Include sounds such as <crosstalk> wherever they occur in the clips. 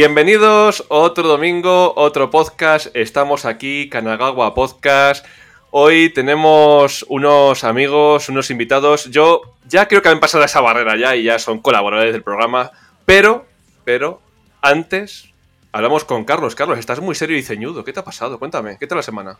Bienvenidos otro domingo, otro podcast. Estamos aquí, Kanagawa Podcast. Hoy tenemos unos amigos, unos invitados. Yo ya creo que han pasado esa barrera ya y ya son colaboradores del programa. Pero, pero, antes hablamos con Carlos. Carlos, estás muy serio y ceñudo. ¿Qué te ha pasado? Cuéntame, ¿qué tal la semana?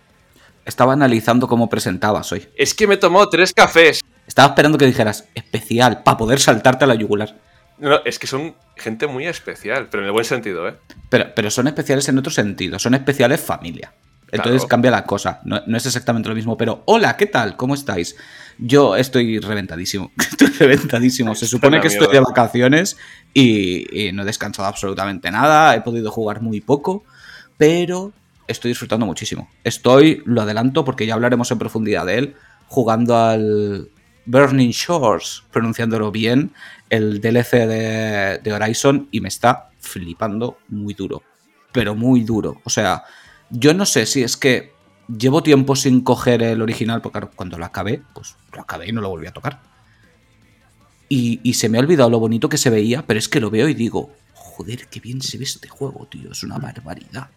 Estaba analizando cómo presentabas hoy. Es que me he tomado tres cafés. Estaba esperando que dijeras especial para poder saltarte a la yugular. No, es que son gente muy especial, pero en el buen sentido, ¿eh? Pero, pero son especiales en otro sentido, son especiales familia. Entonces Claro. cambia la cosa, no, no es exactamente lo mismo, pero hola, ¿qué tal? ¿Cómo estáis? Yo estoy reventadísimo, <laughs> estoy reventadísimo. Se supone que estoy de vacaciones y, y no he descansado absolutamente nada, he podido jugar muy poco, pero estoy disfrutando muchísimo. Estoy, lo adelanto porque ya hablaremos en profundidad de él, jugando al Burning Shores, pronunciándolo bien, el DLC de, Horizon y me está flipando muy duro, pero muy duro. O sea, yo no sé si es que llevo tiempo sin coger el original, porque cuando lo acabé, pues lo acabé y no lo volví a tocar. Y, y se me ha olvidado lo bonito que se veía, pero es que lo veo y digo, joder, qué bien se ve este juego, tío, es una barbaridad.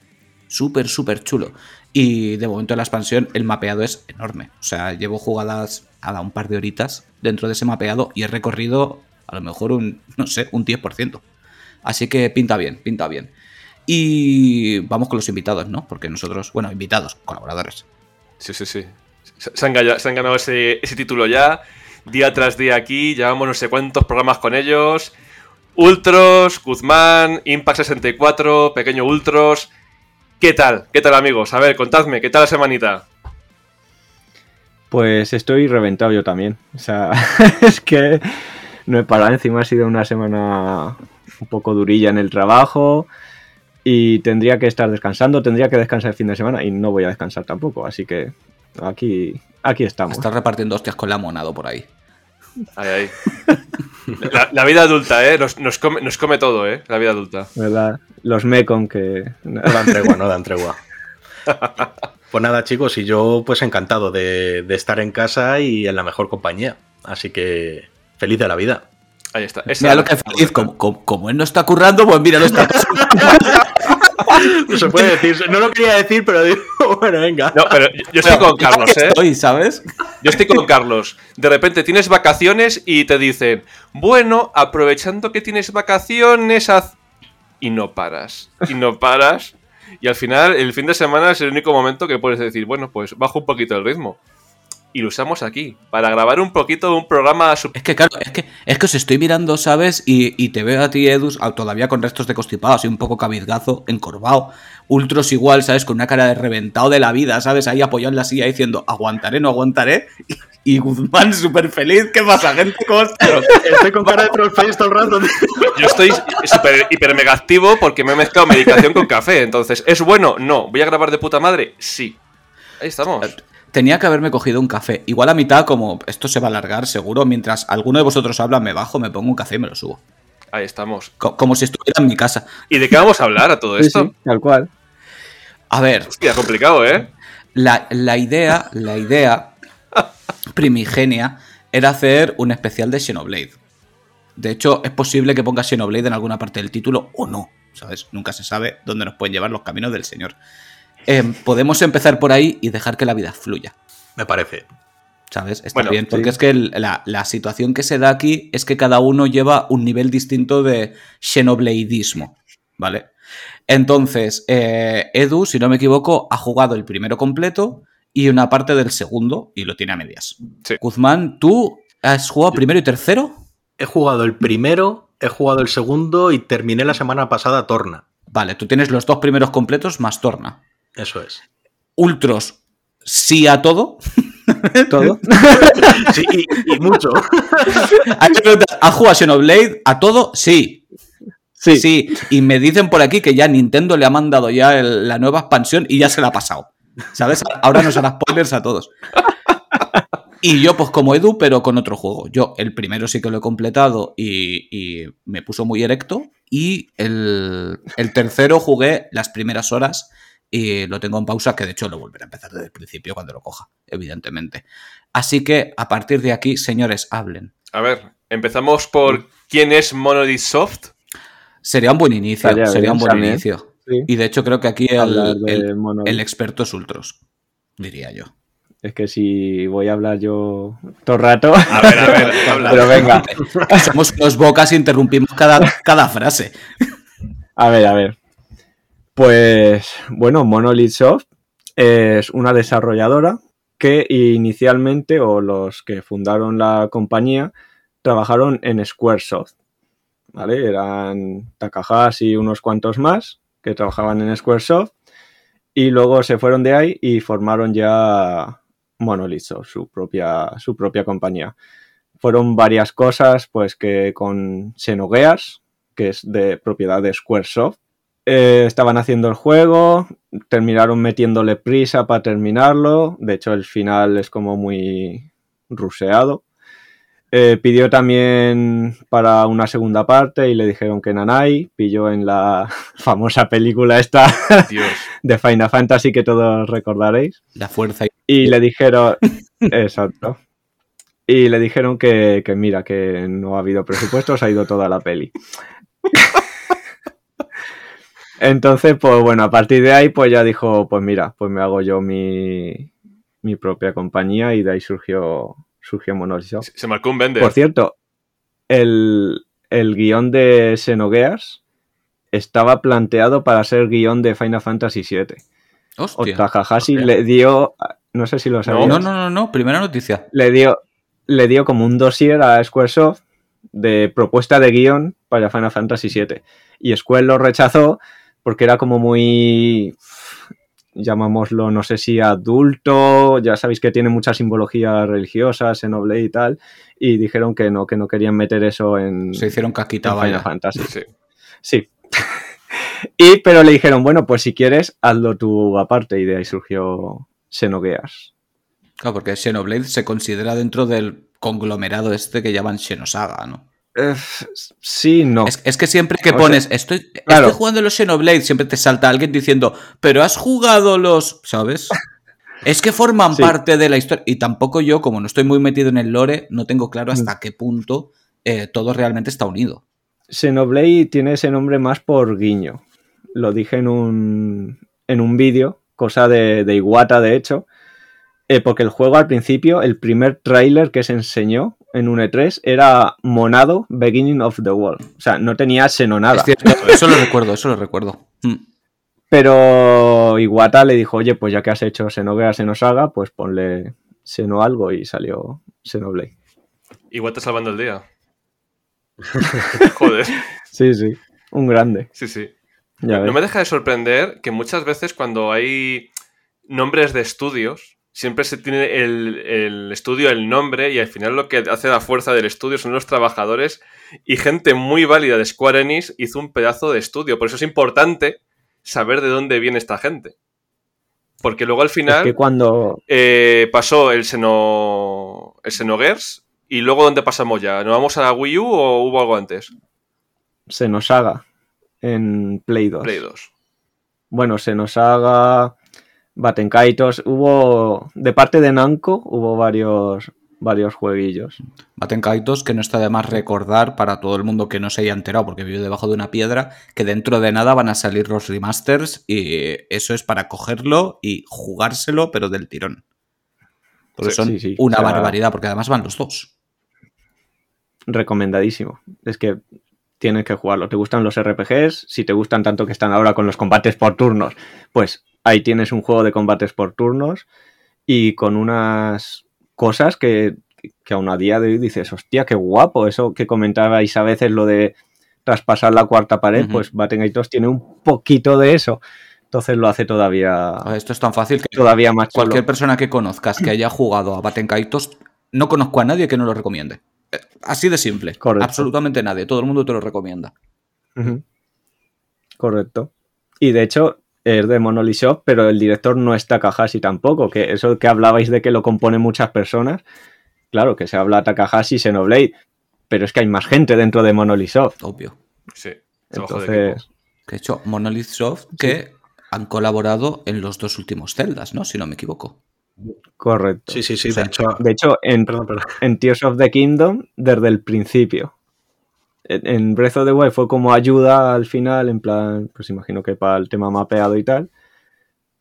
Súper, súper chulo. Y de momento en la expansión el mapeado es enorme. O sea, llevo jugadas a un par de horitas dentro de ese mapeado y he recorrido a lo mejor un, no sé, un 10%. Así que pinta bien, pinta bien. Y vamos con los invitados, ¿no? Porque nosotros, bueno, invitados, colaboradores. Sí, sí, sí. Se, han ganado ese, ese título ya. Día tras día aquí. Llevamos no sé cuántos programas con ellos. Ultros, Guzmán, Impact 64, Pequeño Ultros. ¿Qué tal? ¿Qué tal, amigos? A ver, contadme, ¿qué tal la semanita? Pues estoy reventado yo también. O sea, <laughs> es que no he parado. Encima ha sido una semana un poco durilla en el trabajo y tendría que estar descansando, tendría que descansar el fin de semana y no voy a descansar tampoco. Así que aquí, aquí estamos. Estás repartiendo hostias con la monado por ahí. Ahí, ahí. La, la vida adulta, ¿eh? Nos, nos come, nos come todo, ¿eh? La vida adulta. ¿Verdad? Los Mekon que... No dan tregua, no dan tregua. Pues nada, chicos, y yo pues encantado de, de estar en casa y en la mejor compañía. Así que feliz de la vida. Ahí está. Esa- Mira lo que feliz, como, como, como él no está currando, pues mira, lo está pasando. <laughs> No <laughs> se puede decir, no lo quería decir, pero digo, <laughs> bueno, venga. No, pero yo- yo estoy con Carlos, ¿eh? Estoy, ¿sabes? Yo estoy con Carlos. De repente tienes vacaciones y te dicen, bueno, aprovechando que tienes vacaciones, haz... Y no paras. Y no paras. Y al final, el fin de semana es el único momento que puedes decir, bueno, pues bajo un poquito el ritmo. Y lo usamos aquí, para grabar un poquito un programa... Es que, claro, es que, es que os estoy mirando, ¿sabes? Y, y te veo a ti, Edus, todavía con restos de constipado, así un poco cabizgazo, encorvado. Ultros igual, ¿sabes? Con una cara de reventado de la vida, ¿sabes? Ahí apoyado en la silla diciendo, aguantaré, no aguantaré. Y, <laughs> y Guzmán súper feliz. ¿Qué pasa, gente? ¿Cómo? Estoy con cara de trollface todo el rato. Yo estoy súper hiper mega activo porque me he mezclado medicación con café. Entonces, ¿es bueno? No. ¿Voy a grabar de puta madre? Sí. Ahí estamos. Tenía que haberme cogido un café. Igual a mitad, como esto se va a alargar, seguro. Mientras alguno de vosotros habla, me bajo, me pongo un café y me lo subo. Ahí estamos. Co- como si estuviera en mi casa. ¿Y de qué vamos a hablar a todo Sí, esto? sí, tal cual. A ver, Hostia, complicado, ¿eh? La, la idea, la idea primigenia era hacer un especial de Xenoblade. De hecho, es posible que ponga Xenoblade en alguna parte del título o no, ¿sabes? Nunca se sabe dónde nos pueden llevar los caminos del Señor. Em, podemos empezar por ahí y dejar que la vida fluya, Me parece. ¿sabes? Está Bueno, bien, porque sí. es que la, la situación que se da aquí es que cada uno lleva un nivel distinto de Xenobladeismo, ¿vale? Entonces, eh, Edu, si no me equivoco, ha jugado el primero completo y una parte del segundo y lo tiene a medias. Sí. Guzmán, ¿tú has jugado primero y tercero? He jugado el primero, he jugado el segundo y terminé la semana pasada Torna. Vale, tú tienes los dos primeros completos más Torna. Eso es. Ultros, sí a todo. <laughs> Todo. <laughs> Sí, y, y mucho. ¿Has jugado a Xenoblade a todo? Sí. Sí. Sí, y me dicen por aquí que ya Nintendo le ha mandado ya el- la nueva expansión y ya se la ha pasado. ¿Sabes? Ahora nos hará spoilers a todos. <laughs> Y yo, pues como Edu, pero con otro juego. Yo, el primero sí que lo he completado y, y me puso muy erecto. Y el, el tercero jugué las primeras horas y lo tengo en pausa, que de hecho lo volveré a empezar desde el principio cuando lo coja, evidentemente. Así que a partir de aquí, señores, hablen. A ver, empezamos por quién es Monolith Soft. Sería un buen inicio, Estaría sería un buen también. inicio. Sí. Y de hecho creo que aquí el, el- experto es Ultros, diría yo. Es que si voy a hablar yo todo el rato. A ver, a ver, <laughs> habla. Pero venga, Somos unos bocas y interrumpimos cada, cada frase. a ver, a ver. Pues bueno, Monolith Soft es una desarrolladora que inicialmente, o los que fundaron la compañía, trabajaron en Squaresoft. ¿Vale? Eran Takahashi y unos cuantos más que trabajaban en Squaresoft. Y luego se fueron de ahí y formaron ya Monolith Soft, su propia, su propia compañía. Fueron varias cosas, pues que con Xenogears, que es de propiedad de Squaresoft, eh, estaban haciendo el juego, terminaron metiéndole prisa para terminarlo. De hecho, el final es como muy ruseado. Eh, pidió también para una segunda parte y le dijeron que Nanai pilló en la <laughs> famosa película esta Dios. <laughs> de Final Fantasy que todos recordaréis. La fuerza. y- le <laughs> dijeron, exacto. Y le dijeron que, que mira, que no ha habido presupuesto, se ha ido toda la peli. Entonces, pues bueno, a partir de ahí, pues ya dijo, pues mira, pues me hago yo mi, mi propia compañía y de ahí surgió, surgió Monolith. Se marcó un vender. Por cierto, el, el guion de Xenogears estaba planteado para ser guion de Final Fantasy VII. O Hostia. Takahashi Hostia. le dio, no sé si lo sabías, No, no, no, no. Primera noticia. le dio, le dio como un dossier a Squaresoft de propuesta de guion para Final Fantasy VII. Y Square lo rechazó porque era como muy, llamámoslo, no sé si adulto, ya sabéis que tiene mucha simbología religiosa, Xenoblade y tal, y dijeron que no, que no querían meter eso en, Se hicieron en casquita, vaya. Fantasy. Sí. Sí. <laughs> y pero le dijeron, bueno, pues si quieres, hazlo tú aparte, y de ahí surgió Xenogears. Claro, porque Xenoblade se considera dentro del conglomerado este que llaman Xenosaga, ¿no? Eh, sí, no. Es, es que siempre que O pones, estoy, claro. estoy jugando los Xenoblade, siempre te salta alguien diciendo, pero has jugado los, ¿sabes? <laughs> Es que forman Sí. parte de la historia. Y tampoco yo, como no estoy muy metido en el lore, no tengo Mm. claro hasta qué punto eh, todo realmente está unido. Xenoblade tiene ese nombre más por guiño. Lo dije en un, en un vídeo, cosa de, de Iwata, de hecho, eh, porque el juego al principio, el primer tráiler que se enseñó en un E3 era Monado Beginning of the World. O sea, no tenía Xeno nada. Es cierto, eso lo recuerdo, eso lo recuerdo. Mm. Pero Iwata le dijo, oye, pues ya que has hecho Xenogears Xenosaga, pues ponle Xeno algo y salió Xenoblade. Está salvando el día. <laughs> Joder. Sí, sí, un grande. Sí, sí. Ya No ves. me deja de sorprender que muchas veces cuando hay nombres de estudios, siempre se tiene el, el estudio, el nombre, y al final lo que hace la fuerza del estudio son los trabajadores y gente muy válida de Square Enix hizo un pedazo de estudio. Por eso es importante saber de dónde viene esta gente. Porque luego al Es final que cuando eh, pasó el Seno, el Xenogears y luego ¿dónde pasamos ya? ¿Nos vamos a la Wii U o hubo algo antes? Xenosaga en Play 2. Play 2. Bueno, Xenosaga, Batenkaitos, hubo de parte de Namco hubo varios varios jueguillos. Baten Kaitos, que no está de más recordar para todo el mundo que no se haya enterado porque vive debajo de una piedra, que dentro de nada van a salir los remasters y eso es para cogerlo y jugárselo, pero del tirón. Porque Sí, son sí, sí. una O sea- barbaridad, porque además van los dos. Recomendadísimo. Es que tienes que jugarlo. ¿Te gustan los RPGs? Si te gustan tanto que están ahora con los combates por turnos, pues ahí tienes un juego de combates por turnos y con unas cosas que, que aún a día de hoy dices, hostia, qué guapo. Eso que comentabais a veces, lo de traspasar la cuarta pared, pues Battlegate tiene un poquito de eso. Entonces lo hace todavía, Esto es tan fácil que todavía más chulo. cualquier persona que conozcas que haya jugado a Baten Kaitos, no conozco a nadie que no lo recomiende. Eh, Así de simple. Correcto. Absolutamente nadie. Todo el mundo te lo recomienda. Correcto. Y de hecho, es de Monolith Soft, pero el director no es Takahashi tampoco, que eso que hablabais de que lo componen muchas personas, claro, que se habla Takahashi, Xenoblade, pero es que hay más gente dentro de Monolith Soft. Obvio. Sí. de Entonces. De hecho, Monolith Soft que han colaborado en los dos últimos celdas, ¿no? Si no me equivoco. correcto. Sí, sí, sí. O sea, de hecho, De hecho, en, perdón, perdón. en Tears of the Kingdom, desde el principio. En Breath of the Wild fue como ayuda al final, en plan, pues imagino que para el tema mapeado y tal,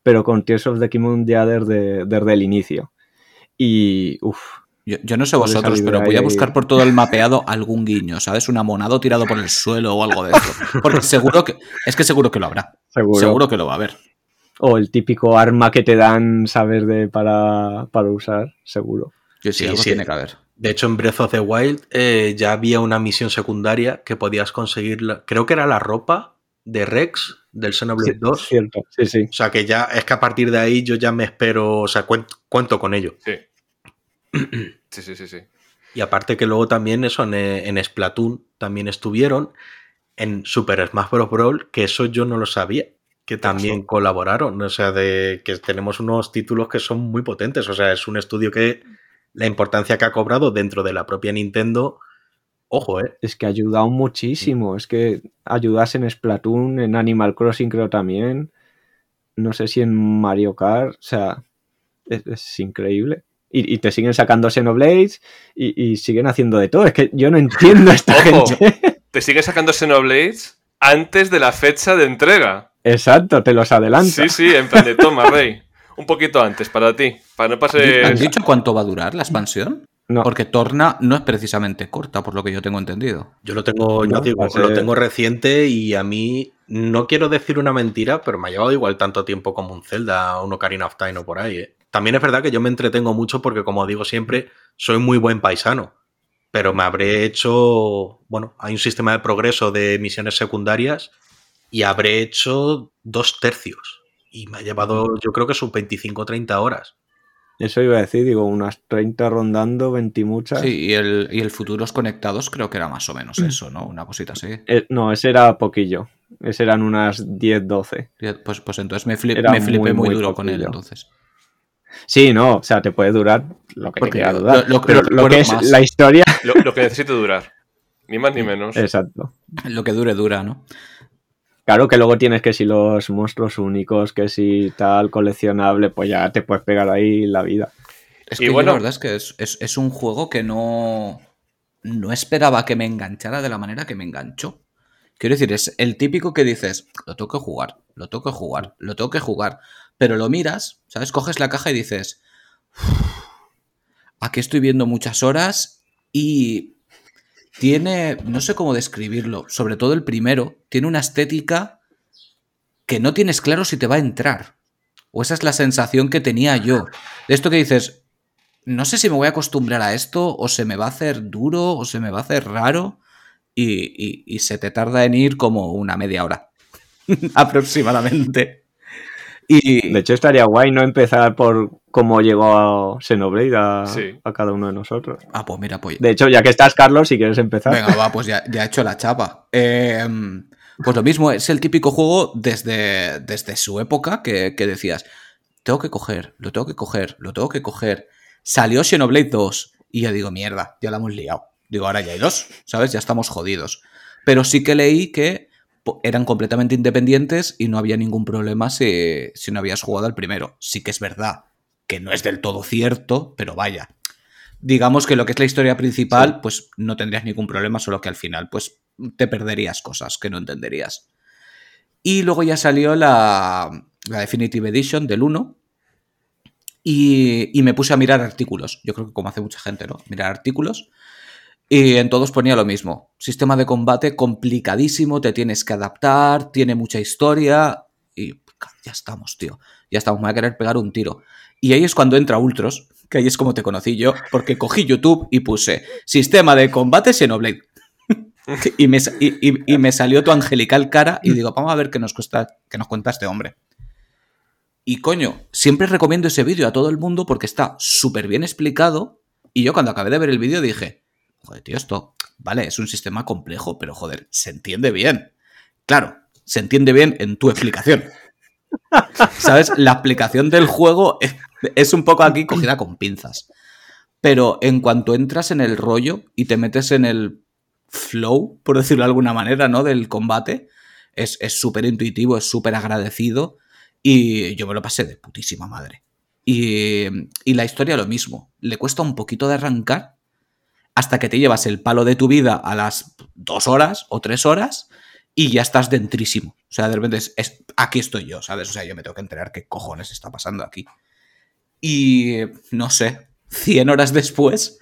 pero con Tears of the Kingdom ya desde, desde el inicio. Y, uff, Yo, yo no sé vosotros, pero voy a buscar por todo el mapeado algún guiño, ¿sabes? Un amonado tirado por el suelo o algo de eso. Porque seguro que. Es que seguro que lo habrá. seguro. Seguro que lo va a haber. O el típico arma que te dan saber de para, para usar, seguro. Yo sí, Sí, algo sí. tiene que haber. De hecho, en Breath of the Wild eh, ya había una misión secundaria que podías conseguir, la- creo que era la ropa de Rex del Xenoblade Sí, 2. Cierto, sí, sí. O sea que ya es que a partir de ahí yo ya me espero, o sea, cuento, cuento con ello. Sí. <clears throat> Sí, sí, sí, sí. Y aparte que luego también eso en, eh, en Splatoon también estuvieron en Super Smash Bros. Brawl, que eso yo no lo sabía, que también colaboraron. O sea, de que tenemos unos títulos que son muy potentes. O sea, es un estudio que la importancia que ha cobrado dentro de la propia Nintendo, ojo, ¿eh? Es que ha ayudado muchísimo. Es que ayudas en Splatoon, en Animal Crossing creo también. No sé si en Mario Kart. O sea, es, es increíble. Y, y te siguen sacando Xenoblades y, y siguen haciendo de todo. Es que yo no entiendo a esta Ojo. gente. Te sigue sacando Xenoblades antes de la fecha de entrega. Exacto, te los adelanta. Sí, sí, en plan de toma, Rey. Un poquito antes, para ti. Para no ¿Han pase. dicho cuánto va a durar la expansión? No, Porque Torna no es precisamente corta, por lo que yo tengo entendido. Yo lo tengo, No, os digo, lo tengo reciente y a mí no quiero decir una mentira, pero me ha llevado igual tanto tiempo como un Zelda, un Ocarina of Time o por ahí. ¿eh? También es verdad que yo me entretengo mucho porque, como digo siempre, soy muy buen paisano. Pero me habré hecho, bueno, hay un sistema de progreso de misiones secundarias y habré hecho dos tercios. Y me ha llevado, yo creo que sus 25 o 30 horas. eso iba a decir, digo, unas 30 rondando, 20 y muchas. Sí, y el, y el Futuros Conectados creo que era más o menos eso, ¿no? Una cosita así. Eh, no, ese era poquillo. Ese eran unas 10, 12. Pues, pues entonces me, flip- me flipé muy, muy, muy duro con él entonces. Sí, no, o sea, te puede durar lo que Porque te quiera durar. lo- pero lo lo, que es más. la historia. Lo, lo que necesite durar. Ni más ni menos. <laughs> Exacto. Lo que dure, dura, ¿no? Claro que luego tienes que si los monstruos únicos, que si tal coleccionable, pues ya te puedes pegar ahí la vida. Es Y que yo bueno- la verdad es que es, es- es un juego que no, no esperaba que me enganchara de la manera que me enganchó. Quiero decir, es el típico que dices, lo tengo que jugar, lo tengo que jugar, lo tengo que jugar. Pero lo miras, ¿sabes? Coges la caja y dices, "Uf, aquí estoy viendo muchas horas y tiene, no sé cómo describirlo, sobre todo el primero, tiene una estética que no tienes claro si te va a entrar. O esa es la sensación que tenía yo. De esto que dices, no sé si me voy a acostumbrar a esto, o se me va a hacer duro, o se me va a hacer raro, y, se te tarda en ir como una media hora, <laughs> aproximadamente. Y De hecho, estaría guay no empezar por cómo llegó a Xenoblade a, Sí. a cada uno de nosotros. Ah, pues mira, pues. De hecho, ya que estás, Carlos, si quieres empezar. Venga, va, pues ya, ya he hecho la chapa. Eh, pues lo mismo, es el típico juego desde, desde su época que, que decías, tengo que coger, lo tengo que coger, lo tengo que coger. Salió Xenoblade 2 y yo digo, mierda, ya la hemos liado. Digo, ahora ya hay dos, ¿sabes? Ya estamos jodidos. Pero sí que leí que eran completamente independientes y no había ningún problema si, si no habías jugado al primero. Sí que es verdad que no es del todo cierto, pero vaya. Digamos que lo que es la historia principal, pues no tendrías ningún problema, solo que al final, pues te perderías cosas que no entenderías. Y luego ya salió la, la Definitive Edition del 1. Y, y me puse a mirar artículos. Yo creo que como hace mucha gente, ¿no? Mirar artículos. Y en todos ponía lo mismo. Sistema de combate complicadísimo, te tienes que adaptar, tiene mucha historia. Y ya estamos, tío. Ya estamos, me voy a querer pegar un tiro. Y ahí es cuando entra Ultros, que ahí es como te conocí yo, porque cogí YouTube y puse Sistema de combate Xenoblade. <laughs> y, me, y- y me salió tu angelical cara y digo, vamos a ver qué nos, cuesta, qué nos cuenta este hombre. Y coño, siempre recomiendo ese vídeo a todo el mundo porque está súper bien explicado. Y yo cuando acabé de ver el vídeo dije, joder, tío, esto, vale, es un sistema complejo, pero joder, se entiende bien. Claro, se entiende bien en tu explicación. <laughs> ¿Sabes? La aplicación del juego es, es un poco aquí cogida con pinzas. Pero en cuanto entras en el rollo y te metes en el flow, por decirlo de alguna manera, ¿no? Del combate, es es súper intuitivo, es súper agradecido y yo me lo pasé de putísima madre. Y, y la historia lo mismo, le cuesta un poquito de arrancar hasta que te llevas el palo de tu vida a las dos horas o tres horas y ya estás dentrísimo. O sea, de repente es, es- aquí estoy yo, ¿sabes? O sea, yo me tengo que enterar qué cojones está pasando aquí. Y no sé, 100 horas después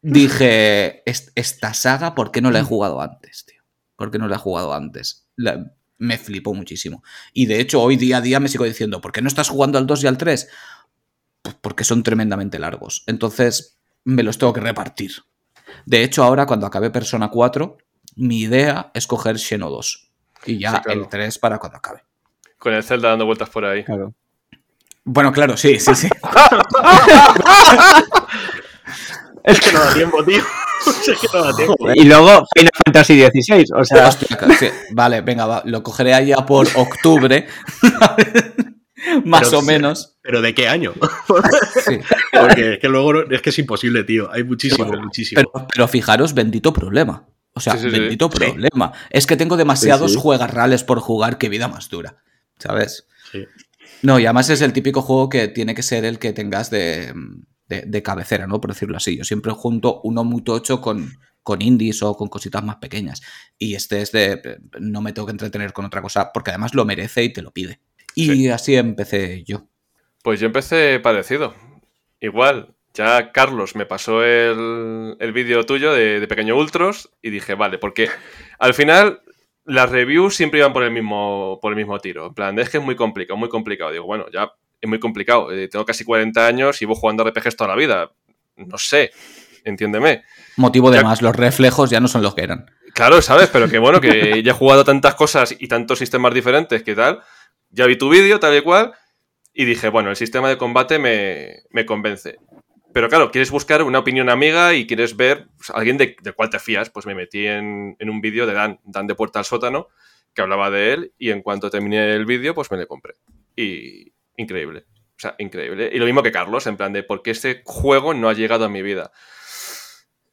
dije, "Est- esta saga, ¿por qué no la he jugado antes, tío? ¿Por qué no la he jugado antes? La- me flipó muchísimo. Y de hecho, hoy día a día me sigo diciendo, ¿por qué no estás jugando al 2 y al 3? Pues porque son tremendamente largos. Entonces, me los tengo que repartir. De hecho, ahora cuando acabe Persona 4, mi idea es coger Xeno 2. Y ya Sí, claro. el 3 para cuando acabe. Con el Zelda dando vueltas por ahí. Claro. Bueno, claro, sí, sí, sí. <laughs> Es que no da tiempo, tío. <laughs> es que no da tiempo. Y luego Final Fantasy XVI, o sea, Hostia, sí, Vale, venga, va, lo cogeré allá por octubre. <laughs> Más Pero o sí. menos. ¿Pero de qué año? Sí. Porque es que luego es que es imposible, tío. Hay muchísimo, muchísimo. Pero, pero fijaros, bendito problema. O sea, Sí, sí, sí. bendito Sí. problema. Es que tengo demasiados Sí, sí. juegarrales por jugar, qué vida más dura. ¿Sabes? No, y además es el típico juego que tiene que ser el que tengas de, de- de cabecera, ¿no? Por decirlo así. Yo siempre junto uno muy tocho con, con indies o con cositas más pequeñas. Y este es de. No me tengo que entretener con otra cosa, porque además lo merece y te lo pide. Y Sí. así empecé yo. Pues yo empecé parecido. Igual, ya Carlos me pasó el, el vídeo tuyo de, de Pequeño Ultros y dije, vale, porque al final las reviews siempre iban por el mismo, por el mismo tiro. En plan, es que es muy complicado, muy complicado. Digo, bueno, ya es muy complicado. eh, tengo casi 40 años y voy jugando RPGs toda la vida. No sé, entiéndeme. Motivo de Ya- más, los reflejos ya no son los que eran. Claro, ¿sabes? Pero que bueno, que <laughs> ya he jugado tantas cosas y tantos sistemas diferentes que tal. Ya vi tu vídeo, tal y cual, y dije, bueno, el sistema de combate me, me convence. Pero claro, quieres buscar una opinión amiga y quieres ver pues, alguien de, de cuál te fías. Pues me metí en, en un vídeo de Dan, Dan de Puerta al Sótano, que hablaba de él, y en cuanto terminé el vídeo, pues me le compré. Y increíble. O sea, increíble. Y lo mismo que Carlos, en plan de por qué este juego no ha llegado a mi vida.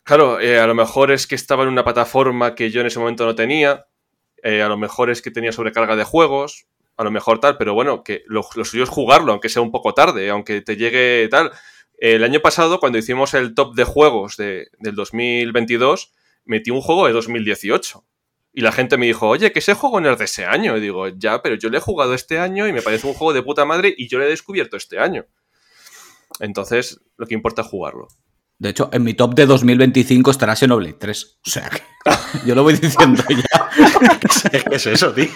Claro, eh, a lo mejor es que estaba en una plataforma que yo en ese momento no tenía. eh, a lo mejor es que tenía sobrecarga de juegos. A lo mejor tal, pero bueno, que lo, lo suyo es jugarlo, aunque sea un poco tarde, aunque te llegue tal. El año pasado, cuando hicimos el top de juegos de- del 2022, metí un juego de 2018. Y la gente me dijo, oye, que ese juego no es de ese año. Y digo, ya, pero yo le he jugado este año y me parece un juego de puta madre y yo lo he descubierto este año. Entonces, lo que importa es jugarlo. De hecho, en mi top de 2025 estará Xenoblade 3. O sea, que <laughs> yo lo voy diciendo ya. <laughs> Que es eso, tío.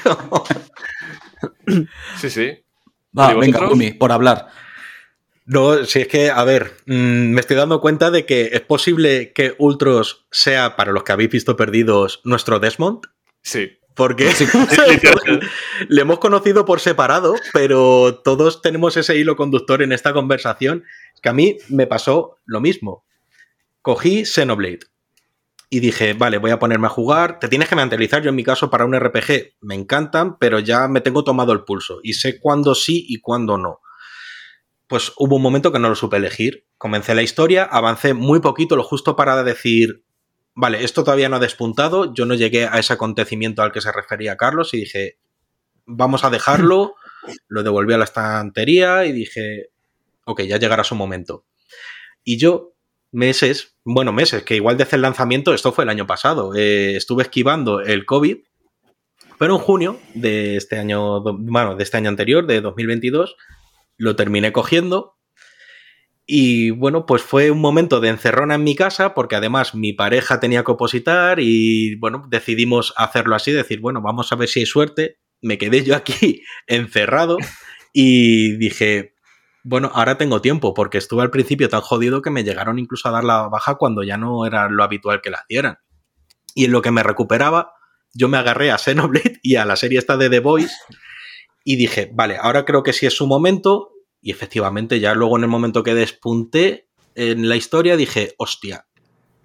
Sí, sí. Va, ¿Y venga? Gumi, por hablar. No, si es que, a ver, mm, me estoy dando cuenta de que es posible que Ultros sea, para los que habéis visto perdidos, nuestro Desmond. Sí. Porque <laughs> Sí. Le hemos conocido por separado, pero todos tenemos ese hilo conductor en esta conversación. Que a mí me pasó lo mismo. Cogí Xenoblade y dije, vale, voy a ponerme a jugar. Te tienes que mentalizar. Yo, en mi caso, para un RPG me encantan, pero ya me tengo tomado el pulso y sé cuándo sí y cuándo no. Pues hubo un momento que no lo supe elegir. Comencé la historia, avancé muy poquito, lo justo para decir, vale, esto todavía no ha despuntado, yo no llegué a ese acontecimiento al que se refería Carlos y dije, vamos a dejarlo, <laughs> lo devolví a la estantería y dije, ok, ya llegará su momento. Y yo, meses, bueno, meses, que igual desde el lanzamiento, esto fue el año pasado, eh, estuve esquivando el COVID, pero en junio de este año, bueno, de este año anterior, de 2022, lo terminé cogiendo y bueno, pues fue un momento de encerrona en mi casa, porque además mi pareja tenía que opositar y bueno, decidimos hacerlo así, decir, bueno, vamos a ver si hay suerte. Me quedé yo aquí <laughs> encerrado y dije, bueno, ahora tengo tiempo, porque estuve al principio tan jodido que me llegaron incluso a dar la baja cuando ya no era lo habitual que la dieran. Y en lo que me recuperaba, yo me agarré a Xenoblade <laughs> y a la serie esta de The Voice y dije, vale, ahora creo que sí es su momento. Y efectivamente, ya luego en el momento que despunté en la historia, dije, hostia,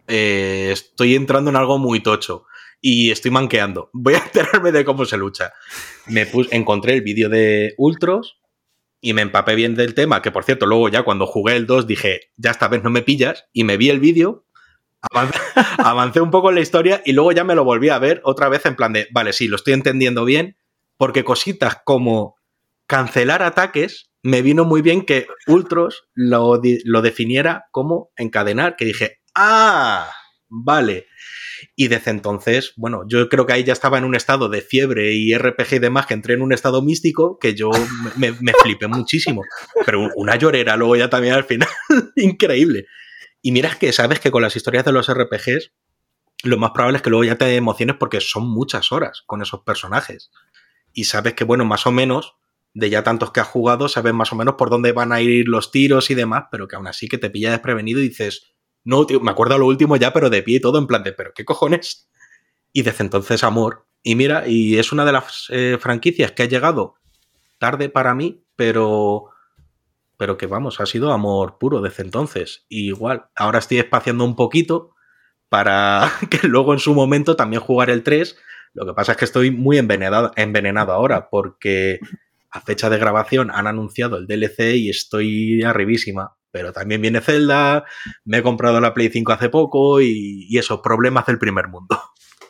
eh, estoy entrando en algo muy tocho y estoy manqueando. Voy a enterarme de cómo se lucha. Me puse, encontré el vídeo de Ultros y me empapé bien del tema, que por cierto, luego ya cuando jugué el 2 dije, ya esta vez no me pillas, y me vi el vídeo, avancé, <laughs> avancé un poco en la historia y luego ya me lo volví a ver otra vez en plan de, vale, sí, lo estoy entendiendo bien, porque cositas como cancelar ataques, me vino muy bien que Ultros lo, lo definiera como encadenar, que dije, ah, vale. Y desde entonces, bueno, yo creo que ahí ya estaba en un estado de fiebre y RPG y demás, que entré en un estado místico que yo me, me flipé muchísimo. Pero una llorera luego ya también al final, <laughs> increíble. Y miras que sabes que con las historias de los RPGs, lo más probable es que luego ya te emociones porque son muchas horas con esos personajes. Y sabes que, bueno, más o menos, de ya tantos que has jugado, sabes más o menos por dónde van a ir los tiros y demás, pero que aún así que te pilla desprevenido y dices, no, tío, me acuerdo lo último ya, pero de pie y todo, en plan de, pero ¿qué cojones? Y desde entonces, amor. Y mira, y es una de las eh, franquicias que ha llegado tarde para mí, pero pero que vamos, ha sido amor puro desde entonces. Igual, ahora estoy espaciando un poquito para <laughs> que luego en su momento también jugar el 3. Lo que pasa es que estoy muy envenenado, envenenado ahora porque a fecha de grabación han anunciado el DLC y estoy arribísima. Pero también viene Zelda, me he comprado la Play 5 hace poco y, y esos problemas del primer mundo.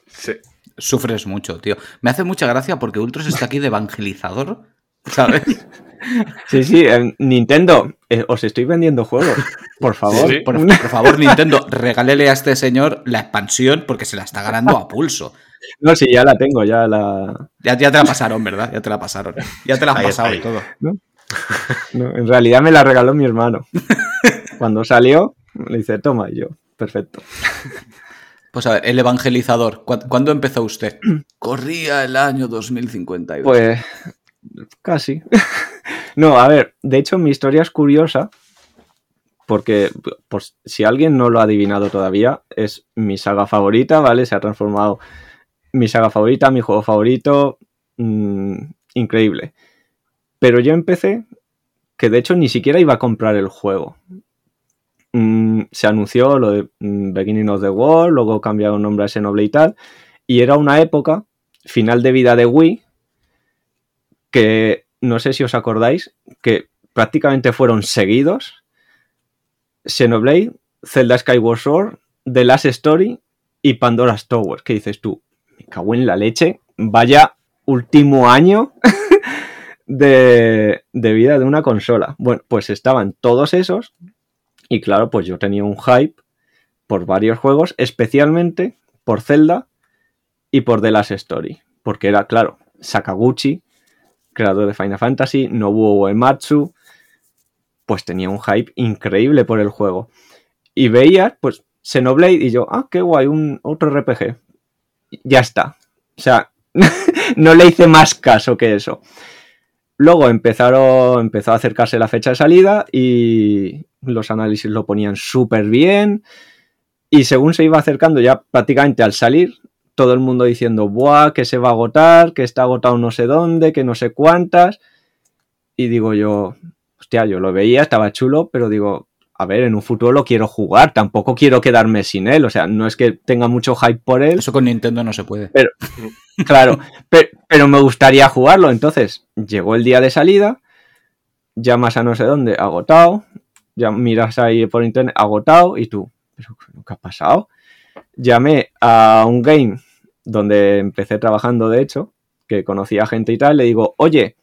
Sí. Sufres mucho, tío. Me hace mucha gracia porque Ultros está aquí de evangelizador, ¿sabes? <laughs> Sí, sí, en Nintendo, eh, os estoy vendiendo juegos, por favor. Sí. <laughs> Por, por favor, Nintendo, regálele a este señor la expansión porque se la está ganando a pulso. No, sí, ya la tengo, ya la... Ya, ya te la pasaron, ¿verdad? Ya te la pasaron. Ya te la Ahí está, pasado y todo. <laughs> no, en realidad me la regaló mi hermano. Cuando salió, le dice, toma, y yo, perfecto. Pues a ver, el evangelizador, ¿cu- ¿cuándo empezó usted? <clears throat> Corría el año 2052. Pues casi. <laughs> No, a ver, de hecho mi historia es curiosa porque pues, si alguien no lo ha adivinado todavía, es mi saga favorita, ¿vale? Se ha transformado mi saga favorita, mi juego favorito, mm, increíble. Pero yo empecé que de hecho ni siquiera iba a comprar el juego. Mm, se anunció lo de mm, Beginning of the World, luego cambiaron nombre a Xenoblade y tal, y era una época, final de vida de Wii, que no sé si os acordáis, que prácticamente fueron seguidos Xenoblade, Zelda Skyward Sword, The Last Story y Pandora's Tower. ¿Qué dices tú? Cago en la leche. Vaya último año <laughs> de, vida de una consola. Bueno, pues estaban todos esos y claro, pues yo tenía un hype por varios juegos, especialmente por Zelda y por The Last Story. Porque era, claro, Sakaguchi, creador de Final Fantasy, Nobuo Uematsu, pues tenía un hype increíble por el juego. Y veía, pues, Xenoblade y yo, ah, qué guay, un otro RPG. Ya está. O sea, <laughs> no le hice más caso que eso. Luego empezaron, empezó a acercarse la fecha de salida y los análisis lo ponían súper bien. Y según se iba acercando ya prácticamente al salir, todo el mundo diciendo, buah, que se va a agotar, que está agotado no sé dónde, que no sé cuántas. Y digo yo, hostia, yo lo veía, estaba chulo, pero digo, a ver, en un futuro lo quiero jugar, tampoco quiero quedarme sin él, o sea, no es que tenga mucho hype por él, Eso con Nintendo no se puede. claro, pero, pero me gustaría jugarlo, entonces llegó el día de salida, llamas a no sé dónde, agotado, ya miras ahí por internet, agotado, y tú, ¿pero qué ha pasado? Llamé a un game donde empecé trabajando, de hecho, que conocía gente y tal, le digo, oye,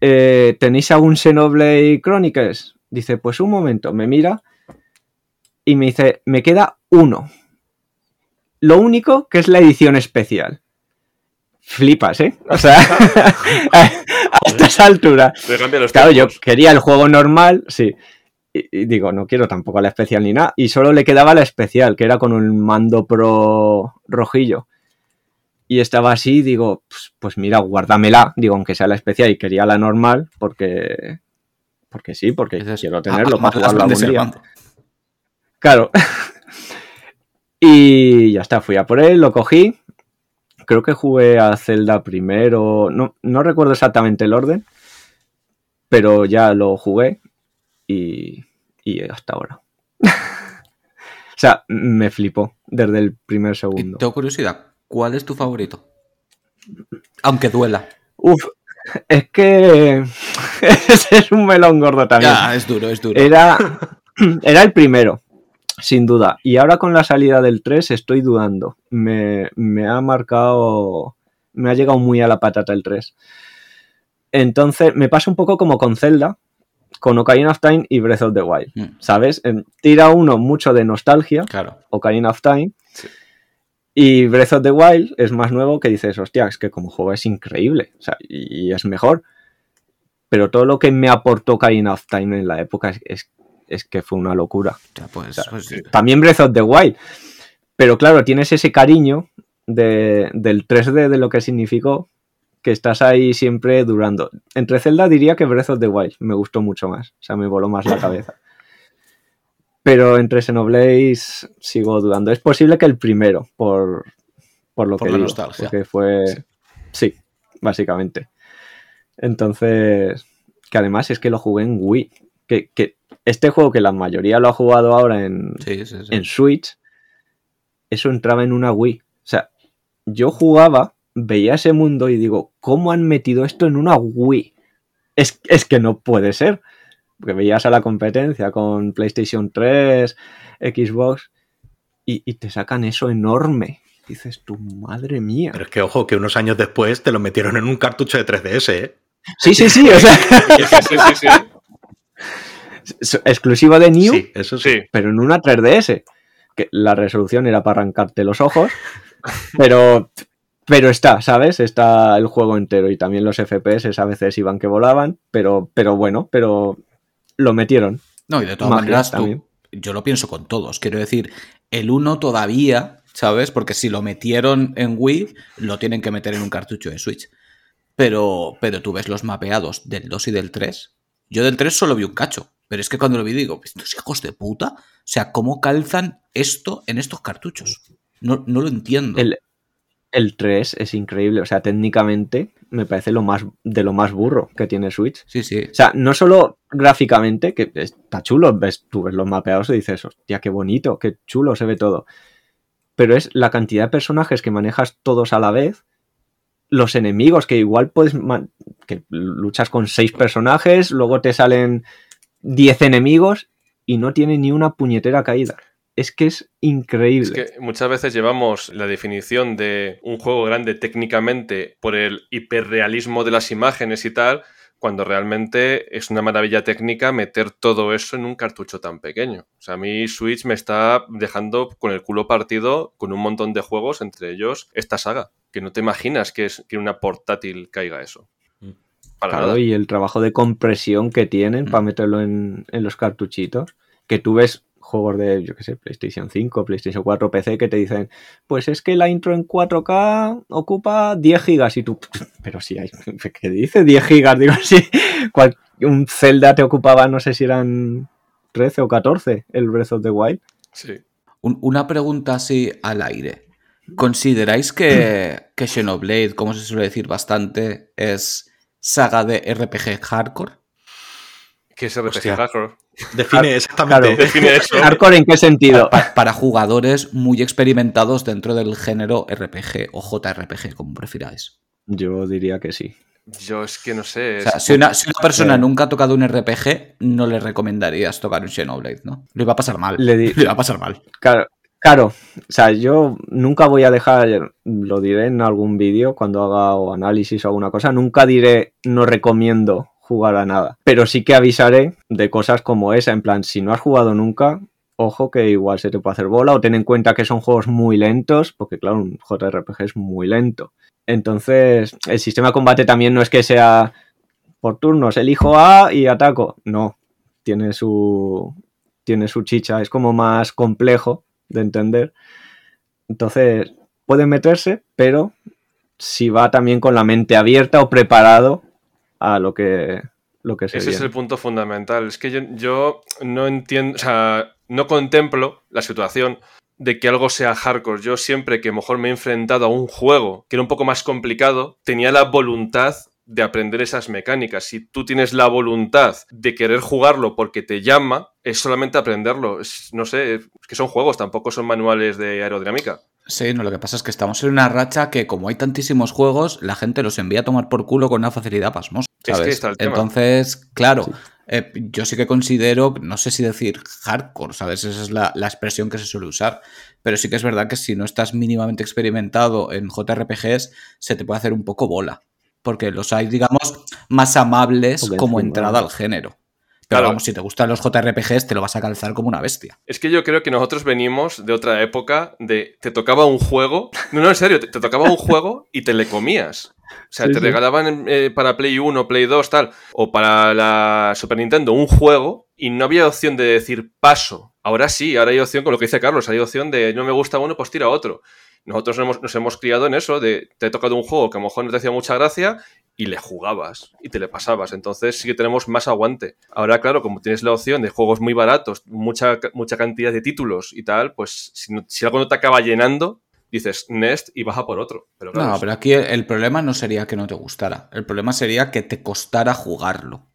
eh, ¿tenéis algún Xenoblade Chronicles? Dice, pues un momento, me mira y me dice, me queda uno. Lo único que es la edición especial. Flipas, ¿eh? O sea, <laughs> <laughs> a estas alturas. Claro, yo quería el juego normal, sí. Y, y digo, no quiero tampoco la especial ni nada. Y solo le quedaba la especial, que era con un mando pro rojillo. Y estaba así, digo, pues, pues mira, guárdamela. Digo, aunque sea la especial y quería la normal, porque. Porque sí, porque Dices, quiero "Ah, tenerlo más para jugarlo algún día. mando". Claro. <laughs> y ya está, fui a por él, lo cogí. Creo que jugué a Zelda primero. No, no recuerdo exactamente el orden. Pero ya lo jugué. Y, y hasta ahora. <laughs> o sea, me flipó desde el primer Y segundo. tengo curiosidad, ¿cuál es tu favorito? Aunque duela. Uf, es que <laughs> ese es un melón gordo también. Ya, es duro, es duro. Era, <clears throat> era el primero, sin duda. Y ahora con la salida del 3 estoy dudando. Me, me ha marcado. Me ha llegado muy a la patata el 3. Entonces, me pasa un poco como con Zelda, con Ocarina of Time y Breath of the Wild, Mm, ¿sabes? Tira uno mucho de nostalgia, claro. Ocarina of Time. Y Breath of the Wild es más nuevo que dices, hostia, es que como juego es increíble, o sea, y es mejor. Pero todo lo que me aportó Ocarina of Time en la época es, es- es que fue una locura. O sea, pues, pues, También Breath of the Wild. Pero claro, tienes ese cariño de- del 3D de lo que significó, que estás ahí siempre durando. Entre Zelda diría que Breath of the Wild me gustó mucho más, o sea, me voló más la cabeza. Pero entre Xenoblade sigo dudando. Es posible que el primero, por, por lo Por que la digo, nostalgia. porque fue... Sí, básicamente. Entonces, que además es que lo jugué en Wii. Que, que este juego que la mayoría lo ha jugado ahora en, sí, sí, sí. en Switch, eso entraba en una Wii. O sea, yo jugaba, veía ese mundo y digo, ¿cómo han metido esto en una Wii? Es, es que no puede ser. Porque veías a la competencia con PlayStation 3, Xbox, y, y te sacan eso enorme. Dices, tu madre mía. Pero es que, ojo, que unos años después te lo metieron en un cartucho de 3DS, ¿eh? Sí, sí, sí, o sea, <laughs> Sí, sí, sí. es exclusivo de New, Sí, eso sí. Sí, pero en una 3DS. Que la resolución era para arrancarte los ojos, <laughs> pero, pero está, ¿sabes? Está el juego entero y también los FPS a veces iban que volaban, pero, pero bueno, pero lo metieron. No, y de todas Magia maneras, tú- yo lo pienso con todos. Quiero decir, el 1 todavía, ¿sabes? Porque si lo metieron en Wii, lo tienen que meter en un cartucho de Switch. Pero, pero tú ves los mapeados del 2 y del 3. Yo del 3 solo vi un cacho. Pero es que cuando lo vi digo, estos hijos de puta. O sea, ¿cómo calzan esto en estos cartuchos? No, no lo entiendo. El, el 3 es increíble, o sea, técnicamente me parece lo más de lo más burro que tiene Switch. Sí, sí. O sea, no solo gráficamente, que está chulo, ves, tú ves los mapeados y dices, hostia, qué bonito, qué chulo se ve todo. Pero es la cantidad de personajes que manejas todos a la vez, los enemigos, que igual puedes, que luchas con seis personajes, luego te salen 10 enemigos y no tiene ni una puñetera caída. Es que es increíble. Es que muchas veces llevamos la definición de un juego grande técnicamente por el hiperrealismo de las imágenes y tal, cuando realmente es una maravilla técnica meter todo eso en un cartucho tan pequeño. O sea, a mí Switch me está dejando con el culo partido con un montón de juegos, entre ellos esta saga, que no te imaginas que, es, que una portátil caiga eso. Mm. Para Claro, nada. y el trabajo de compresión que tienen Mm. para meterlo en, en los cartuchitos. Que tú ves juegos de, yo qué sé, PlayStation 5, PlayStation 4, PC que te dicen, pues es que la intro en 4K ocupa 10 gigas y tú, <laughs> pero si hay, <laughs> ¿qué dice 10 gigas? Digo, <laughs> sí, cual- un Zelda te ocupaba, no sé si eran 13 o 14, el Breath of the Wild. Sí. Un- una pregunta así al aire. ¿Consideráis que, <clears throat> que Xenoblade, como se suele decir bastante, es saga de RPG hardcore? ¿Qué es RPG Hostia. hardcore? Define exactamente. Claro. Define eso. ¿Hardcore en qué sentido? Pa- para jugadores muy experimentados dentro del género RPG o JRPG, como prefiráis. Yo diría que sí. Yo es que no sé. O sea, es- si una, si una persona Eh. nunca ha tocado un RPG, no le recomendarías tocar un Xenoblade, ¿no? Le va a pasar mal. Le di- <laughs> Le va a pasar mal. Claro, claro, o sea, yo nunca voy a dejar, lo diré en algún vídeo cuando haga o análisis o alguna cosa, nunca diré no recomiendo jugar a nada, pero sí que avisaré de cosas como esa, en plan, si no has jugado nunca, ojo que igual se te puede hacer bola o ten en cuenta que son juegos muy lentos, porque claro, un JRPG es muy lento. Entonces, el sistema de combate también no es que sea por turnos, elijo A y ataco, no, tiene su, tiene su chicha, es como más complejo de entender. Entonces, puede meterse, pero si va también con la mente abierta o preparado a lo que, lo que se Ese es el punto fundamental. Es que yo, yo no entiendo, o sea, no contemplo la situación de que algo sea hardcore. Yo siempre que mejor me he enfrentado a un juego que era un poco más complicado, tenía la voluntad de aprender esas mecánicas. Si tú tienes la voluntad de querer jugarlo porque te llama, es solamente aprenderlo. Es- no sé, es que son juegos, tampoco son manuales de aerodinámica. Sí, no, lo que pasa es que estamos en una racha que como hay tantísimos juegos, la gente los envía a tomar por culo con una facilidad pasmosa. Es que ¿sabes? está el tema. Entonces, claro, eh, yo sí que considero, no sé si decir hardcore, ¿sabes? Esa es la, la expresión que se suele usar. Pero sí que es verdad que si no estás mínimamente experimentado en JRPGs, se te puede hacer un poco bola. Porque los hay, digamos, más amables como entrada al género. Pero Claro. vamos, si te gustan los JRPGs, te lo vas a calzar como una bestia. Es que yo creo que nosotros venimos de otra época de te tocaba un juego. No, no, en serio, te, te tocaba un juego y te le comías. O sea, Sí, te sí. regalaban eh, para Play 1, Play 2, tal, o para la Super Nintendo un juego y no había opción de decir paso. Ahora sí, ahora hay opción, con lo que dice Carlos, hay opción de no me gusta uno, pues tira otro. Nosotros nos hemos, nos hemos criado en eso, de te ha tocado un juego que a lo mejor no te hacía mucha gracia y le jugabas y te le pasabas. Entonces sí que tenemos más aguante. Ahora, claro, como tienes la opción de juegos muy baratos, mucha, mucha cantidad de títulos y tal, pues si, no- si algo no te acaba llenando, dices Nest y baja por otro. Pero claro, No, pero aquí el, el problema no sería que no te gustara. El problema sería que te costara jugarlo.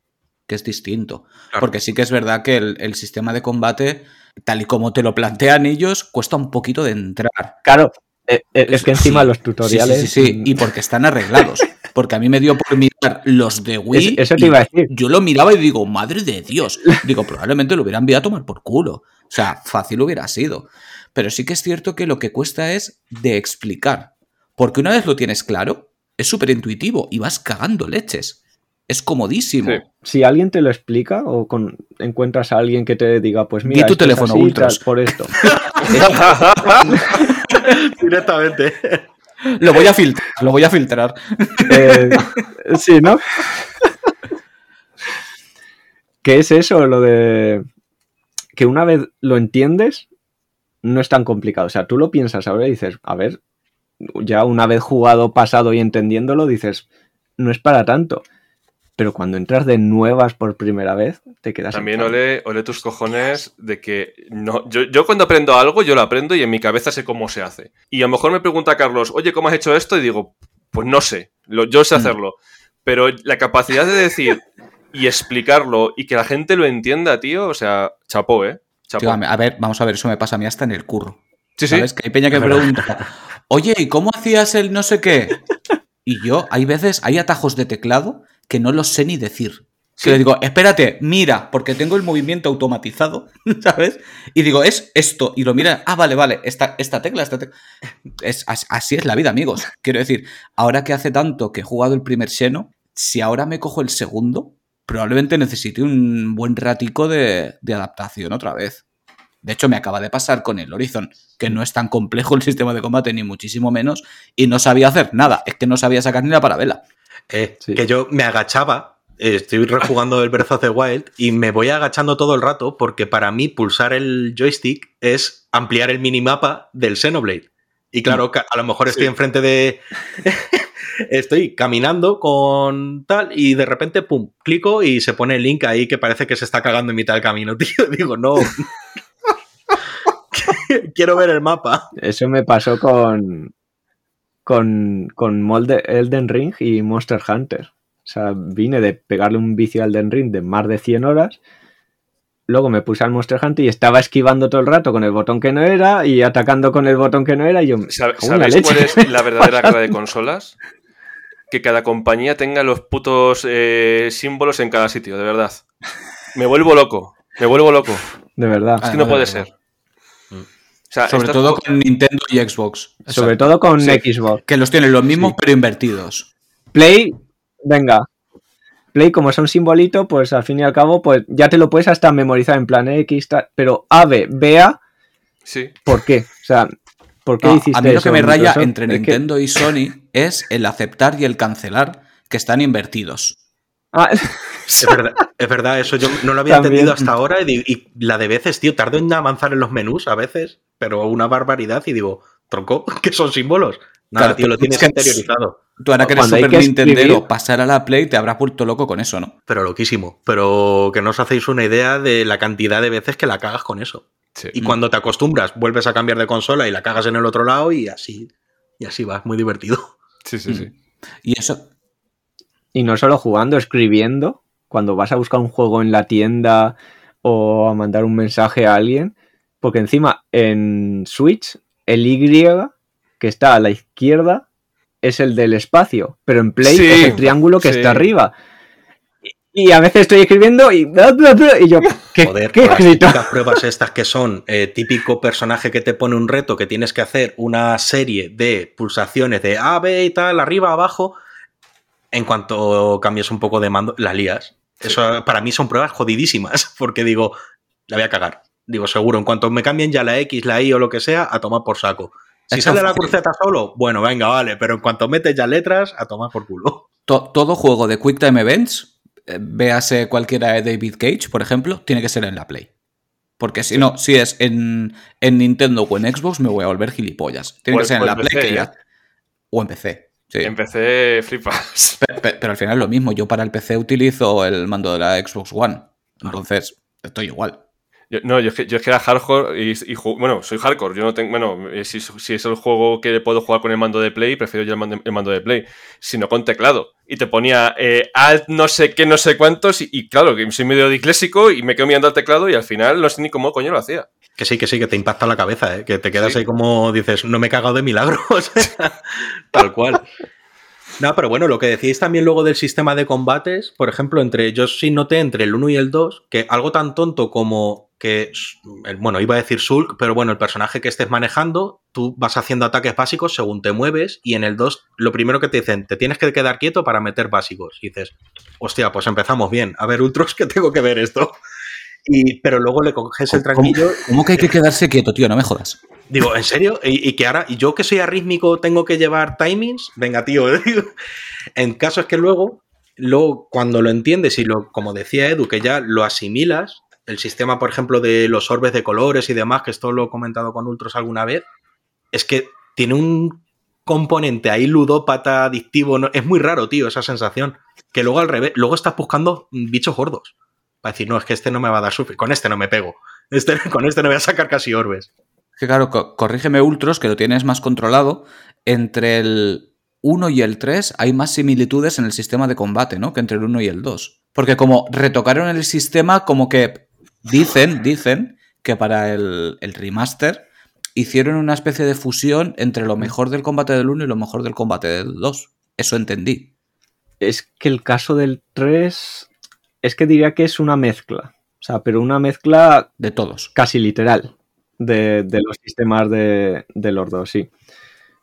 Que es distinto. Claro. Porque sí que es verdad que el, el sistema de combate, tal y como te lo plantean ellos, cuesta un poquito de entrar. Claro, eh, eh, es que encima sí. los tutoriales. Sí, sí, sí, sí. Y porque están arreglados. <laughs> Porque a mí me dio por mirar los de Wii. Eso- eso te iba a decir. Yo lo miraba y digo, madre de Dios. Digo, probablemente lo hubieran enviado a tomar por culo. O sea, fácil hubiera sido. Pero sí que es cierto que lo que cuesta es de explicar. Porque una vez lo tienes claro, es súper intuitivo y vas cagando leches. Es comodísimo. Sí. Si alguien te lo explica o con- encuentras a alguien que te diga, pues mira, tu esto es teléfono, así, Ultras. tal, por esto. <laughs> <laughs> <laughs> Directamente. <laughs> Lo voy a filtrar, lo voy a filtrar. Eh, sí, ¿no? ¿Qué es eso? Lo de que una vez lo entiendes, no es tan complicado. O sea, tú lo piensas ahora y dices, a ver, ya una vez jugado, pasado y entendiéndolo, dices, no es para tanto. Pero cuando entras de nuevas por primera vez, te quedas. También ole, ole tus cojones de que no. Yo, yo cuando aprendo algo, yo lo aprendo y en mi cabeza sé cómo se hace. Y a lo mejor me pregunta Carlos, oye, ¿cómo has hecho esto? Y digo, pues no sé, lo- yo sé Mm. hacerlo. Pero la capacidad de decir y explicarlo y que la gente lo entienda, tío, o sea, chapó, ¿eh? Chapó. Tío, a ver, vamos a ver, eso me pasa a mí hasta en el curro. sí, sí. ¿Sabes? Que hay peña que pregunta, oye, ¿y cómo hacías el no sé qué? Y yo, hay veces, hay atajos de teclado que no los sé ni decir. Sí. Que le digo, espérate, mira, porque tengo el movimiento automatizado, <laughs> ¿sabes? Y digo, es esto. Y lo mira, ah, vale, vale, esta, esta tecla, esta tecla. Es, as- así es la vida, amigos. Quiero decir, ahora que hace tanto que he jugado el primer Xeno, si ahora me cojo el segundo, probablemente necesite un buen ratico de, de adaptación otra vez. De hecho, me acaba de pasar con el Horizon, que no es tan complejo el <laughs> sistema de combate, ni muchísimo menos, y no sabía hacer nada. Es que no sabía sacar ni la parabela. Eh, Sí. Que yo me agachaba, eh, estoy rejugando el Breath of the Wild y me voy agachando todo el rato porque para mí pulsar el joystick es ampliar el minimapa del Xenoblade. Y claro, a lo mejor estoy Sí. enfrente de... <laughs> estoy caminando con tal y de repente, pum, clico y se pone el link ahí que parece que se está cagando en mitad del camino, <laughs> tío. Digo, no. <laughs> Quiero ver el mapa. Eso me pasó con. Con. con Molde, Elden Ring y Monster Hunter. O sea, vine de pegarle un vicio a Elden Ring de más de 100 horas. Luego me puse al Monster Hunter y estaba esquivando todo el rato con el botón que no era y atacando con el botón que no era. Y yo. ¿Sab- "Cago en la ¿Sabéis leche". cuál es la verdadera <laughs> guerra de consolas? Que cada compañía tenga los putos eh, símbolos en cada sitio, de verdad. Me vuelvo loco, me vuelvo loco. De verdad. Es que Ah, no de puede ser. O sea, Sobre todo co- con Nintendo y Xbox. Sobre todo con Sí. Xbox. Que los tienen los mismos, Sí. pero invertidos. Play, venga. Play, como son simbolito, pues al fin y al cabo, pues ya te lo puedes hasta memorizar en plan X, tal, pero AB, BA, Sí. ¿por qué? O sea, ¿por qué No, hiciste a mí lo eso, que me raya Microsoft? entre Es Nintendo y Sony es el aceptar y el cancelar, que están invertidos. Ah, <laughs> Es verdad, es verdad, eso yo no lo había También. entendido hasta ahora y, di- y la de veces, tío, tardo en avanzar en los menús a veces, pero una barbaridad y digo, tronco, <laughs> que son símbolos. Nada, Claro, tío, lo tienes interiorizado. Tú ahora que eres super que escribir- pasar a la Play te habrás vuelto loco con eso, ¿no? Pero loquísimo. Pero que no os hacéis una idea de la cantidad de veces que la cagas con eso. sí. Y Mm. cuando te acostumbras, vuelves a cambiar de consola y la cagas en el otro lado y así. Y así va, muy divertido. <laughs> Sí, sí, sí. Y eso, y no solo jugando, escribiendo, cuando vas a buscar un juego en la tienda o a mandar un mensaje a alguien, porque encima en Switch el Y que está a la izquierda es el del espacio, pero en Play Sí, es el triángulo que sí. está arriba. Y a veces estoy escribiendo y, y yo, ¿qué, Joder, qué las pruebas estas que son eh, típico personaje que te pone un reto que tienes que hacer una serie de pulsaciones de A, B y tal, arriba, abajo. En cuanto cambias un poco de mando, la lías. Eso para mí son pruebas jodidísimas, <laughs> porque digo, la voy a cagar. Digo, seguro, en cuanto me cambien ya la X, la Y o lo que sea, a tomar por saco. Si Eso sale la cruceta solo, bueno, venga, vale, pero en cuanto metes ya letras, a tomar por culo. To- todo juego de Quick Time Events, eh, véase cualquiera de David Cage, por ejemplo, tiene que ser en la Play. Porque si no, si es en, en Nintendo o en Xbox, me voy a volver gilipollas. Tiene O que en- ser en la en Play PC, que ya- ¿eh? O en PC. Sí. Empecé flipas. Pe- pe- Pero, al final es lo mismo. Yo para el PC utilizo el mando de la Xbox One. Entonces, estoy igual. Yo- no, yo es, que, yo es que era hardcore y, bueno, soy hardcore. Yo no tengo, bueno, eh, si, si es el juego que puedo jugar con el mando de Play, prefiero yo el mando, el mando de Play, sino con teclado. Y te ponía eh, alt no sé qué, no sé cuántos, y, y claro, que soy medio disléxico y me quedo mirando al teclado y al final no sé ni cómo coño lo hacía. Que sí, que sí, que te impacta la cabeza, ¿eh? que te quedas Sí. ahí como dices, no me he cagado de milagros. <laughs> Tal cual. No, pero bueno, lo que decíais también luego del sistema de combates, por ejemplo, entre yo sí noté entre el 1 y el 2 que algo tan tonto como que, bueno, iba a decir Sulk, pero bueno, el personaje que estés manejando, tú vas haciendo ataques básicos según te mueves y en el 2 lo primero que te dicen, te tienes que quedar quieto para meter básicos. Y dices, hostia, pues empezamos bien. A ver, Ultros, que tengo que ver esto. Y, pero luego le coges el ¿Cómo- tranquillo ¿Cómo que hay que quedarse quieto, tío? No me jodas. Digo, ¿en serio? ¿Y, y que ahora, y yo que soy arrítmico, tengo que llevar timings? Venga, tío. <laughs> en caso es que luego, luego, cuando lo entiendes y lo, como decía Edu, que ya lo asimilas, el sistema, por ejemplo, de los orbes de colores y demás, que esto lo he comentado con Ultros alguna vez, es que tiene un componente ahí ludópata, adictivo, ¿no? es muy raro, tío, esa sensación. Que luego al revés, luego estás buscando bichos gordos. Para decir, no, es que este no me va a dar sufrir, con este no me pego. Este, <laughs> con este no voy a sacar casi orbes. Que claro, co- corrígeme Ultros, que lo tienes más controlado. Entre el 1 y el 3 hay más similitudes en el sistema de combate, ¿no? Que entre el 1 y el 2. Porque como retocaron el sistema, como que dicen, dicen que para el, el remaster hicieron una especie de fusión entre lo mejor del combate del 1 y lo mejor del combate del 2. Eso entendí. Es que el caso del 3 es que diría que es una mezcla. O sea, pero una mezcla De todos. casi literal de, de los sistemas de, de los dos, sí.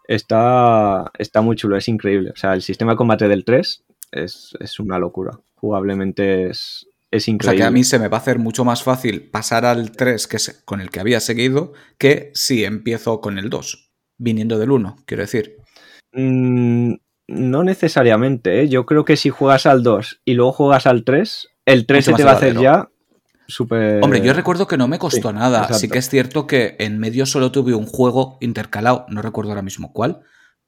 Está, está muy chulo, es increíble. O sea, el sistema de combate del 3 es, es una locura. Jugablemente es, es O sea increíble. que a mí se me va a hacer mucho más fácil pasar al 3, que es con el que había seguido, que si empiezo con el 2, viniendo del 1, quiero decir. Mm, no necesariamente, ¿eh? Yo creo que si juegas al 2 y luego juegas al 3, el 3 se te va a hacer ya súper... Hombre, yo recuerdo que no me costó sí, nada. exacto. Sí que es cierto que en medio solo tuve un juego intercalado, no recuerdo ahora mismo cuál,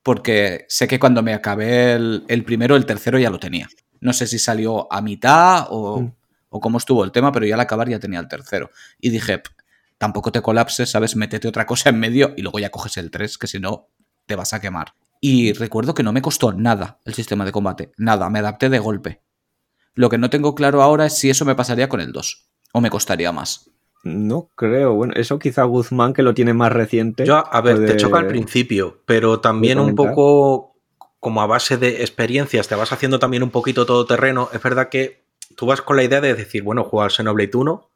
porque sé que cuando me acabé el, el primero, el tercero ya lo tenía. No sé si salió a mitad o, Mm. O cómo estuvo el tema, pero ya al acabar ya tenía el tercero. Y dije, "P, tampoco te colapses, ¿sabes? Métete otra cosa en medio y luego ya coges el 3, que si no, te vas a quemar. Y recuerdo que no me costó nada el sistema de combate, nada, me adapté de golpe. Lo que no tengo claro ahora es si eso me pasaría con el 2, o me costaría más. No creo. Bueno, eso quizá Guzmán, que lo tiene más reciente. Yo, a ver, te choca al principio, pero también un poco como a base de experiencias, te vas haciendo también un poquito todo terreno. Es verdad que tú vas con la idea de decir, bueno, juego al Xenoblade 1,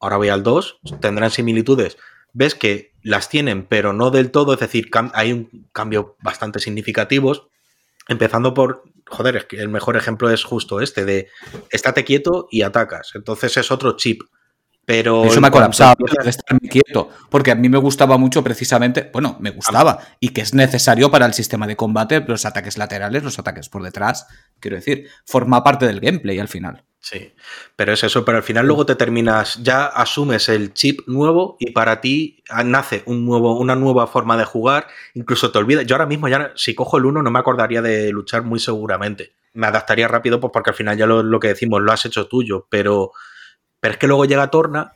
ahora voy al 2, tendrán similitudes. Ves que las tienen, pero no del todo, es decir, hay un cambio bastante significativos. Empezando por, joder, es que el mejor ejemplo es justo este, de estate quieto y atacas. Entonces es otro chip. Pero Eso me ha colapsado de estarme quieto, porque a mí me gustaba mucho precisamente, bueno, me gustaba y que es necesario para el sistema de combate, los ataques laterales, los ataques por detrás, quiero decir, forma parte del gameplay al final. Sí, pero es eso, pero al final luego te terminas, ya asumes el chip nuevo y para ti ah, nace un nuevo, una nueva forma de jugar, incluso te olvidas, yo ahora mismo ya si cojo el 1 no me acordaría de luchar muy seguramente, me adaptaría rápido pues porque al final ya lo, lo que decimos lo has hecho tuyo, pero, pero es que luego llega Torna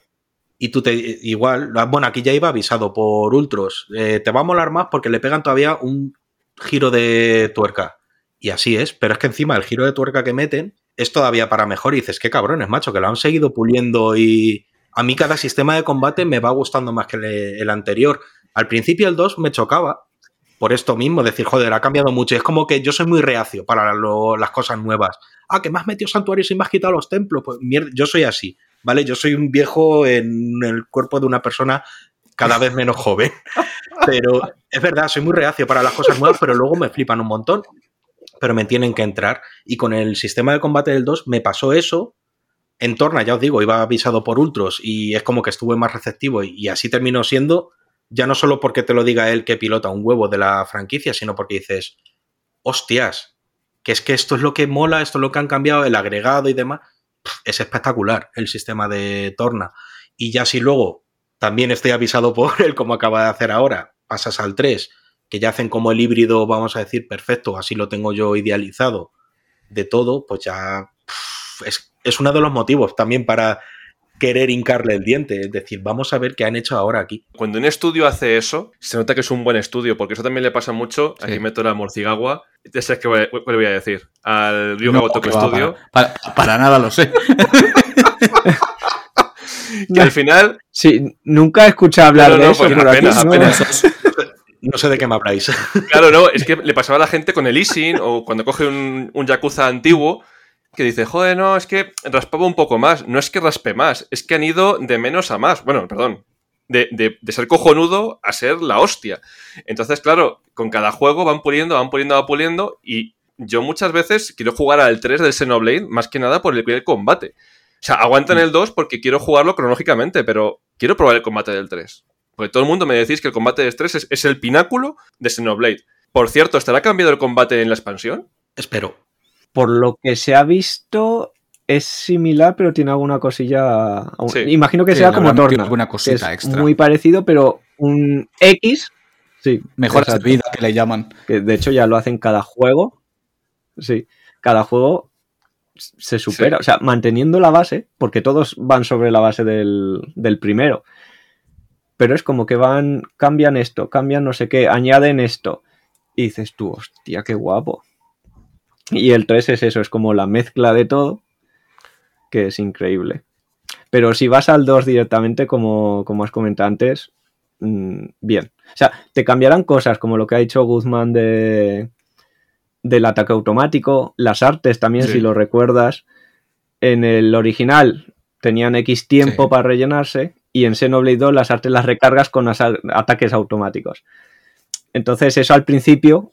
y tú te, igual, bueno, aquí ya iba avisado por Ultros, eh, te va a molar más porque le pegan todavía un giro de tuerca. Y así es, pero es que encima el giro de tuerca que meten es todavía para mejor y dices, qué cabrones, macho, que lo han seguido puliendo y a mí cada sistema de combate me va gustando más que el anterior. Al principio el 2 me chocaba por esto mismo, decir, joder, ha cambiado mucho. Es como que yo soy muy reacio para las cosas nuevas. Ah, que me has metido santuarios y me has quitado los templos. Pues mierda, yo soy así, ¿vale? Yo soy un viejo en el cuerpo de una persona cada vez menos joven. <laughs> Pero es verdad, soy muy reacio para las cosas nuevas, pero luego me flipan un montón. Pero me tienen que entrar. Y con el sistema de combate del 2 me pasó eso, en Torna, ya os digo, iba avisado por Ultros y es como que estuve más receptivo y, y así terminó siendo, ya no solo porque te lo diga él que pilota un huevo de la franquicia, sino porque dices, hostias, que es que esto es lo que mola, esto es lo que han cambiado, el agregado y demás. Es espectacular el sistema de Torna. Y ya si luego también estoy avisado <laughs> por él, como acaba de hacer ahora, pasas al 3, que ya hacen como el híbrido, vamos a decir, perfecto, así lo tengo yo idealizado de todo, pues ya pff, es, es uno de los motivos también para querer hincarle el diente. Es decir, vamos a ver qué han hecho ahora aquí. Cuando un estudio hace eso, se nota que es un buen estudio, porque eso también le pasa mucho. Sí. Aquí meto la Morcigawa. Ya sabes qué voy- qué le voy a decir. Al Ryuga No, Studio. Para, para- para nada lo sé. <laughs> Que al final. Sí, nunca he escuchado hablar No, no, de no, eso. pues pero aquí apenas, no- apenas. No sé de qué me habláis. <laughs> Claro, no, es que le pasaba a la gente con el Isin o cuando coge un, un Yakuza antiguo que dice, joder, no, es que raspaba un poco más. No es que raspe más, es que han ido de menos a más. Bueno, perdón. De, de- de ser cojonudo a ser la hostia. Entonces, claro, con cada juego van puliendo, van puliendo, van puliendo. Y yo muchas veces quiero jugar al 3 del Xenoblade más que nada por el, el combate. O sea, aguanto en el 2 porque quiero jugarlo cronológicamente, pero quiero probar el combate del 3. Porque todo el mundo me decís que el combate del 3 es, es el pináculo de Xenoblade. Por cierto, ¿estará cambiado el combate en la expansión? Espero. Por lo que se ha visto, es similar, pero tiene alguna cosilla. Sí. Imagino que Sí, sea como Torna. alguna cosita es extra. Muy parecido, pero un X. Sí, Mejoras de vida que le llaman. Que de hecho ya lo hacen cada juego. Sí, cada juego se supera. Sí. O sea, manteniendo la base, porque todos van sobre la base del, del primero. Pero es como que van, cambian esto, cambian no sé qué, añaden esto. Y dices tú, hostia, qué guapo. Y el 3 es eso, es como la mezcla de todo, que es increíble. Pero si vas al 2 directamente, como, como has comentado antes, mm, bien. O sea, te cambiarán cosas como lo que ha dicho Guzmán de, del ataque automático, las artes también, Sí. si lo recuerdas. En el original tenían X tiempo Sí. para rellenarse y en Xenoblade 2 las artes las recargas con ataques automáticos. Entonces eso al principio,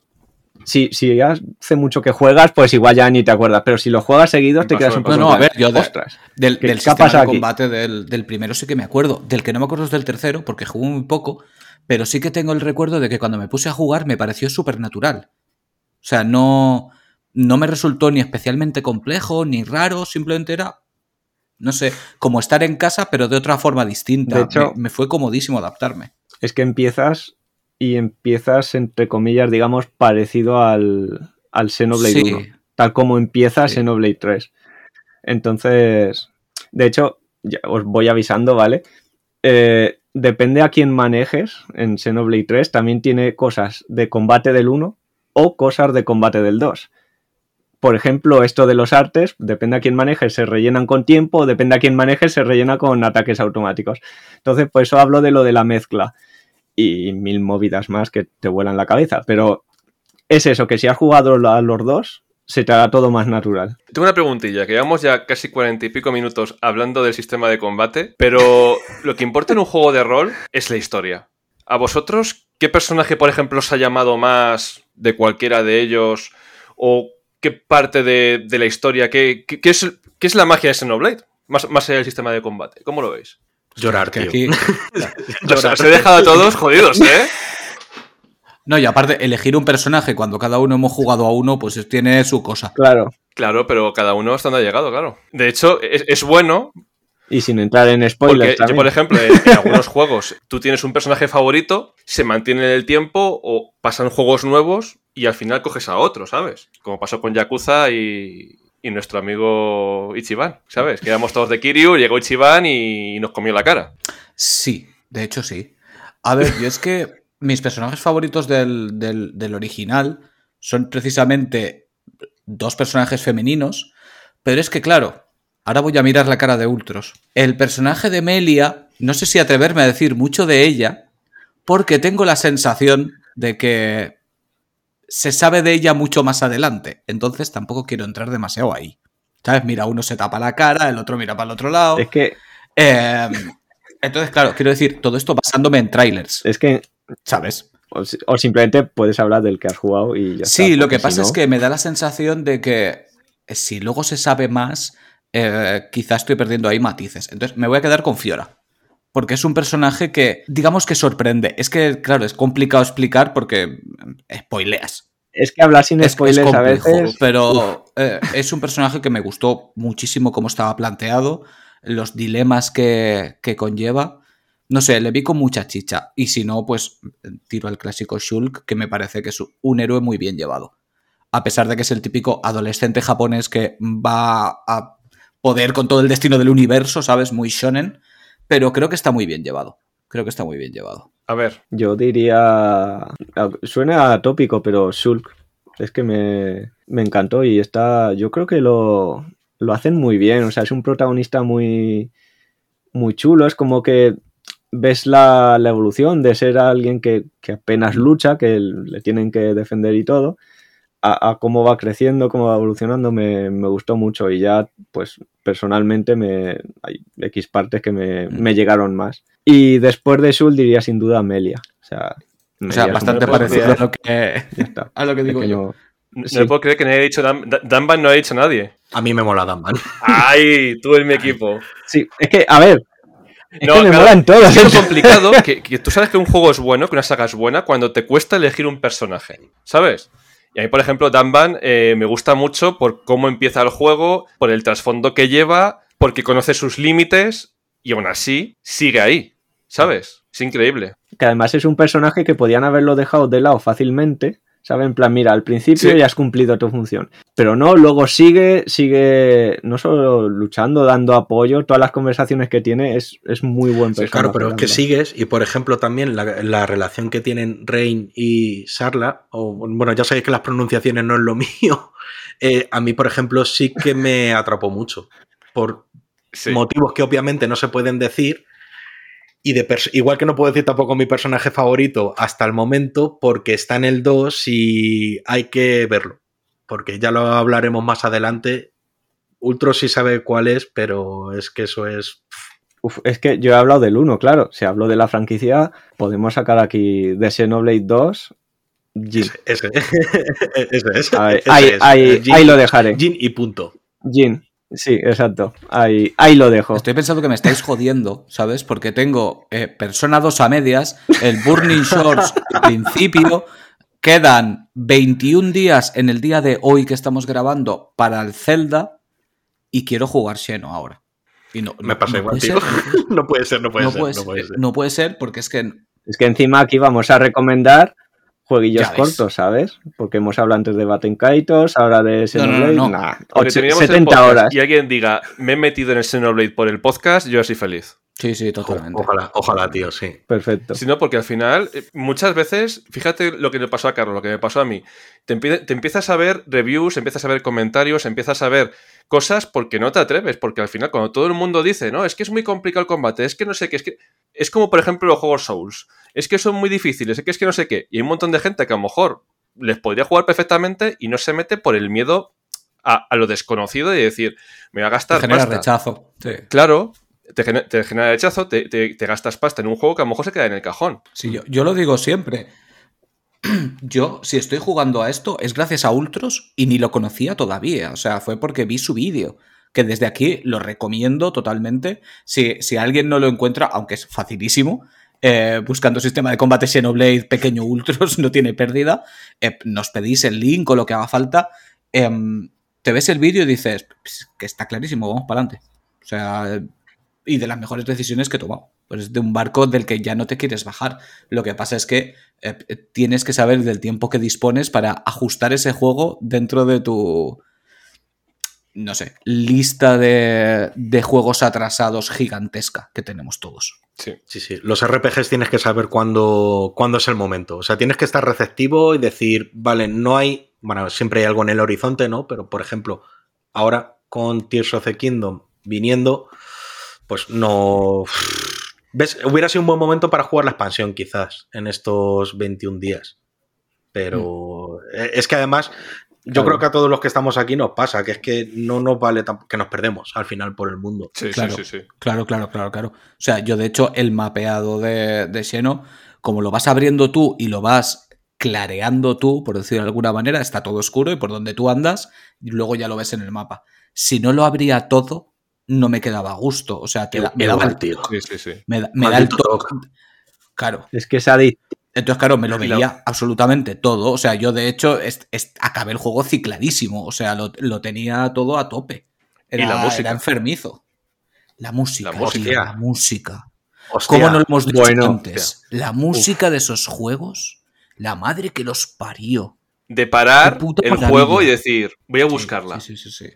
si, si hace mucho que juegas, pues igual ya ni te acuerdas, pero si lo juegas seguidos te quedas un poco... No, no, a ver, yo de- Ostras. Del, ¿Qué- del sistema de combate del, del primero sí que me acuerdo. Del que no me acuerdo es del tercero, porque jugué muy poco, pero sí que tengo el recuerdo de que cuando me puse a jugar me pareció súper natural. O sea, no, no me resultó ni especialmente complejo, ni raro, simplemente era, no sé, como estar en casa, pero de otra forma distinta. De hecho- me, me fue comodísimo adaptarme. es que empiezas y empiezas, entre comillas, digamos, parecido al, al Xenoblade Sí. 1, tal como empieza Sí. Xenoblade 3. Entonces, de hecho, ya os voy avisando, ¿vale? Eh, depende a quién manejes en Xenoblade 3, también tiene cosas de combate del 1 o cosas de combate del 2. Por ejemplo, esto de los artes, depende a quién manejes, se rellenan con tiempo, depende a quién manejes, se rellena con ataques automáticos. Entonces, por eso hablo de lo de la mezcla y mil movidas más que te vuelan la cabeza. Pero es eso, que si has jugado a los dos, se te hará todo más natural. Tengo una preguntilla, que llevamos ya casi cuarenta y pico minutos hablando del sistema de combate, pero lo que importa en un juego de rol es la historia. ¿A vosotros qué personaje, por ejemplo, os ha llamado más de cualquiera de ellos? ¿O qué parte de, de la historia? ¿Qué, qué- qué es, qué es la magia de Xenoblade? Más, más allá del sistema de combate. ¿Cómo lo veis? Llorar, Que tío. aquí- <laughs> Os, os he dejado a todos jodidos, ¿eh? No, y aparte, elegir un personaje cuando cada uno hemos jugado a uno, pues tiene su cosa. Claro. Claro, pero cada uno está donde ha llegado, claro. De hecho, es, es bueno Y sin entrar en Porque spoilers. yo, también. por ejemplo, en, en <laughs> algunos juegos tú tienes un personaje favorito, se mantiene en el tiempo o pasan juegos nuevos y al final coges a otro, ¿sabes? Como pasó con Yakuza y, nuestro amigo Ichiban, ¿sabes? Que éramos todos de Kiryu, llegó Ichiban y nos comió la cara. Sí, de hecho sí. A ver, yo es que mis personajes favoritos del, del- del original son precisamente dos personajes femeninos, pero es que claro, ahora voy a mirar la cara de Ultros. El personaje de Melia, no sé si atreverme a decir mucho de ella, porque tengo la sensación de que se sabe de ella mucho más adelante, entonces tampoco quiero entrar demasiado ahí. ¿Sabes? Mira, uno se tapa la cara, el otro mira para el otro lado. Es que, Eh, entonces, claro, quiero decir, todo esto basándome en trailers, es que ¿sabes? o, si- o simplemente puedes hablar del que has jugado y ya Sí, está, lo que pasa si es que me da la sensación de que si luego se sabe más, eh, quizá estoy perdiendo ahí matices. Entonces me voy a quedar con Fiora. Porque es un personaje que, digamos que sorprende. Es que, claro, es complicado explicar porque spoileas. Es que hablar sin Es, es spoilers a veces. pero eh, es un personaje que me gustó muchísimo cómo estaba planteado, los dilemas que, que conlleva. No sé, le vi con mucha chicha. Y si no, pues tiro al clásico Shulk, que me parece que es un héroe muy bien llevado. A pesar de que es el típico adolescente japonés que va a poder con todo el destino del universo, ¿sabes? Muy shonen. Pero creo que está muy bien llevado. Creo que está muy bien llevado. A ver, Yo diría. Suena atópico, pero Shulk. Es que me, me encantó y está. Yo creo que lo, lo hacen muy bien. O sea, es un protagonista muy. Muy chulo. Es como que ves la, la evolución de ser alguien que, que apenas lucha, que le tienen que defender y todo, a, a cómo va creciendo, cómo va evolucionando, me, me gustó mucho. Y ya, pues, personalmente, me, hay X partes que me, me llegaron más. Y después de Shul diría sin duda Amelia. O sea, O sea, bastante parecido a lo que, <laughs> a lo que digo yo. no Sí. me puedo creer que nadie haya dicho Dan- Dan- Danban, no ha dicho nadie. A mí me mola Danban. ¡Ay! Tú en mi equipo. Sí, es que, a ver, es No, que me claro, molan todas. Es complicado que, que tú sabes que un juego es bueno, que una saga es buena, cuando te cuesta elegir un personaje, ¿sabes? Y a mí, por ejemplo, Danban eh, me gusta mucho por cómo empieza el juego, por el trasfondo que lleva, porque conoce sus límites y aún así sigue ahí, ¿sabes? Es increíble. Que además es un personaje que podían haberlo dejado de lado fácilmente. ¿Sabes? En plan, mira, al principio Sí. ya has cumplido tu función. Pero no, luego sigue, sigue no solo luchando, dando apoyo, todas las conversaciones que tiene, es, es muy buen Sí, personaje. Claro, pero es que sigues y, por ejemplo, también la, la relación que tienen Rain y Sarla, o bueno, ya sabéis que las pronunciaciones no es lo <laughs> mío, eh, a mí, por ejemplo, sí que me atrapó mucho, por Sí. motivos que obviamente no se pueden decir, y de igual que no puedo decir tampoco mi personaje favorito hasta el momento, porque está en el 2 y hay que verlo, porque ya lo hablaremos más adelante. Ultros sí sabe cuál es, pero es que eso es Uf, es que yo he hablado del 1, claro. Si hablo de la franquicia, podemos sacar aquí de Xenoblade 2. Jin. Ese, ese, <laughs> ese, ese, Ahí, ese ahí, es. ahí- Jin- ahí lo dejaré. Jin y punto. Jin. Sí, exacto. Ahí, ahí lo dejo. Estoy pensando que me estáis jodiendo, ¿sabes? Porque tengo eh, Persona 2 a medias, el Burning Shores al principio, quedan 21 días en el día de hoy que estamos grabando para el Zelda y quiero jugar Xeno ahora. Y no, Me pasa no igual, tío. ser. <laughs> No puede ser, no puede No ser. puede no ser, puede ser. no puede ser porque es que Es que encima aquí vamos a recomendar jueguillos cortos, ¿sabes? Porque hemos hablado antes de Batten Kaitos, ahora de No, no, Xenoblade. no, no. nah, Porque ocho- terminamos el 70 podcast horas. Y alguien diga, me he metido en el Xenoblade por el podcast, yo soy feliz. sí, sí, totalmente. Ojalá, ojalá, tío, sí. Perfecto. Si no, porque al final, eh, muchas veces, fíjate lo que le pasó a Carlos, lo que me pasó a mí. Te, empie- te empiezas a ver reviews, empiezas a ver comentarios, empiezas a ver cosas porque no te atreves. Porque al final, cuando todo el mundo dice, no, es que es muy complicado el combate, es que no sé qué, es que. Es como, por ejemplo, los juegos Souls. Es que son muy difíciles, es que es que no sé qué. Y hay un montón de gente que a lo mejor les podría jugar perfectamente y no se mete por el miedo a, a lo desconocido y decir, me voy a Te gastar genera pasta. rechazo. sí. Claro, te, gener- te genera rechazo, te, te- te gastas pasta en un juego que a lo mejor se queda en el cajón. Sí, yo, yo lo digo siempre. <clears throat> Yo, si estoy jugando a esto, es gracias a Ultros y ni lo conocía todavía. O sea, fue porque vi su vídeo. Que desde aquí lo recomiendo totalmente. Si, si alguien no lo encuentra, aunque es facilísimo, eh, buscando sistema de combate Xenoblade pequeño Ultros, <laughs> no tiene pérdida. eh, nos pedís el link o lo que haga falta. em, te ves el vídeo y dices "Pues, que está clarísimo, vamos para adelante. O sea, y de las mejores decisiones que he tomado. Pues de un barco del que ya no te quieres bajar. Lo que pasa es que eh, tienes que saber del tiempo que dispones para ajustar ese juego dentro de tu, no sé, lista de, de juegos atrasados gigantesca que tenemos todos. Sí. Sí, sí. Los RPGs tienes que saber cuándo, cuándo es el momento. O sea, tienes que estar receptivo y decir, vale, no hay. Bueno, siempre hay algo en el horizonte, ¿no? Pero, por ejemplo, ahora con Tears of the Kingdom viniendo, pues no. ¿Ves? Hubiera sido un buen momento para jugar la expansión, quizás, en estos 21 días. Pero eh, es que además, yo Claro. creo que a todos los que estamos aquí nos pasa, que es que no nos vale que nos perdemos al final por el mundo. Sí, Claro. sí, sí, sí. Claro, claro, claro, claro. O sea, yo de hecho el mapeado de, de Xeno, como lo vas abriendo tú y lo vas clareando tú, por decirlo de alguna manera, está todo oscuro y por donde tú andas, y luego ya lo ves en el mapa. si no lo abría todo, no me quedaba a gusto. O sea, que da- me daba Igual, el tío. Sí, sí, sí. Me, da- me da el toque. Claro. Es que es adictivo. Entonces, claro, me lo veía absolutamente todo. O sea, yo de hecho est- acabé el juego cicladísimo. O sea, lo, lo tenía todo a tope. Era, Y la música. era enfermizo. La música, La tío, música. la música. Hostia, ¿Cómo no lo hemos dicho bueno, antes? La música de esos juegos, la madre que los parió. De parar el maravilla. juego y decir, voy a buscarla. Sí, sí, sí. sí.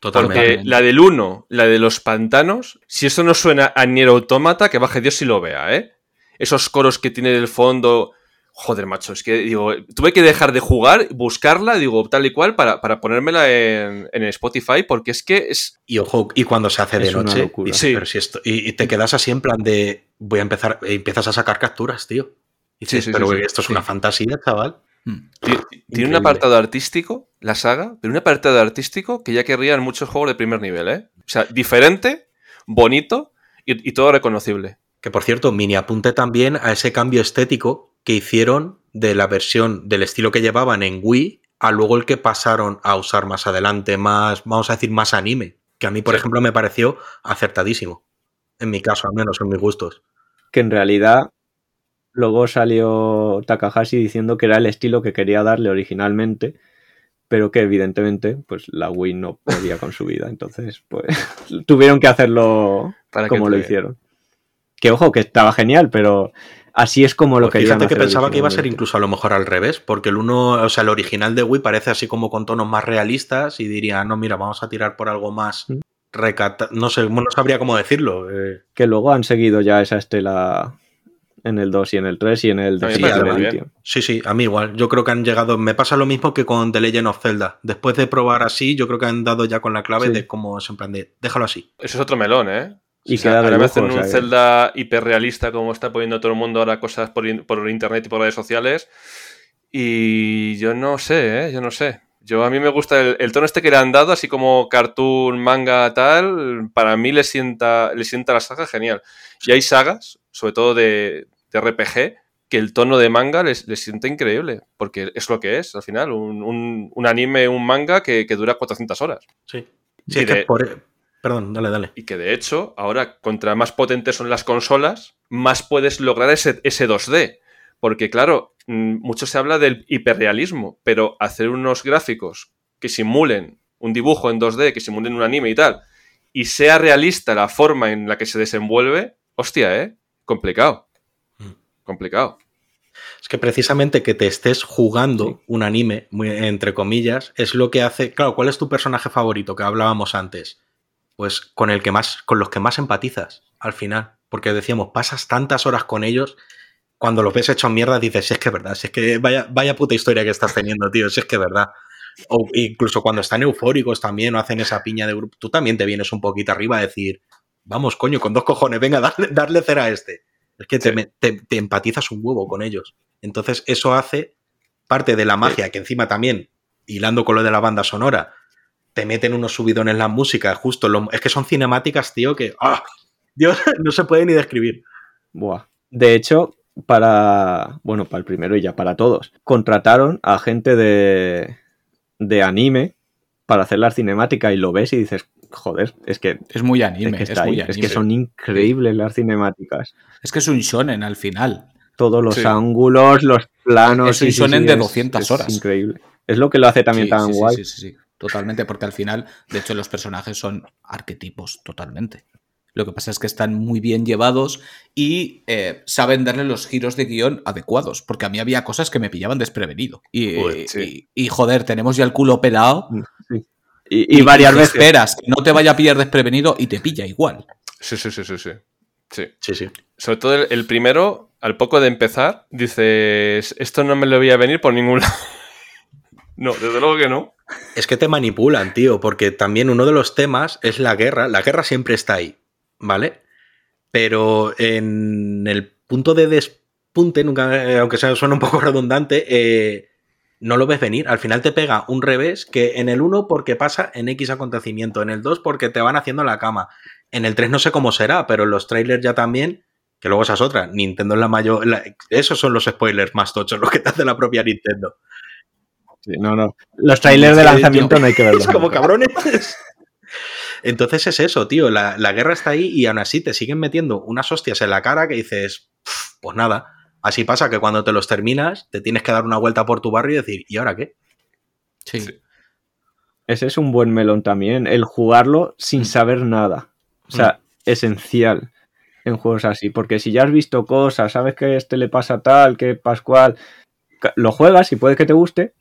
Totalmente. Porque la del 1, la de los pantanos, si eso no suena a Nier Automata, que baje Dios si lo vea, ¿eh? Esos coros que tiene del fondo. Joder, macho, es que digo, tuve que dejar de jugar, buscarla, digo, tal y cual, para, para ponérmela en, en Spotify, porque es que es. Y ojo, y cuando se hace de Es noche, y, Sí. pero si esto, y, y te quedas así en plan de voy a empezar, y empiezas a sacar capturas, tío. Y dices, Sí, sí, pero sí, sí. esto es una fantasía, chaval. Mm. Ti- Tiene un apartado artístico, la saga, pero un apartado artístico que ya querría en muchos juegos de primer nivel, ¿eh? O sea, diferente, bonito y, y todo reconocible. Que por cierto, mini apunte también a ese cambio estético que hicieron de la versión del estilo que llevaban en Wii a luego el que pasaron a usar más adelante, más, vamos a decir, más anime. Que a mí, por Sí. ejemplo, me pareció acertadísimo. En mi caso, al menos en mis gustos. Que en realidad luego salió Takahashi diciendo que era el estilo que quería darle originalmente, pero que evidentemente pues la Wii no podía con su vida. Entonces, pues <laughs> tuvieron que hacerlo Para que como lo hicieron. Que ojo, que estaba genial, pero así es como lo Pues querían fíjate que pensaba que iba a ser incluso a lo mejor al revés, porque el uno, o sea, el original de Wii parece así como con tonos más realistas y diría, no, mira, vamos a tirar por algo más Mm. recata, no sé, no sabría cómo decirlo. eh, Que luego han seguido ya esa estela en el 2 y en el 3 y en el bien. Edition. Sí, sí, a mí igual. Yo creo que han llegado. Me pasa lo mismo que con The Legend of Zelda. Después de probar así, yo creo que han dado ya con la clave Sí. de cómo es en plan de. Déjalo así. Eso es otro melón, ¿eh? Y O sea, de ahora me hacen o sea un que- Zelda hiperrealista como está poniendo todo el mundo ahora cosas por, in- por internet y por redes sociales. Y yo no sé, ¿eh? Yo no sé. Yo a mí me gusta el, el tono este que le han dado, así como cartoon, manga, tal. Para mí le sienta, le sienta la saga genial. Y hay sagas, sobre todo de, de RPG, que el tono de manga les, les sienta increíble. Porque es lo que es, al final. Un, un- un anime, un manga que, que dura 400 horas. Sí. Sí, es que de- por- Perdón, dale, dale. Y que de hecho, ahora, contra más potentes son las consolas, más puedes lograr ese, ese 2D. Porque, claro, mm, mucho se habla del hiperrealismo, pero hacer unos gráficos que simulen un dibujo en 2D, que simulen un anime y tal, y sea realista la forma en la que se desenvuelve, hostia, ¿eh? Complicado. Complicado. Es que precisamente que te estés jugando un anime, muy- entre comillas, es lo que hace. Claro, ¿cuál es tu personaje favorito que hablábamos antes? Pues con el que más, con los que más empatizas al final. Porque decíamos, pasas tantas horas con ellos, cuando los ves hechos mierda, dices, si es que es verdad, si es que vaya, vaya puta historia que estás teniendo, tío, si es que es verdad. O incluso cuando están eufóricos también o hacen esa piña de grupo, tú también te vienes un poquito arriba a decir, vamos, coño, con dos cojones, venga, darle, darle cera a este. Es que te, Sí. me- te- te empatizas un huevo con ellos. Entonces, eso hace parte de la magia, que encima también, hilando con lo de la banda sonora, te meten unos subidones en la música, justo. lo- es que son cinemáticas, tío, que. ¡ah! Dios, <laughs> no se puede ni describir. Buah. De hecho, para. Bueno, para el primero y ya para todos. Contrataron a gente de. de anime para hacer las cinemáticas y lo ves y dices, joder, es que. Es muy Es anime, que, es, está muy es que son increíbles las cinemáticas. Es que es un shonen al final. Todos los Sí. ángulos, los planos. Es un sí, shonen sí, de es- 200 es horas. increíble. Es lo que lo hace también Sí, tan guay. Sí, sí, sí, totalmente, porque al final, de hecho, los personajes son arquetipos totalmente. Lo que pasa es que están muy bien llevados y eh, saben darle los giros de guion adecuados, porque a mí había cosas que me pillaban desprevenido. Y, Joder, sí. y- y, joder, tenemos ya el culo pelado. Sí. Y, y varias veces. esperas que no te vaya a pillar desprevenido y te pilla igual. Sí, sí, sí, sí, sí. Sí. Sí, sí. Sobre todo el, el primero, al poco de empezar, dices, esto no me lo voy a venir por ningún lado. <laughs> no, desde luego que no. Es que te manipulan, tío, porque también uno de los temas es la guerra. La guerra siempre está ahí, ¿vale? Pero en el punto de despunte, nunca, eh, aunque sea suena un poco <laughs> redundante, eh, no lo ves venir. Al final te pega un revés que en el 1 porque pasa en X acontecimiento, en el 2 porque te van haciendo la cama, en el 3 no sé cómo será, pero en los trailers ya también, que luego esa es otra, Nintendo es la mayor... la- esos son los spoilers más tochos, los que te hace la propia Nintendo. Sí, no, no. Los trailers de lanzamiento no hay que verlos. Es <laughs> como cabrones. Entonces es eso, tío. La, la guerra está ahí y aún así te siguen metiendo unas hostias en la cara que dices, "Pf, pues nada. Así pasa que cuando te los terminas, te tienes que dar una vuelta por tu barrio y decir, ¿y ahora qué? Sí. Sí. Ese es un buen melón también, el jugarlo sin saber nada. O sea, esencial en juegos así, porque si ya has visto cosas, sabes que este le pasa tal, que Pascual, lo juegas y puede que te guste,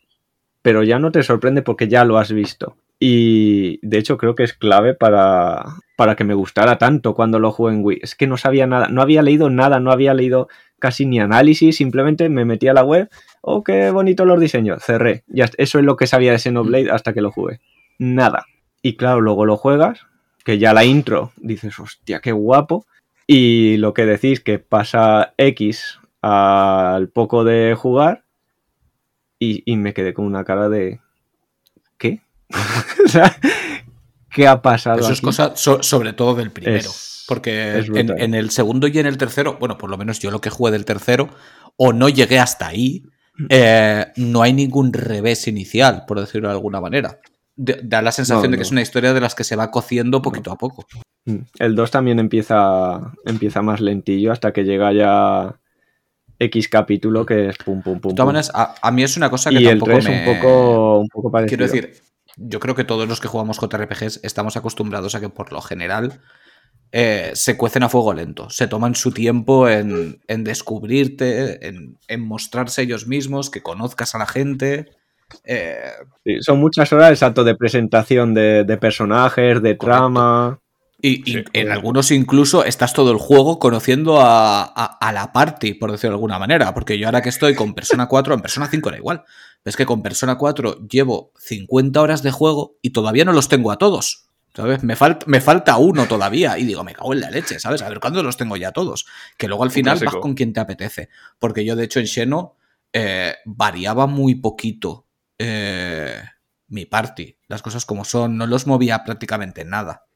pero ya no te sorprende porque ya lo has visto. Y de hecho creo que es clave para, para que me gustara tanto cuando lo jugué en Wii. Es que no sabía nada, no había leído nada, no había leído casi ni análisis, simplemente me metí a la web, oh, qué bonito los diseños, cerré. Ya, eso es lo que sabía de Xenoblade hasta que lo jugué. Nada. Y claro, luego lo juegas, que ya la intro, dices, hostia, qué guapo. Y lo que decís, que pasa X al poco de jugar, y, y me quedé con una cara de... ¿Qué? <laughs> o sea, ¿qué ha pasado? Eso es aquí? cosa so- sobre todo del primero. Es- porque en, el segundo y en el tercero, bueno, por lo menos yo lo que jugué del tercero, o no llegué hasta ahí, eh, no hay ningún revés inicial, por decirlo de alguna manera. De- da la sensación No, de que es una historia de las que se va cociendo poquito a poco. Mm. El 2 también empieza, empieza más lentillo hasta que llega ya X capítulo que es pum, pum, pum. De todas maneras, a, a mí es una cosa que y el tampoco 3 me... un poco, un poco parecido. Quiero decir, yo creo que todos los que jugamos JRPGs estamos acostumbrados a que por lo general eh, se cuecen a fuego lento, se toman su tiempo en, en descubrirte, en, en mostrarse ellos mismos, que conozcas a la gente. eh, Sí, son muchas horas exacto de presentación de, de personajes, de trama. y, en algunos incluso estás todo el juego conociendo a, a- a la party, por decirlo de alguna manera. Porque yo ahora que estoy con Persona 4, en Persona 5 era igual. Es que con Persona 4 llevo 50 horas de juego y todavía no los tengo a todos. ¿Sabes? Me, falta me falta uno todavía. Y digo, me cago en la leche, ¿sabes? A ver cuándo los tengo ya todos. Que luego al final vas con quien te apetece. Porque yo, de hecho, en Xeno eh, variaba muy poquito eh, mi party. Las cosas como son. No los movía prácticamente nada.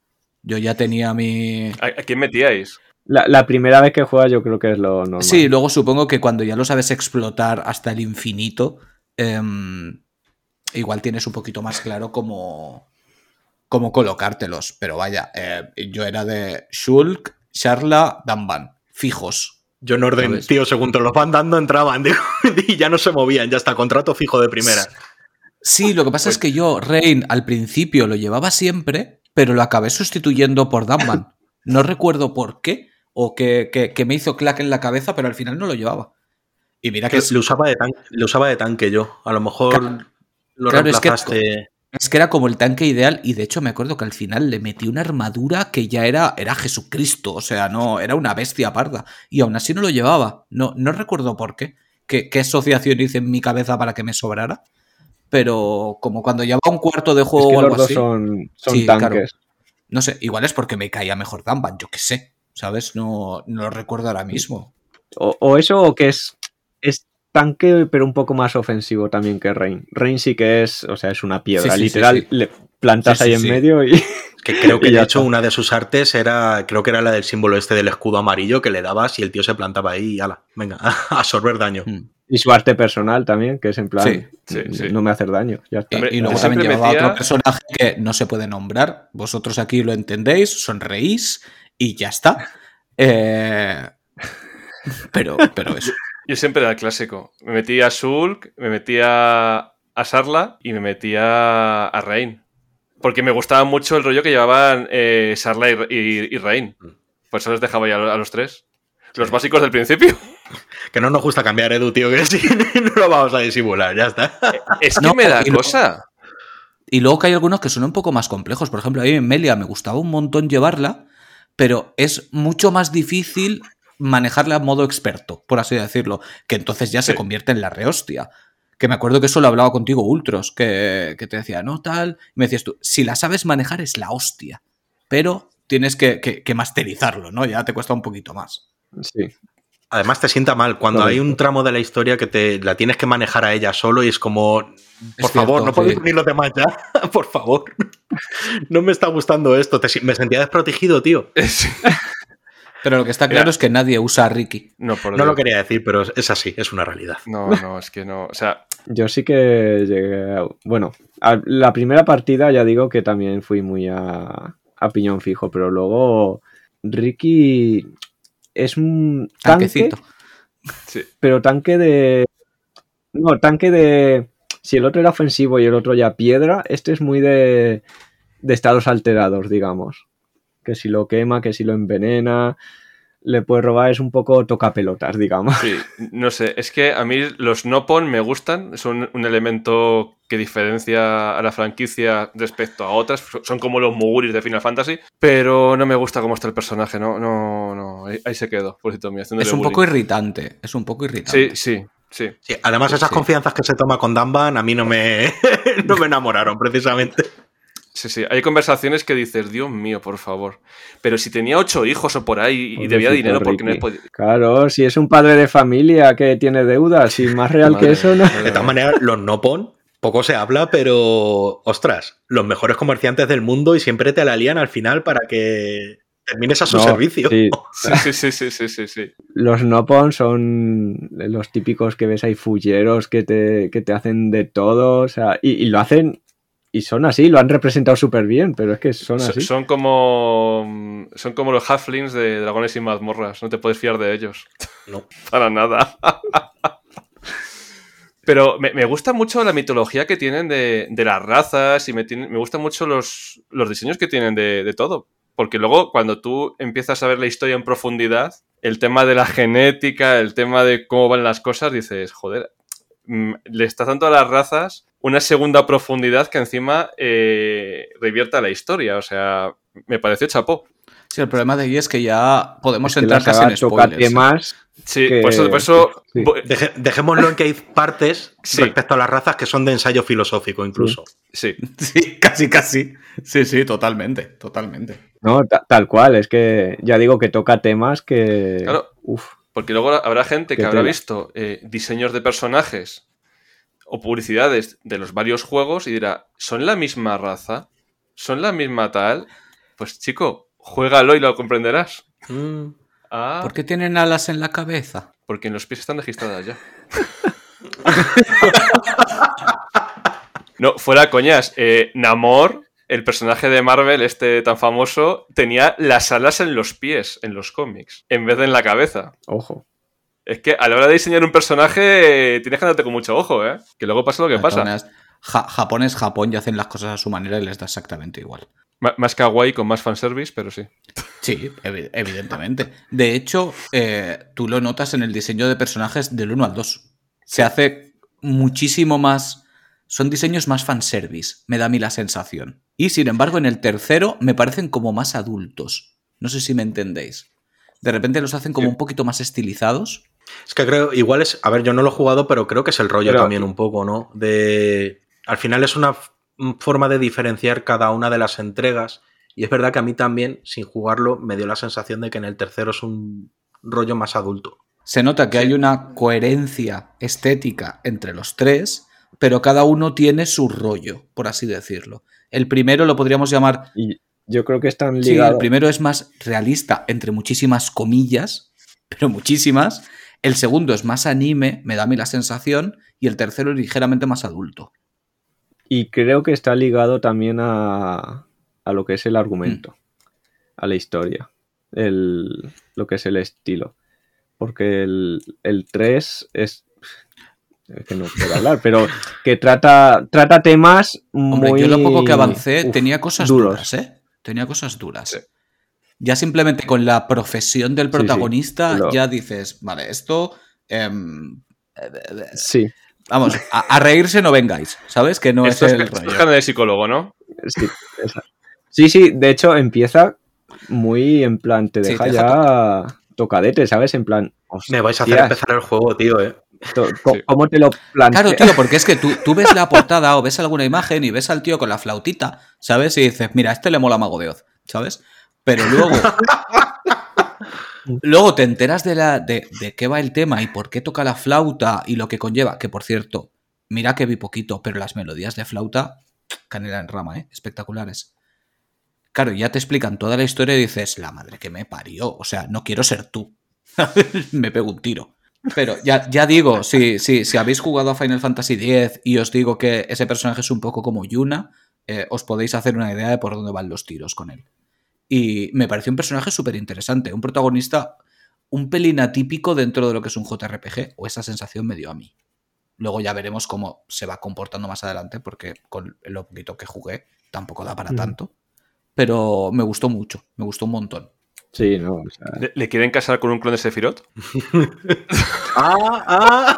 Yo ya tenía mi. ¿A, a quién metíais? La, la primera vez que juegas yo creo que es lo normal. Sí, luego supongo que cuando ya lo sabes explotar hasta el infinito, em, igual tienes un poquito más claro cómo, cómo colocártelos. Pero vaya, eh, yo era de Shulk, Sharla, Danban, fijos. Yo en orden, ¿Sabes? tío, según te los van dando, entraban digo, <laughs> y ya no se movían, ya está, contrato fijo de primera. Sí, lo que pasa es que yo, Rain, al principio lo llevaba siempre, pero lo acabé sustituyendo por Danban. No recuerdo por qué, o que, que- que me hizo clack en la cabeza, pero al final no lo llevaba. Y mira que Que es, lo, usaba de tanque, lo usaba de tanque yo. A lo mejor Claro. lo Claro, reemplazaste. Es que era como el tanque ideal y de hecho me acuerdo que al final le metí una armadura que ya era, era Jesucristo, o sea, no, era una bestia parda y aún así no lo llevaba. No, no recuerdo por qué, qué, qué asociación hice en mi cabeza para que me sobrara, pero como cuando llevaba un cuarto de Es juego que o los algo dos así, son, son Sí, tanques. no sé, igual es porque me caía mejor Danban, yo qué sé, ¿sabes? No, no lo recuerdo ahora mismo. O, o eso o que es, es tanque pero un poco más ofensivo también que Rain. Rain sí que es, o sea, es una piedra. Sí, sí, sí, Literal, sí. le plantas Sí, sí, ahí en medio y... Que creo que <laughs> de hecho está. una de sus artes era, creo que era la del símbolo este del escudo amarillo que le dabas y el tío se plantaba ahí y ala, venga, <laughs> a absorber daño. Mm. Y su arte personal también, que es en plan, Sí, sí, sí. no me hacer daño, ya está. Y, y luego también llevaba metía- otro personaje que no se puede nombrar. Vosotros aquí lo entendéis, sonreís y ya está. Eh, pero, pero eso. Yo siempre era el clásico. Me metía a Shulk, me metía a Sarla y me metía a Rain. Porque me gustaba mucho el rollo que llevaban eh, Sarla y, y, y Rain. Por eso les dejaba ya a los tres. Los básicos del principio. <laughs> Que no nos gusta cambiar, Edu, tío, que sí, <laughs> no lo vamos a disimular, ya está. Es que No, me da cosa. Y luego que hay algunos que son un poco más complejos. Por ejemplo, a mí en Melia me gustaba un montón llevarla, pero es mucho más difícil manejarla a modo experto, por así decirlo. Que entonces ya se convierte en la rehostia. Que me acuerdo que eso lo hablaba contigo, Ultros, que, que te decía, no tal. Y me decías tú, si la sabes manejar es la hostia. Pero tienes que, que- que masterizarlo, ¿no? Ya te cuesta un poquito más. Sí. Además te sienta mal cuando Correcto. hay un tramo de la historia que te la tienes que manejar a ella solo y es como, por Es favor, cierto, no podéis sí. venir los demás ya, <laughs> por favor. <laughs> No me está gustando esto, te me sentía desprotegido, tío. <laughs> Pero lo que está claro Mira. es que nadie usa a Ricky. No, por No lo quería decir, pero es así, es una realidad. No, no, es que no. O sea, Yo sí que llegué. a- Bueno, a- la primera partida ya digo que también fui muy a, a piñón fijo, pero luego Ricky es un tanque, Tanquecito. sí. pero tanque de. No, tanque de. Si el otro era ofensivo y el otro ya piedra, este es muy de, de estados alterados, digamos. Que si lo quema, que si lo envenena, le puede robar, es un poco toca pelotas, digamos. Sí, no sé, es que a mí los Nopon me gustan, son un elemento que diferencia a la franquicia respecto a otras, son como los Muguris de Final Fantasy, pero no me gusta cómo está el personaje, no, no, no, ahí, ahí se quedó, pobrecito mío, Es un bullying. poco irritante. Es un poco irritante. Sí, sí, sí. Sí, además, esas Sí. confianzas que se toma con Danban a mí no me, <laughs> no me enamoraron, precisamente. Sí, sí, hay conversaciones que dices, Dios mío, por favor. Pero si tenía ocho hijos o por ahí y debía dinero porque no he podido... Claro, si es un padre de familia que tiene deudas y más real que eso, ¿no? De todas maneras, los Nopon, poco se habla, pero ostras, los mejores comerciantes del mundo y siempre te la lían al final para que termines a su No, servicio. sí. Sí, sí, sí, sí, sí, sí, sí. Los Nopon son los típicos que ves ahí fulleros que te, que te hacen de todo, o sea, y, y lo hacen, y son así, lo han representado súper bien, pero es que son So- así. Son como son como los halflings de Dragones y Mazmorras, no te puedes fiar de ellos. <laughs> No. <laughs> Para nada. Pero me, me gusta mucho la mitología que tienen de, de las razas y me, tiene- me gustan mucho los, los diseños que tienen de, de todo. Porque luego cuando tú empiezas a ver la historia en profundidad, el tema de la genética, el tema de cómo van las cosas, dices, joder, mm, le estás dando a las razas una segunda profundidad que encima eh, revierta la historia. O sea, me pareció chapó. Sí, el problema de ahí es que ya podemos Es que la entrar casi en spoilers. temas Sí, que- por eso, por eso sí. voy- Deje- dejémoslo en que hay partes Sí. respecto a las razas que son de ensayo filosófico, incluso. sí. <laughs> Sí, casi, casi. Sí, sí, totalmente, totalmente. No, ta- tal cual, es que ya digo que toca temas que... Claro. Uf, Porque luego habrá gente que habrá visto eh, diseños de personajes o publicidades de los varios juegos y dirá, ¿son la misma raza? ¿Son la misma tal? Pues chico, juégalo y lo comprenderás. Mm. Ah, ¿Por qué tienen alas en la cabeza? porque en los pies están registradas ya. <laughs> no, fuera coñas. eh, Namor, el personaje de Marvel, este tan famoso, tenía las alas en los pies en los cómics, en vez de en la cabeza. ojo. Es que a la hora de diseñar un personaje eh, tienes que andarte con mucho ojo, ¿eh? Que luego pasa lo que pasa. todas maneras, Ja- Japón es Japón y hacen las cosas a su manera y les da exactamente igual. M- más kawaii con más fanservice, pero sí. Sí, evi- evidentemente. De hecho, eh, tú lo notas en el diseño de personajes del 1 al 2. Se hace muchísimo más. Son diseños más fanservice, me da a mí la sensación. Y sin embargo, en el tercero me parecen como más adultos. No sé si me entendéis. De repente los hacen como Sí. un poquito más estilizados. Es que creo, igual es, a ver, yo no lo he jugado, pero creo que es el rollo Pero- también un poco, ¿no? De, al final es una forma de diferenciar cada una de las entregas. Y es verdad que a mí también, sin jugarlo, me dio la sensación de que en el tercero es un rollo más adulto. Se nota que Sí. hay una coherencia estética entre los tres, pero cada uno tiene su rollo, por así decirlo. El primero lo podríamos llamar Y yo creo que están Sí, ligados... el primero es más realista, entre muchísimas comillas, pero muchísimas. El segundo es más anime, me da a mí la sensación, y el tercero es ligeramente más adulto. Y creo que está ligado también a, a lo que es el argumento, Mm. a la historia, el, lo que es el estilo. Porque el, el 3 es... Es que no quiero hablar, pero que trata, trata temas Hombre, muy... yo lo poco que avancé uf, tenía cosas duros. duras, ¿eh? Tenía cosas duras. Ya simplemente con la profesión del Sí, sí, protagonista, lo- ya dices, vale, esto. em, eh, eh, Sí, vamos, a, a reírse no vengáis, ¿sabes? Que no Esto es es, el esto es rollo. carne de psicólogo, ¿no? sí, esa- sí, sí, de hecho empieza muy en plan, te Sí, deja ya tocadete, ¿sabes? En plan, Me vais a hacer empezar el juego, tío, ¿eh? <laughs> ¿cómo te lo planteas? Claro, tío, porque es que tú, tú ves la portada o ves alguna imagen y ves al tío con la flautita, ¿sabes? Y dices, mira, a este le mola Mago de Oz, ¿sabes? Pero luego. luego te enteras de, la, de, de qué va el tema y por qué toca la flauta y lo que conlleva. Que por cierto, mira que vi poquito, pero las melodías de flauta, canela en rama, ¿eh? Espectaculares. Claro, ya te explican toda la historia y dices, la madre que me parió. O sea, no quiero ser tú. <laughs> me pego un tiro. Pero ya, ya digo, si, si, si habéis jugado a Final Fantasy X y os digo que ese personaje es un poco como Yuna, eh, os podéis hacer una idea de por dónde van los tiros con él. Y me pareció un personaje súper interesante, un protagonista un pelín atípico dentro de lo que es un JRPG, o esa sensación me dio a mí. Luego ya veremos cómo se va comportando más adelante, porque con lo poquito que jugué tampoco da para Mm. tanto. Pero me gustó mucho, me gustó un montón. Sí, no, o sea, ¿Le, le quieren casar con un clon de Sephiroth? <laughs> Ah, ah.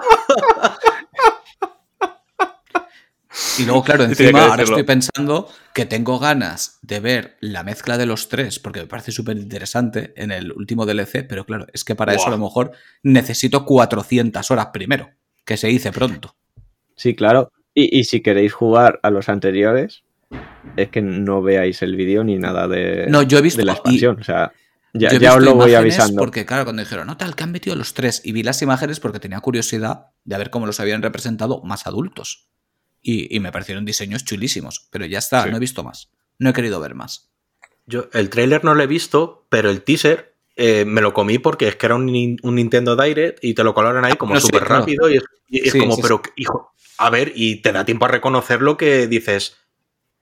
Y luego, claro, encima ahora estoy pensando que tengo ganas de ver la mezcla de los tres, porque me parece súper interesante en el último DLC, pero claro, es que para eso a lo mejor necesito 400 horas primero, que se dice pronto. sí, claro. Y, y si queréis jugar a los anteriores, es que no veáis el vídeo ni nada de, No, yo he visto- de la y- expansión. O sea, ya, Yo he ya os lo voy avisando. Porque, claro, cuando dijeron, no, tal, que han metido los tres, y vi las imágenes porque tenía curiosidad de ver cómo los habían representado más adultos. Y, y me parecieron diseños chulísimos, pero ya está, Sí. no he visto más. No he querido ver más. Yo el tráiler no lo he visto, pero el teaser eh, me lo comí porque es que era un, un Nintendo Direct y te lo colaron ahí como No, sí, súper claro. rápido y es, y es Sí, como, pero hijo, a ver, y te da tiempo a reconocer lo que dices,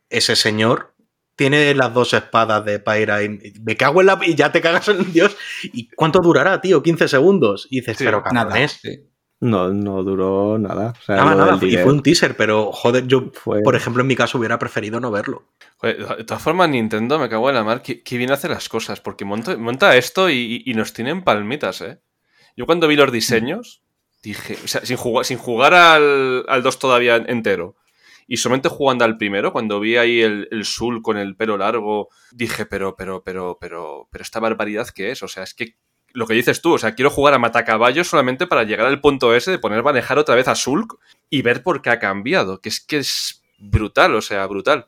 ese señor tiene las dos espadas de Pyra y me cago en la... y ya te cagas en Dios. ¿Y cuánto durará, tío? 15 segundos. Y dices, Sí, pero Nada. cabrones. sí. No, no duró nada. O sea, Nada, lo nada, del y fue un teaser, pero joder, yo, fue- por ejemplo, en mi caso hubiera preferido no verlo. Joder, de todas formas, Nintendo me cago en la mar. Que, que bien hace las cosas, porque monta, monta esto y, y nos tienen palmitas, ¿eh? Yo cuando vi los diseños, dije, o sea, sin jugar, sin jugar al, al 2 todavía entero, y solamente jugando al primero, cuando vi ahí el, el Sul con el pelo largo, dije, pero, pero, pero, pero, pero esta barbaridad que es, o sea, es que lo que dices tú, o sea, quiero jugar a matacaballos solamente para llegar al punto ese de poner manejar otra vez a Sulk y ver por qué ha cambiado, que es que es brutal, o sea, brutal.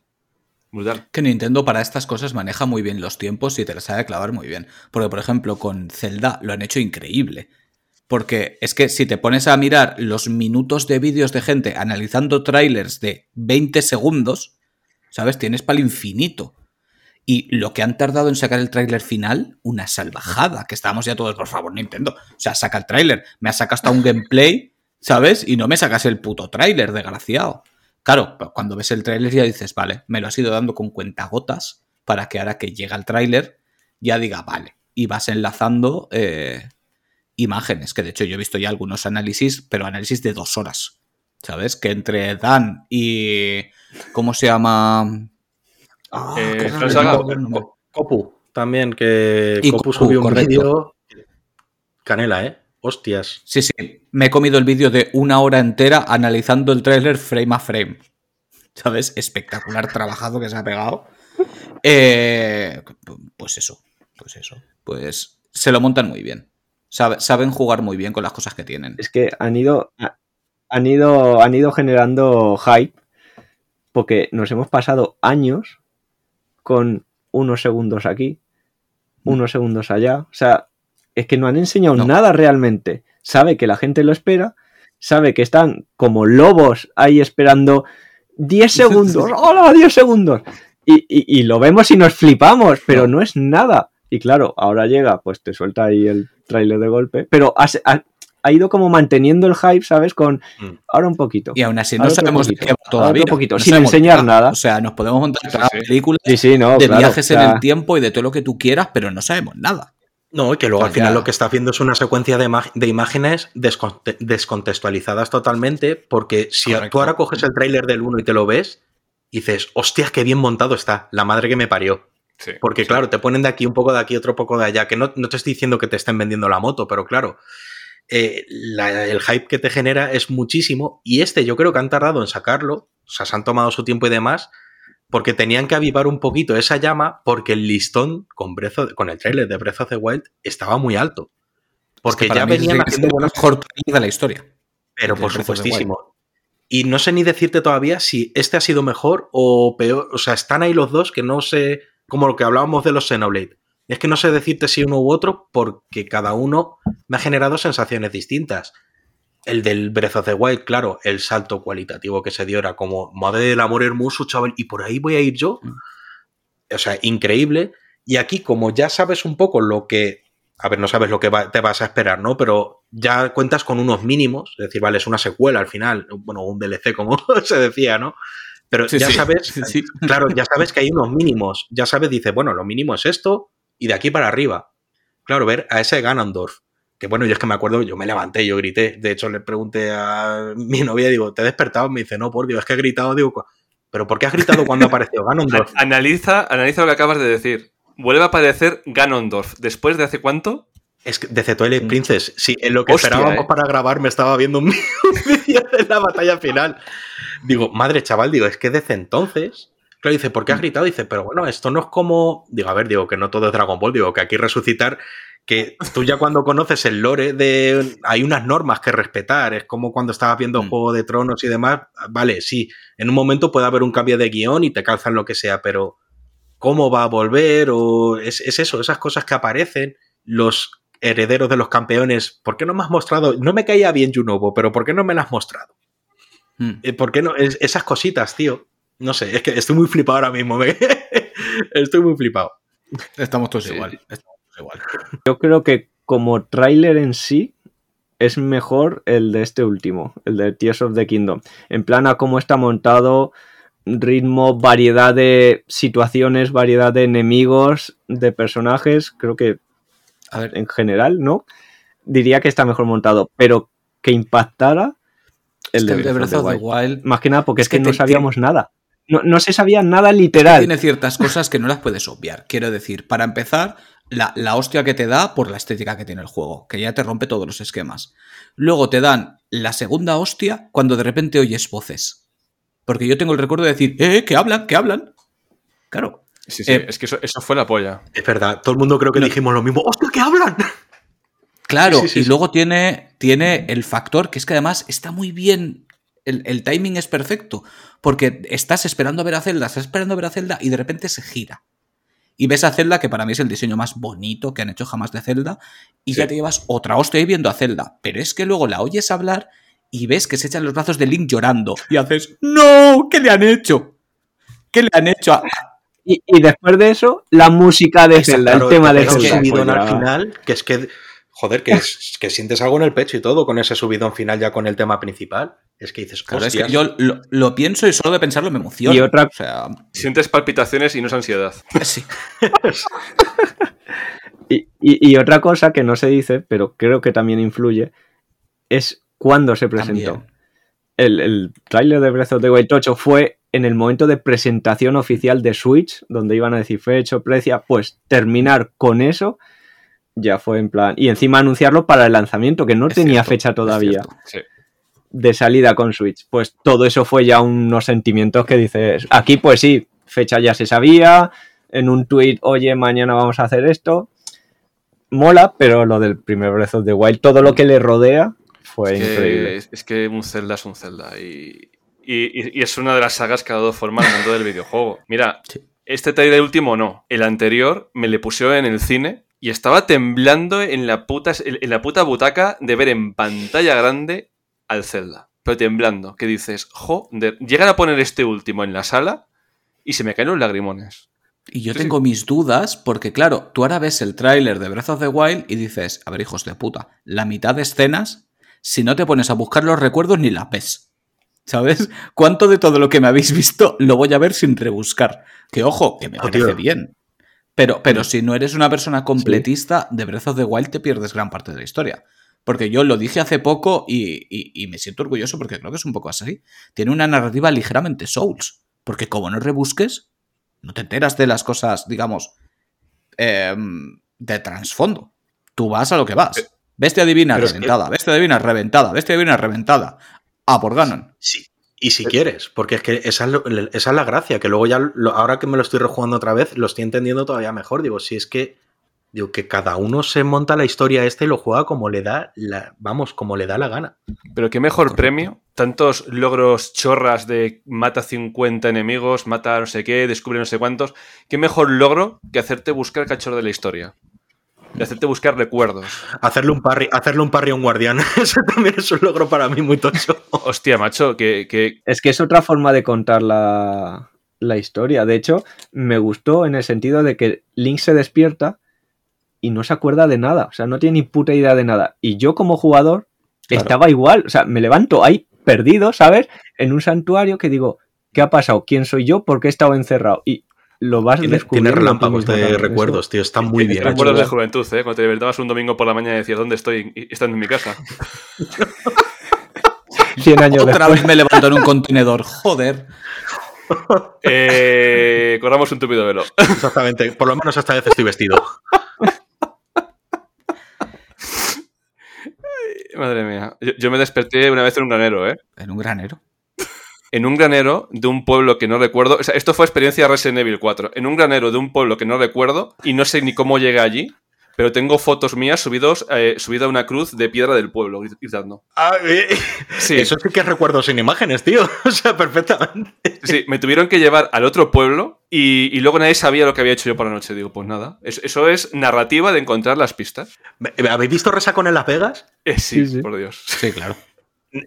Brutal. Que Nintendo para estas cosas maneja muy bien los tiempos y te las sabe clavar muy bien. Porque, por ejemplo, con Zelda lo han hecho increíble. Porque es que si te pones a mirar los minutos de vídeos de gente analizando trailers de 20 segundos, ¿sabes? Tienes para el infinito. Y lo que han tardado en sacar el tráiler final, una salvajada. Que estábamos ya todos, por favor, Nintendo. O sea, saca el tráiler. Me has sacado hasta un gameplay, ¿sabes? Y no me sacas el puto tráiler, desgraciado. Claro, cuando ves el tráiler ya dices, vale, me lo has ido dando con cuentagotas para que ahora que llega el tráiler ya diga, vale. Y vas enlazando eh, imágenes, que de hecho yo he visto ya algunos análisis, pero análisis de dos horas. ¿Sabes? Que entre Dan y... ¿Cómo se llama? Ah, Eh. Copu, también, que Y Copu Copu, subió un vídeo. Canela, ¿eh? Hostias. Sí, sí. Me he comido el vídeo de una hora entera analizando el tráiler frame a frame. ¿Sabes? Espectacular trabajado que se ha pegado. Eh, pues eso. Pues eso. Pues se lo montan muy bien. Sabe- saben jugar muy bien con las cosas que tienen. Es que han ido, han ido, han ido generando hype porque nos hemos pasado años con unos segundos aquí, unos segundos allá. O sea, es que no han enseñado No. nada realmente. Sabe que la gente lo espera, sabe que están como lobos ahí esperando 10 <laughs> segundos. ¡Hola, 10 segundos! Y, y- y lo vemos y nos flipamos, pero no. es nada. Y claro, ahora llega, pues te suelta ahí el tráiler de golpe, pero has- ha, ha ido como manteniendo el hype, ¿sabes? Con Mm. ahora un poquito. Y aún así no sabemos de poquito, qué va ahora todavía. otro poquito, No sin enseñar nada. nada. O sea, nos podemos montar Sí, toda sí. la película Sí, sí, no. de claro, viajes en el tiempo y de todo lo que tú quieras, pero no sabemos nada. No, y que luego al ya. final lo que está haciendo es una secuencia de, imágenes desconte- descontextualizadas totalmente, porque si Correcto. tú ahora coges el tráiler del 1 y te lo ves, dices, hostia, qué bien montado está, la madre que me parió. Sí. Porque claro, te ponen de aquí un poco de aquí, otro poco de allá, que no, no te estoy diciendo que te estén vendiendo la moto, pero claro, eh, la- el hype que te genera es muchísimo y este yo creo que han tardado en sacarlo, o sea, se han tomado su tiempo y demás, porque tenían que avivar un poquito esa llama porque el listón con, con el trailer de Breath of the Wild estaba muy alto. Porque Es que ya venían haciendo de la historia. pero por supuestísimo. Y no sé ni decirte todavía si este ha sido mejor o peor. O sea, están ahí los dos que no sé. Como lo que hablábamos de los Xenoblade. Es que no sé decirte si uno u otro porque cada uno me ha generado sensaciones distintas. El del Breath of the Wild, claro, el salto cualitativo que se dio era como, madre del amor hermoso, chaval, y por ahí voy a ir yo. o sea, increíble. Y aquí, como ya sabes un poco lo que. A ver, no sabes lo que va- te vas a esperar, ¿no? Pero ya cuentas con unos mínimos. Es decir, vale, es una secuela al final. Bueno, un DLC, como <laughs> se decía, ¿no? Pero Sí, ya sí, sabes. <laughs> sí. Claro, ya sabes que hay unos mínimos. Ya sabes, dice, bueno, lo mínimo es esto y de aquí para arriba. Claro, ver a ese Ganondorf. Que bueno, yo es que me acuerdo, yo me levanté, yo grité. De hecho, le pregunté a <laughs> mi novia, digo, ¿te he despertado? Me dice, no, por Dios, es que he gritado. Digo, "¿Cu- ¿pero por qué has gritado cuando apareció <laughs> Ganondorf? Analiza, analiza lo que acabas de decir. Vuelve a aparecer Ganondorf. ¿Después de hace cuánto? Es que desde Twilight Princess, sí, en lo que Hostia, esperábamos eh. para grabar me estaba viendo un <laughs> vídeo de la batalla final. Digo, madre chaval, digo, es que desde entonces. Claro, dice, ¿por qué has gritado? Dice, pero bueno, esto no es como. Digo, a ver, digo, que no todo es Dragon Ball, digo, que aquí resucitar. Que tú ya cuando conoces el lore de. Hay unas normas que respetar. Es como cuando estabas viendo Mm. Juego de Tronos y demás. Vale, sí, en un momento puede haber un cambio de guion y te calzan lo que sea, pero cómo va a volver o es, es eso, esas cosas que aparecen, los herederos de los campeones, ¿por qué no me has mostrado? No me caía bien Junobo, pero ¿por qué no me las has mostrado? Mm. Eh, ¿Por qué no? Es- esas cositas, tío. No sé, es que estoy muy flipado ahora mismo. me- <laughs> estoy muy flipado. Estamos todos Sí. igual. Estamos todos igual. Yo creo que como tráiler en sí es mejor el de este último, el de Tears of the Kingdom. En plan a cómo está montado, ritmo, variedad de situaciones, variedad de enemigos, de personajes, creo que A ver, en general, ¿no? Diría que está mejor montado, pero que impactara es el que de, el de Breath of the Wild. Wild Más que nada porque es, Es que que, no te- sabíamos nada. No, no se sabía nada literal. tiene ciertas cosas que no las puedes obviar. Quiero decir, para empezar, la, la hostia que te da por la estética que tiene el juego, que ya te rompe todos los esquemas. Luego te dan la segunda hostia cuando de repente oyes voces. Porque yo tengo el recuerdo de decir, ¡eh, que hablan, que hablan! Claro. Sí, sí, Eh, es que eso, eso fue la polla. Es verdad, todo el mundo creo que No. dijimos lo mismo. ¡Hostia, que hablan! Claro, Sí, sí, y sí. luego tiene, tiene el factor que es que además está muy bien. El, el timing es perfecto. Porque estás esperando a ver a Zelda, estás esperando a ver a Zelda y de repente se gira. Y ves a Zelda, que para mí es el diseño más bonito que han hecho jamás de Zelda, y Sí. ya te llevas otra hostia ahí viendo a Zelda. Pero es que luego la oyes hablar y ves que se echan los brazos de Link llorando. Y haces, ¡No! ¿Qué le han hecho? ¿Qué le han hecho? a- Y, y después de eso, la música de Exacto, Zelda, Claro, el tema te de Zelda. subidón pues al final, que es que, joder, que, es- que sientes algo en el pecho y todo con ese subidón final ya con el tema principal. Es que dices, Claro, es que yo lo, lo pienso y solo de pensarlo me emociona. Y otra- O sea, Sientes palpitaciones y no es ansiedad. <laughs> sí. <laughs> Y, y- y otra cosa que no se dice, pero creo que también influye, es cuándo se presentó. También. El, el tráiler de Breath of the Wild 8 fue en el momento de presentación oficial de Switch, donde iban a decir fecha, precia, pues terminar con eso ya fue en plan... Y encima anunciarlo para el lanzamiento, que no Es tenía cierto, fecha todavía. Sí. de salida con Switch. Pues todo eso fue ya unos sentimientos que dices, aquí pues sí, fecha ya se sabía, en un tweet, oye, mañana vamos a hacer esto. Mola, pero lo del primer Breath of the Wild, todo lo que le rodea fue Es que, increíble. es, es que un Zelda es un Zelda. Y, y- y es una de las sagas que ha dado forma al mundo del videojuego. Mira, Sí. este trailer último no. El anterior me le pusieron en el cine y estaba temblando en la puta, en la puta butaca de ver en pantalla grande al Zelda. Pero temblando. Que dices, joder, llegan a poner este último en la sala y se me caen los lagrimones. Y yo Sí, tengo mis dudas porque, claro, tú ahora ves el tráiler de Breath of the Wild y dices, a ver, hijos de puta, la mitad de escenas, si no te pones a buscar los recuerdos ni la ves. ¿Sabes? ¿Cuánto de todo lo que me habéis visto lo voy a ver sin rebuscar? Que ojo, que me Oh, parece tío. bien. Pero, pero si no eres una persona completista, de Breath of the Wild te pierdes gran parte de la historia. Porque yo lo dije hace poco y, y- y me siento orgulloso porque creo que es un poco así. Tiene una narrativa ligeramente Souls. Porque como no rebusques, no te enteras de las cosas, digamos, em, de trasfondo. Tú vas a lo que vas. Bestia divina Pero es que- reventada, bestia divina reventada, bestia divina reventada. A por Ganon. Sí, y si quieres, porque es que esa es, lo- esa es la gracia, que luego ya, lo- ahora que me lo estoy rejugando otra vez, lo estoy entendiendo todavía mejor. Digo, si es que, digo, que cada uno se monta la historia esta y lo juega como le da, la, vamos, como le da la gana. Pero qué mejor Correcto. premio. Tantos logros chorras de mata 50 enemigos, mata no sé qué, descubre no sé cuántos. Qué mejor logro que hacerte buscar cachorro de la historia. Y hacerte buscar recuerdos. Hacerle un parry, hacerle un parry a un guardián, <laughs> eso también es un logro para mí muy tocho. Hostia, macho, que, que Es que es otra forma de contar la, la historia. De hecho, me gustó en el sentido de que Link se despierta y no se acuerda de nada. O sea, no tiene ni puta idea de nada. Y yo como jugador Claro. estaba igual. O sea, me levanto ahí perdido, ¿sabes? En un santuario que digo, ¿qué ha pasado? ¿Quién soy yo? ¿Por qué he estado encerrado? Y lo vas Tiene, tiene descubriendo. tú relámpagos de eso. recuerdos, tío. Está muy bien. Recuerdos de juventud, ¿eh? Cuando te despertabas un domingo por la mañana y decías, ¿dónde estoy? Y estando en mi casa. <laughs> 100 años Otra después. vez me levanto en un contenedor. Joder. Eh, corramos un tupido velo. <laughs> Exactamente. Por lo menos esta vez estoy vestido. Madre mía. Yo, yo me desperté una vez en un granero, ¿eh? En un granero. En un granero de un pueblo que no recuerdo. O sea, esto fue experiencia Resident Evil 4. En un granero de un pueblo que no recuerdo y no sé ni cómo llegué allí. Pero tengo fotos mías subidos, eh, subido a una cruz de piedra del pueblo, grit- gritando. Ah, eh, Sí. Eso sí que es recuerdo sin imágenes, tío. <laughs> O sea, perfectamente. Sí, me tuvieron que llevar al otro pueblo y, y luego nadie sabía lo que había hecho yo por la noche. Digo, pues nada. Eso, eso es narrativa de encontrar las pistas. ¿Habéis visto Resacón en Las Vegas? Eh, sí, Sí, sí. por Dios. Sí, claro.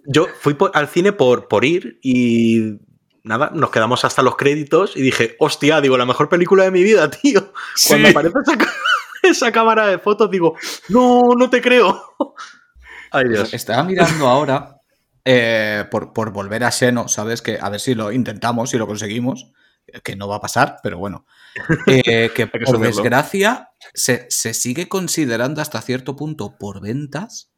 Yo fui por- al cine por, por ir y nada, nos quedamos hasta los créditos y dije, hostia, digo, la mejor película de mi vida, <laughs> tío. Cuando aparece <laughs> esa, cámara de fotos, digo, no, no te creo. <laughs> Ay, Dios. Estaba mirando ahora eh, por, por volver a Xeno, ¿sabes? Que a ver si lo intentamos, si lo conseguimos, que no va a pasar, pero bueno. Eh, que que por desgracia se, se sigue considerando hasta cierto punto por ventas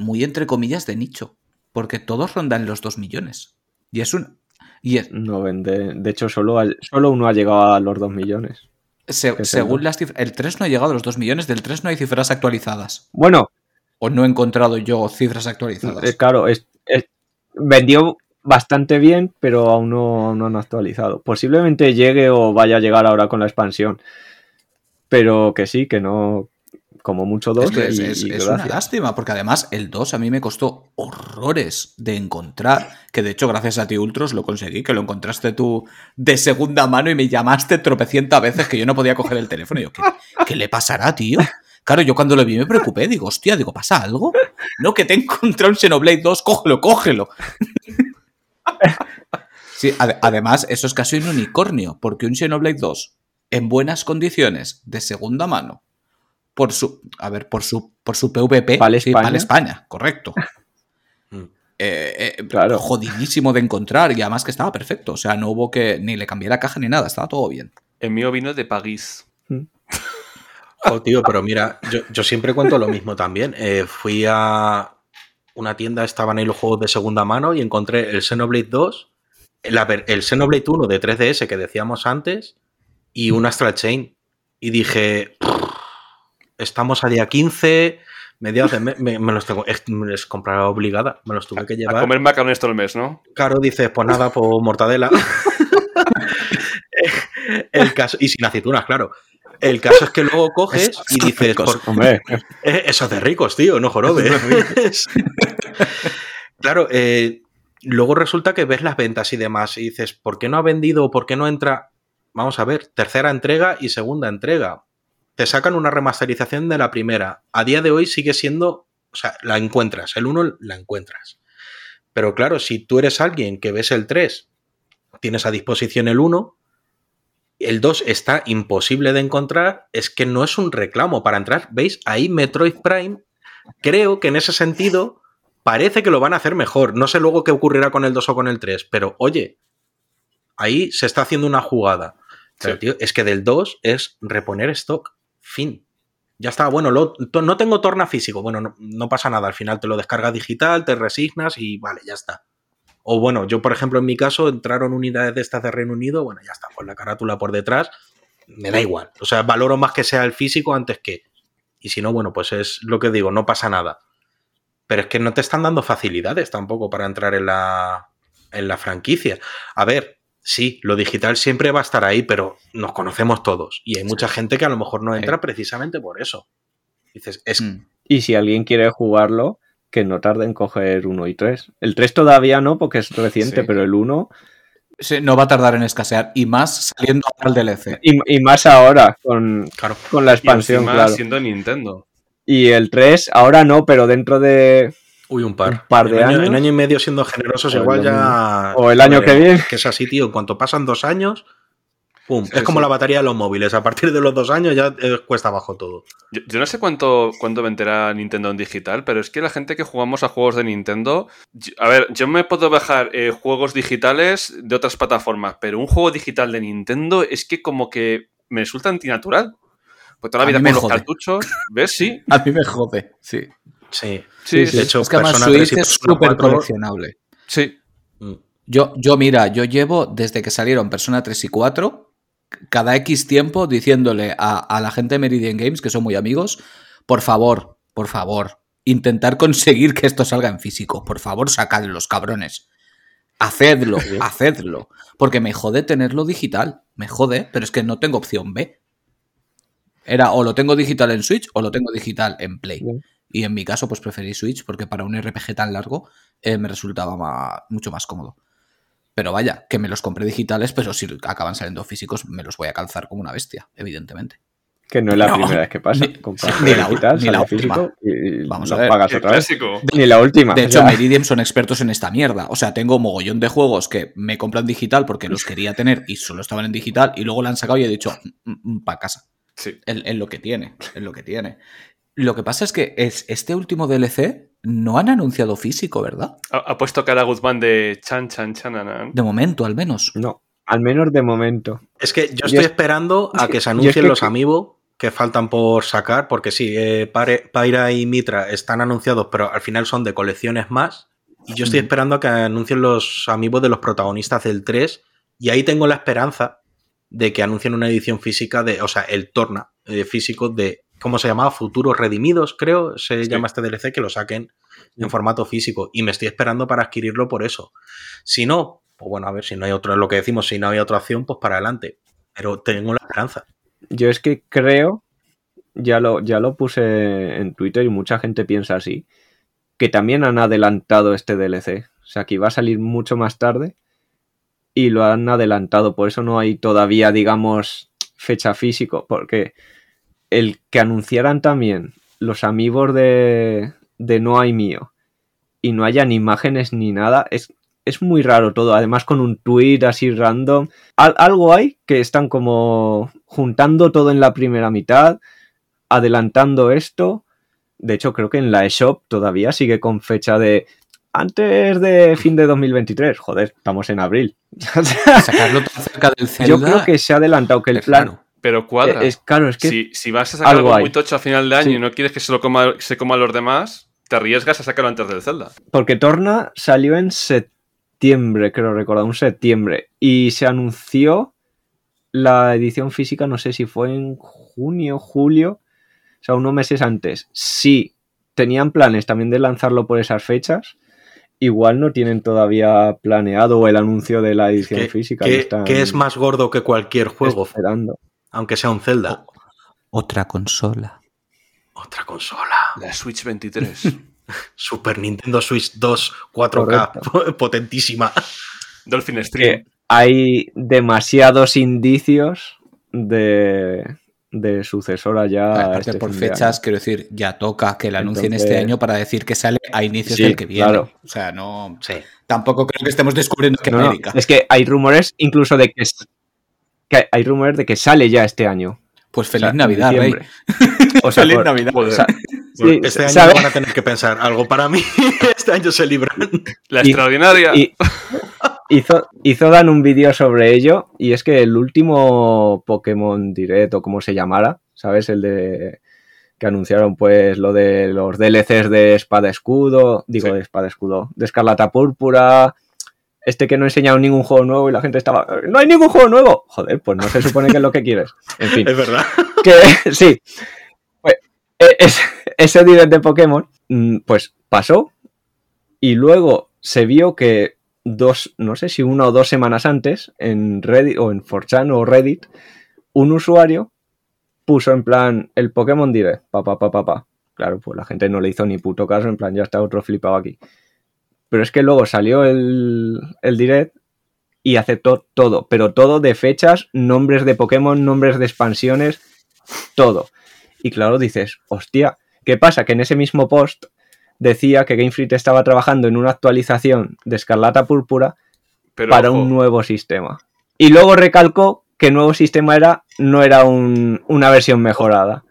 muy entre comillas de nicho, porque todos rondan los 2 millones. Y es un... Y es- No vende. De hecho, solo, solo uno ha llegado a los 2 millones. se- ¿Qué es según las cifras... El 3 no ha llegado a los 2 millones, del 3 no hay cifras actualizadas. Bueno, O no he encontrado yo cifras actualizadas. eh, claro, es- es- vendió bastante bien, pero aún no, aún no han actualizado. Posiblemente llegue o vaya a llegar ahora con la expansión. Pero que sí, que no. Como mucho dos. Es que es, y- es- y es una lástima, porque además el 2 a mí me costó horrores de encontrar, que de hecho gracias a ti Ultros lo conseguí, que lo encontraste tú de segunda mano y me llamaste tropecientas veces que yo no podía coger el teléfono. Y yo, ¿qué, qué le pasará, tío? Claro, yo cuando lo vi me preocupé, digo, hostia, digo, ¿pasa algo? No, que te he encontrado un Xenoblade 2, cógelo, cógelo. Sí, ade- además, eso es casi un unicornio, porque un Xenoblade 2 en buenas condiciones, de segunda mano, por su, a ver, por su, por su PVP, Vale sí, España. vale España, correcto. <laughs> Mm. Eh, eh, Claro. Jodidísimo de encontrar y además que estaba perfecto, o sea, no hubo que ni le cambié la caja ni nada, estaba todo bien. El mío vino de París. Jo, tío, pero mira, yo, yo siempre cuento lo mismo también. Eh, fui a una tienda, estaban ahí los juegos de segunda mano y encontré el Xenoblade 2, la ver- el Xenoblade 1 de 3DS que decíamos antes y un Astral Chain. Y dije, estamos a día 15, mediados de mes, me, me los tengo, es, me los compraba obligada, me los tuve que A llevar. comer macarrones todo el mes, ¿no? Claro, dices, pues nada, <laughs> pues mortadela. <laughs> El caso, y sin aceitunas, claro. El caso es que luego coges y dices, ricos. por- eh, eso es de ricos, tío, no jorobes. <laughs> claro, eh, luego resulta que ves las ventas y demás y dices, ¿por qué no ha vendido? ¿Por qué no entra? Vamos a ver, tercera entrega y segunda entrega. Te sacan una remasterización de la primera. A día de hoy sigue siendo, o sea, la encuentras, el 1 la encuentras. Pero claro, si tú eres alguien que ves el 3, tienes a disposición el 1, el 2 está imposible de encontrar, es que no es un reclamo para entrar. ¿Veis? Ahí Metroid Prime, creo que en ese sentido parece que lo van a hacer mejor. No sé luego qué ocurrirá con el 2 o con el 3, pero oye, ahí se está haciendo una jugada. Pero, Sí. tío, es que del 2 es reponer stock. Fin. Ya está, bueno, lo- no tengo torna físico. Bueno, no, no pasa nada. Al final te lo descargas digital, te resignas y vale, ya está. O bueno, yo, por ejemplo, en mi caso, entraron unidades de estas de Reino Unido, bueno, ya está, con la carátula por detrás, me da igual. O sea, valoro más que sea el físico antes que. Y si no, bueno, pues es lo que digo, no pasa nada. Pero es que no te están dando facilidades tampoco para entrar en la, en la franquicia. A ver, sí, lo digital siempre va a estar ahí, pero nos conocemos todos. Y hay mucha gente que a lo mejor no entra Sí. precisamente por eso. Dices, es Mm. y si alguien quiere jugarlo, que no tarde en coger 1 y 3. El 3 todavía no, porque es reciente, Sí. pero el 1. Sí, no va a tardar en escasear y más saliendo al DLC. Y, y más ahora, con, claro. con la Y expansión, encima claro. siendo Nintendo. Y el 3, ahora no, pero dentro de. Uy, un par. Un par de en año, años. en año y medio siendo generosos, O igual ya. O el año que viene. Que es así, tío. En cuanto pasan dos años, Pum. Sí, es como sí. la batería de los móviles. A partir de los dos años ya eh, cuesta abajo todo. Yo, yo no sé cuánto, cuánto venderá Nintendo en digital, pero es que la gente que jugamos a juegos de Nintendo. yo- a ver, yo me puedo bajar eh, juegos digitales de otras plataformas, pero un juego digital de Nintendo es que como que me resulta antinatural. Pues toda la A vida con los jode. cartuchos, ¿ves? Sí. <laughs> A mí me jode, sí. Sí. Sí. De hecho, es que además Persona 3 Switch y es súper 4, coleccionable. sí. mm, Yo, yo, mira, yo llevo desde que salieron Persona 3 y 4, cada X tiempo diciéndole a, a la gente de Meridian Games, que son muy amigos, por favor, por favor, intentar conseguir que esto salga en físico. Por favor, sacadlo, los cabrones. Hacedlo, hacedlo. Porque me jode tenerlo digital. Me jode, pero es que no tengo opción B. Era o lo tengo digital en Switch o lo tengo digital en Play. Y en mi caso, pues preferí Switch porque para un RPG tan largo eh, me resultaba ma- mucho más cómodo. Pero vaya, que me los compré digitales, pero si acaban saliendo físicos, me los voy a calzar como una bestia, evidentemente. Que no es la No, primera vez que pasa. ni- ni la digital, ni la última. físico y Vamos a ver. pagas otra vez. Ni la última. De hecho, Meridian son expertos en esta mierda. O sea, tengo mogollón de juegos que me compran digital porque los quería tener y solo estaban en digital y luego la han sacado y he dicho, para casa. Sí. Es lo que tiene, es lo que tiene. Lo que pasa es que es, este último DLC no han anunciado físico, ¿verdad? Ha, ha puesto cara Guzmán de chan, chan, chananan. De momento, al menos. No, al menos de momento. Es que yo estoy es- esperando a que- se es anuncien que- los Amiibo que faltan por sacar, porque sí, eh, Pare- Pyra y Mitra están anunciados, pero al final son de colecciones más. Y yo estoy Mm. esperando a que anuncien los Amiibo de los protagonistas del 3. Y ahí tengo la esperanza de que anuncien una edición física de, o sea, el Torna eh, físico de, ¿cómo se llamaba? Futuros Redimidos, creo, se Sí. llama este DLC, que lo saquen en formato físico. Y me estoy esperando para adquirirlo por eso. Si no, pues bueno, a ver, si no hay otra, lo que decimos, si no hay otra opción, pues para adelante. Pero tengo la esperanza. Yo es que creo, ya lo, ya lo puse en Twitter y mucha gente piensa así, que también han adelantado este DLC. O sea, que iba a salir mucho más tarde y lo han adelantado. Por eso no hay todavía, digamos, fecha físico. Porque el que anunciaran también los amigos de, de No hay mío y no hayan imágenes ni nada, es, es muy raro todo. Además, con un tweet así random. Al- algo hay que están como juntando todo en la primera mitad, adelantando esto. De hecho, creo que en la eShop todavía sigue con fecha de antes de fin de 2023. Joder, estamos en abril. <laughs> Sacarlo tan cerca del Zelda. Yo creo que se ha adelantado que el plan. raro. Pero cuadra. Es claro, es que si, si vas a sacar algo muy tocho a final de año Sí. y no quieres que se lo coma, se coma los demás, te arriesgas a sacarlo antes del Zelda. Porque Torna salió en septiembre, creo recordar, un septiembre. Y se anunció la edición física, no sé si fue en junio, julio, o sea, unos meses antes. Si tenían planes también de lanzarlo por esas fechas, igual no tienen todavía planeado el anuncio de la edición ¿Qué, física. están qué es más gordo que cualquier juego? Esperando. Aunque sea un Zelda. Otra consola. Otra consola. La Switch 23. <laughs> Super Nintendo Switch 2 4K. <laughs> Potentísima. Dolphin Stream. Que hay demasiados indicios de, de sucesora ya. Aparte, este por de fechas, quiero decir, ya toca que la anuncien este año para decir que sale a inicios Sí, del que viene. claro. O sea, no. Sí. Tampoco creo que estemos descubriendo que No, no, América. es que hay rumores incluso de que, que hay rumores de que sale ya este año. Pues O feliz sea, Navidad, Rey. <laughs> O sea, Feliz por- Navidad. o sea, Bueno, sí, este año van a tener que pensar algo para mí. <laughs> Este año se libran. La y- extraordinaria. Y hizo, hizo Dan un vídeo sobre ello y es que el último Pokémon Direct o como se llamara, ¿sabes? El de que anunciaron pues lo de los DLCs de Espada Escudo, digo Sí. de Espada Escudo, de Escarlata Púrpura, este que no enseñaron ningún juego nuevo y la gente estaba, no hay ningún juego nuevo, joder, pues no se supone que es lo que quieres. En <laughs> fin, Es verdad. que <laughs> sí. Pues, e- es- <laughs> ese direct de Pokémon, mm, pues pasó. Y luego se vio que dos, no sé si una o dos semanas antes, en Reddit o en 4chan o Reddit, un usuario puso en plan el Pokémon Direct, pa, pa, pa, pa, pa. Claro, pues la gente no le hizo ni puto caso, en plan ya está otro flipado aquí. Pero es que luego salió el, el Direct y aceptó todo, pero todo de fechas, nombres de Pokémon, nombres de expansiones, todo. Y claro, dices, hostia, ¿qué pasa? Que en ese mismo post decía que Game Freak estaba trabajando en una actualización de Escarlata Púrpura Pero para ojo, un nuevo sistema. Y luego recalcó que el nuevo sistema era, no era un- una versión mejorada.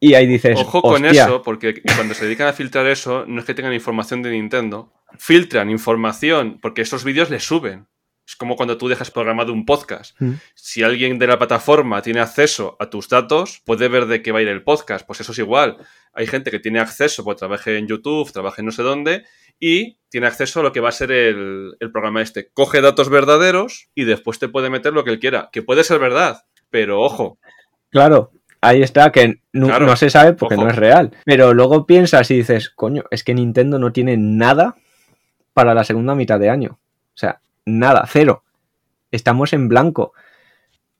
Y ahí dices, Ojo con "Hostia". eso, porque cuando se dedican a filtrar eso, no es que tengan información de Nintendo. Filtran información porque esos vídeos les suben. Es como cuando tú dejas programado un podcast. Mm. Si alguien de la plataforma tiene acceso a tus datos, puede ver de qué va a ir el podcast. Pues eso es igual. Hay gente que tiene acceso, pues trabaje en YouTube, trabaje en no sé dónde, y tiene acceso a lo que va a ser el, el programa este. Coge datos verdaderos y después te puede meter lo que él quiera. Que puede ser verdad, pero ojo, Claro, ahí está, que no, Claro, no se sabe porque ojo. no es real. Pero luego piensas y dices, coño, es que Nintendo no tiene nada para la segunda mitad de año. O sea, nada, cero. Estamos en blanco.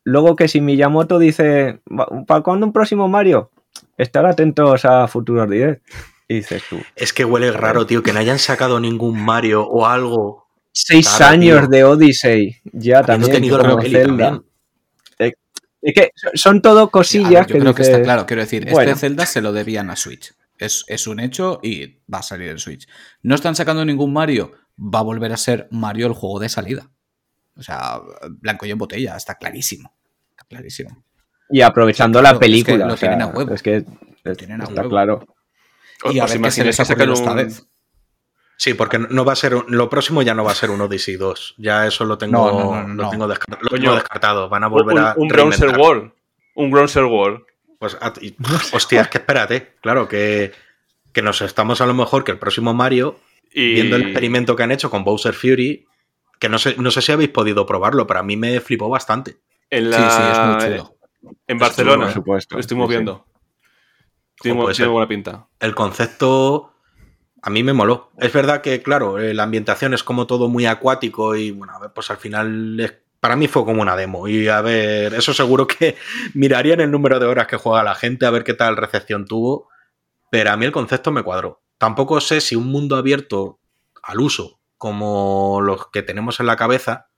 Luego que si Miyamoto dice, "Va- ¿para cuándo un próximo Mario? Estar atentos a futuros direct. Y dices tú, Es que huele raro, tío, que no hayan sacado ningún Mario o algo. seis Claro, años tío. de Odyssey, ya Habiendo también, tenido la como peli Zelda. también. Es que son todo A ver, cosillas yo que creo que está claro. Quiero decir, bueno. este Zelda se lo debían a Switch. Es, es un hecho y va a salir en Switch. No están sacando ningún Mario. Va a volver a ser Mario el juego de salida. O sea, blanco y en botella. Está clarísimo. Está clarísimo. Y aprovechando Claro, la es que película. lo o sea, tienen a huevo. Es que es- tienen a está huevo. claro. Y a ¿Os ver qué se les esta vez. Sí, porque no va a ser. un- Lo próximo ya no va a ser un Odyssey 2. Ya eso lo tengo, No, no, no, lo no. tengo, descar- lo tengo descartado. Van a un, volver a. un Bronzer reinventar. World? Un Bronzer World. Pues, hostia, es que espérate. Claro, que, que nos estamos a lo mejor que el próximo Mario, Y... viendo el experimento que han hecho con Bowser Fury, que no sé, no sé si habéis podido probarlo, pero a mí me flipó bastante. En Sí, la... sí, es muy chulo. En Barcelona. por supuesto. Lo estuvimos Sí, sí. viendo. Tiene, buena pinta. El concepto a mí me moló. Es verdad que, claro, eh, la ambientación es como todo muy acuático y, bueno, a ver, pues al final es- para mí fue como una demo. Y a ver, eso seguro que <laughs> mirarían el número de horas que juega la gente, a ver qué tal recepción tuvo. Pero a mí el concepto me cuadró. Tampoco sé si un mundo abierto al uso, como los que tenemos en la cabeza,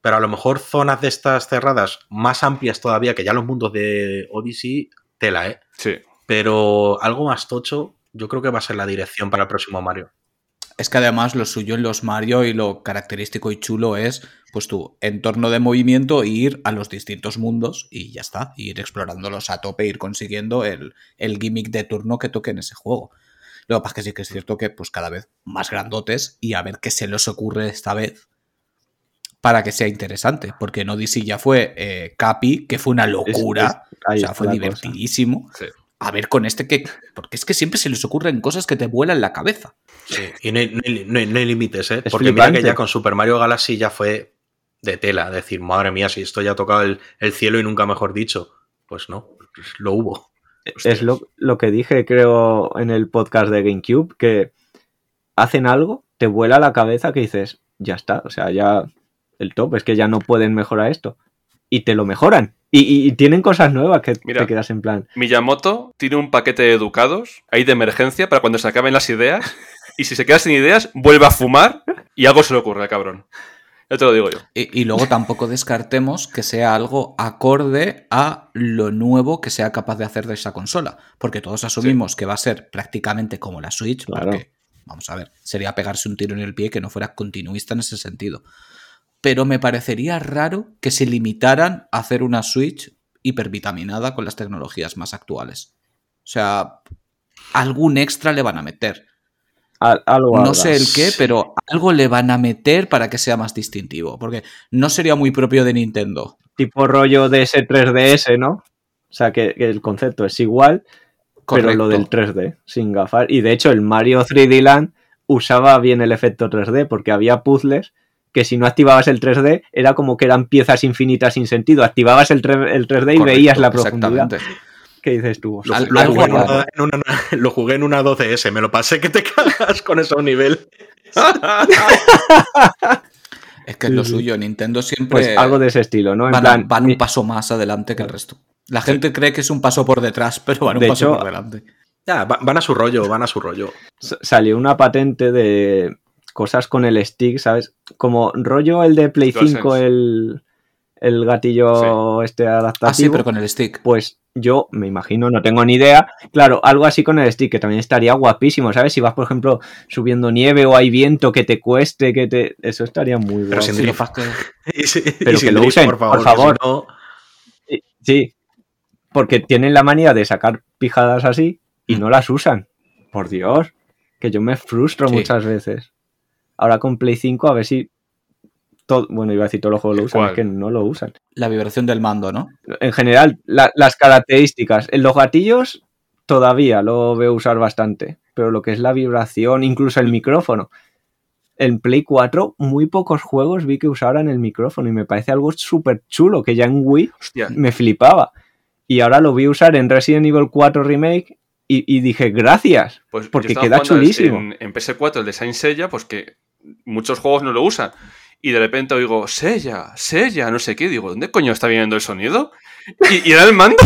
pero a lo mejor zonas de estas cerradas más amplias todavía que ya los mundos de Odyssey, tela, ¿eh? Sí. Pero algo más tocho, yo creo que va a ser la dirección para el próximo Mario. Es que además lo suyo en los Mario y lo característico y chulo es, pues tu entorno de movimiento e ir a los distintos mundos y ya está, ir explorándolos a tope, ir consiguiendo el, el gimmick de turno que toque en ese juego. Lo que pasa es que sí que es cierto que pues cada vez más grandotes y a ver qué se les ocurre esta vez para que sea interesante, porque en Odyssey ya fue eh, Capi, que fue una locura, es- o sea, fue divertidísimo. Sí. A ver con este que, porque es que siempre se les ocurren cosas que te vuelan la cabeza. Sí. Y no hay, no hay- no hay- no hay límites, ¿eh? Es Porque mira que ya con Super Mario Galaxy ya fue de tela. Decir, madre mía, si esto ya ha tocado el, el cielo y nunca mejor dicho. Pues no, pues lo hubo. Es lo, lo que dije, creo, en el podcast de GameCube, que hacen algo, te vuela la cabeza que dices, ya está, o sea, ya el top, es que ya no pueden mejorar esto. Y te lo mejoran. Y, y- y tienen cosas nuevas que Mira. te quedas en plan. Miyamoto tiene un paquete de educados ahí de emergencia para cuando se acaben las ideas. Y si se queda sin ideas, vuelve a fumar y algo se le ocurre al cabrón. Ya te lo digo yo. Y, y luego tampoco <laughs> descartemos que sea algo acorde a lo nuevo que sea capaz de hacer de esa consola. Porque todos asumimos que va a ser prácticamente como la Switch. Claro. Porque, vamos a ver, sería pegarse un tiro en el pie que no fuera continuista en ese sentido. Pero me parecería raro que se limitaran a hacer una Switch hipervitaminada con las tecnologías más actuales. O sea, algún extra le van a meter. "Al- algo No habrá". sé el qué, pero algo le van a meter para que sea más distintivo. Porque no sería muy propio de Nintendo. Tipo rollo de ese 3DS, ¿no? O sea, que, que el concepto es igual, pero lo del 3D, sin gafar. Y de hecho, el Mario 3D Land usaba bien el efecto 3D, porque había puzzles que si no activabas el 3D, era como que eran piezas infinitas sin sentido. Activabas el, 3, el 3D y Correcto, veías la profundidad. exactamente. ¿Qué dices tú? Lo, <laughs> lo jugué en una, en una- lo jugué en una 12S, me lo pasé que te <laughs> cagas con eso a un nivel. Es que es lo suyo. Nintendo siempre Pues algo de ese estilo, ¿no? En van, plan, van un paso más adelante que el resto. La gente cree que es un paso por detrás, <laughs> pero van un De paso hecho, por delante. Ya, va- van a su rollo, van a su rollo. salió una patente de cosas con el stick, ¿sabes? Como rollo el de Play DualSense. 5, el, el gatillo este Ah, sí, adaptativo. pero con el stick. Pues yo me imagino, no tengo ni idea. Claro, algo así con el stick, que también estaría guapísimo, ¿sabes? Si vas, por ejemplo, subiendo nieve o hay viento que te cueste, que te. Eso estaría muy Pero guapo. sin Sí, <laughs> drift. si- Pero y que lo drift, usen, por favor. no- Sí, Sí, porque tienen la manía de sacar pijadas así y Mm. no las usan. Por Dios, que yo me frustro Sí. muchas veces. Ahora con Play 5 a ver si... Todo, bueno, iba a decir todos los juegos lo usan, ¿Cuál? es que no lo usan. La vibración del mando, ¿no? En general, la- las características. En los gatillos todavía lo veo usar bastante, pero lo que es la vibración, incluso el micrófono. En Play 4 muy pocos juegos vi que usaran el micrófono y me parece algo súper chulo, que ya en Wii Hostia, me flipaba. Y ahora lo vi usar en Resident Evil 4 Remake y, y dije, gracias. pues porque queda chulísimo. En, en PS4 el de Saint Seiya, pues que muchos juegos no lo usan. Y de repente oigo, Sella, Sella, no sé qué. Digo, ¿dónde coño está viniendo el sonido? Y, y era el mando.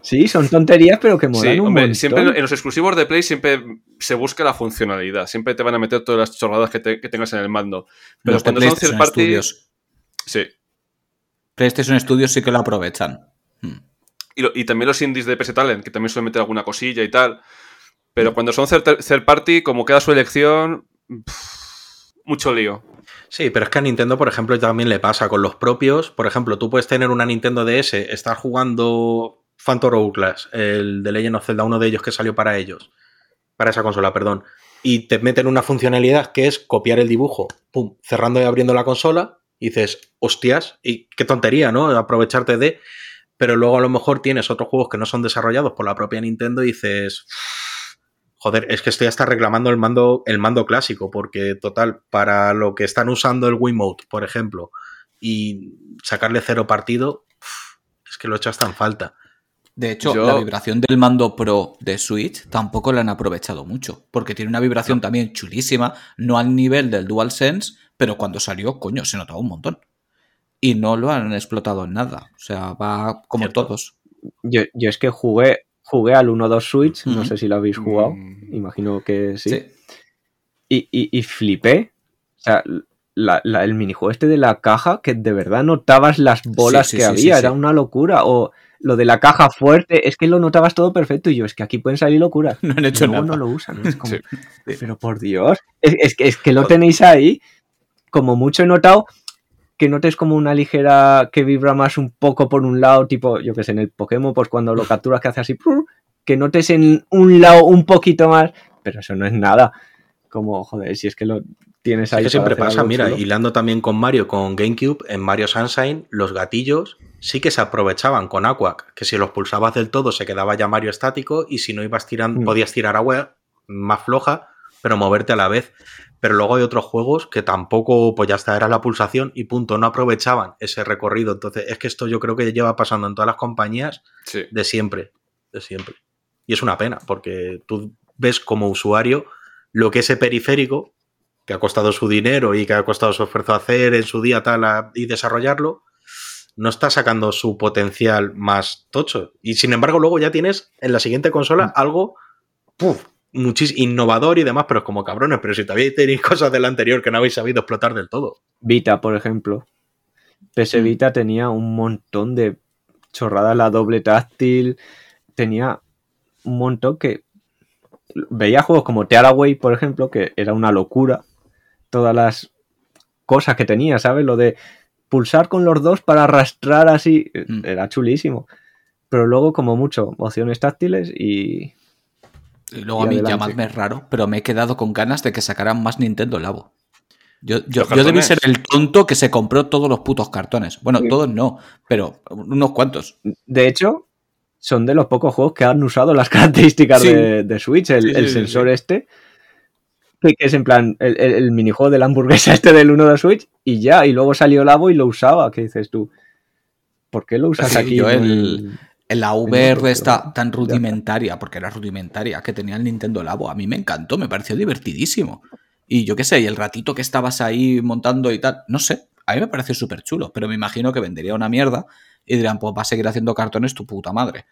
Sí, son tonterías, pero que molan Sí, un hombre, siempre en los exclusivos de Play siempre se busca la funcionalidad. Siempre te van a meter todas las chorradas que, te- que tengas en el mando. Pero Los cuando son PlayStation third party. Studios. Sí. PlayStation Studios sí que lo aprovechan. Hmm. Y, lo- y también los indies de PS Talent, que también suelen meter alguna cosilla y tal. Pero cuando son third, party, como queda su elección, pff, mucho lío. Sí, pero es que a Nintendo, por ejemplo, también le pasa con los propios. Por ejemplo, tú puedes tener una Nintendo DS, estar jugando Phantom Hourglass, el de Legend of Zelda, uno de ellos que salió para ellos, para esa consola, perdón, y te meten una funcionalidad que es copiar el dibujo, pum, cerrando y abriendo la consola, y dices, hostias, y qué tontería, ¿no? Aprovecharte de. Pero luego a lo mejor tienes otros juegos que no son desarrollados por la propia Nintendo y dices. Joder, es que estoy hasta reclamando el mando, el mando clásico, porque total, para lo que están usando el Wiimote, por ejemplo, y sacarle cero partido, es que lo echas tan falta. De hecho, Yo- la vibración del mando Pro de Switch tampoco la han aprovechado mucho, porque tiene una vibración también chulísima, no al nivel del DualSense, pero cuando salió, coño, se notaba un montón. Y no lo han explotado en nada. O sea, va como Cierto. todos. Yo, yo es que jugué, jugué al 1-2 Switch, no sé si lo habéis jugado, Mm. imagino que sí. Sí. Y, y- y flipé. O sea, la- la- el minijuego este de la caja, que de verdad notabas las bolas Sí, sí, que había, era una locura. O lo de la caja fuerte, es que lo notabas todo perfecto. Y yo, es que aquí pueden salir locuras. <laughs> No han hecho Luego nada. no lo usan. Es como. <laughs> Pero por Dios, es, es que, es que lo tenéis ahí. Como mucho he notado que notes como una ligera que vibra más un poco por un lado, tipo, yo que sé, en el Pokémon, pues cuando lo capturas que hace así, que notes en un lado un poquito más, pero eso no es nada. Como, joder, si es que lo tienes ahí. Es que siempre pasa, mira, hilando también con Mario, con GameCube, en Mario Sunshine, los gatillos sí que se aprovechaban con Aquac, que si los pulsabas del todo se quedaba ya Mario estático y si no ibas tirando, Mm. podías tirar agua más floja, pero moverte a la vez. Pero luego hay otros juegos que tampoco, pues ya está, era la pulsación y punto, no aprovechaban ese recorrido. Entonces, es que esto yo creo que lleva pasando en todas las compañías Sí. de siempre, de siempre. Y es una pena, porque tú ves como usuario lo que ese periférico, que ha costado su dinero y que ha costado su esfuerzo hacer en su día tal a- y desarrollarlo, no está sacando su potencial más tocho. Y sin embargo, luego ya tienes en la siguiente consola algo puf, muchis- innovador y demás, pero es como cabrones, pero si todavía tenéis cosas del anterior que no habéis sabido explotar del todo. Vita, por ejemplo. PS Mm. Vita tenía un montón de chorradas, la doble táctil, tenía un montón que veía juegos como Tearaway, por ejemplo, que era una locura. Todas las cosas que tenía, ¿sabes? Lo de pulsar con los dos para arrastrar así, Mm. era chulísimo. Pero luego, como mucho, opciones táctiles y Y luego Y a mí, adelante. llamadme raro, pero me he quedado con ganas de que sacaran más Nintendo Labo. Yo, yo, ¿Los yo debí ser el tonto que se compró todos los putos cartones. Bueno, Sí. todos no, pero unos cuantos. De hecho, son de los pocos juegos que han usado las <laughs> características Sí. de, de Switch, el, Sí, sí, el sí, sensor sí. este, que, es en plan el, el- el minijuego de la hamburguesa <laughs> este del 1 de Switch, y ya, y luego salió Labo y lo usaba, que dices tú, ¿por qué lo usas Sí, aquí? yo el- La VR está tan rudimentaria, porque era rudimentaria, que tenía el Nintendo Labo. A mí me encantó, me pareció divertidísimo. Y yo qué sé, y el ratito que estabas ahí montando y tal, no sé, a mí me pareció súper chulo, pero me imagino que vendería una mierda y dirán, pues va a seguir haciendo cartones tu puta madre.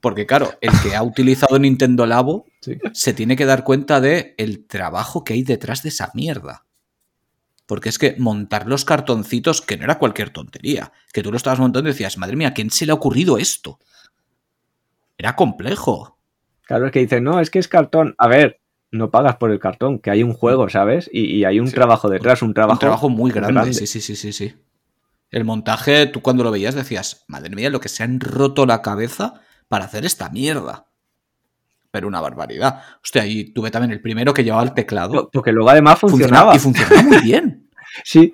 Porque claro, el que ha utilizado Nintendo Labo <laughs> Sí. se tiene que dar cuenta de el trabajo que hay detrás de esa mierda. Porque es que montar los cartoncitos, que no era cualquier tontería, que tú lo estabas montando y decías, madre mía, ¿a quién se le ha ocurrido esto? Era complejo. Claro, es que dicen, no, es que es cartón. A ver, no pagas por el cartón, que hay un juego, ¿sabes? Y, y hay un Sí. trabajo detrás, un trabajo. Un trabajo muy grande. grande. Sí, sí, sí, sí, sí. El montaje, tú cuando lo veías decías, madre mía, lo que se han roto la cabeza para hacer esta mierda. Pero una barbaridad. Hostia, y tuve también el primero que llevaba el teclado. Porque luego además funcionaba. Y funcionaba muy <laughs> bien. Sí.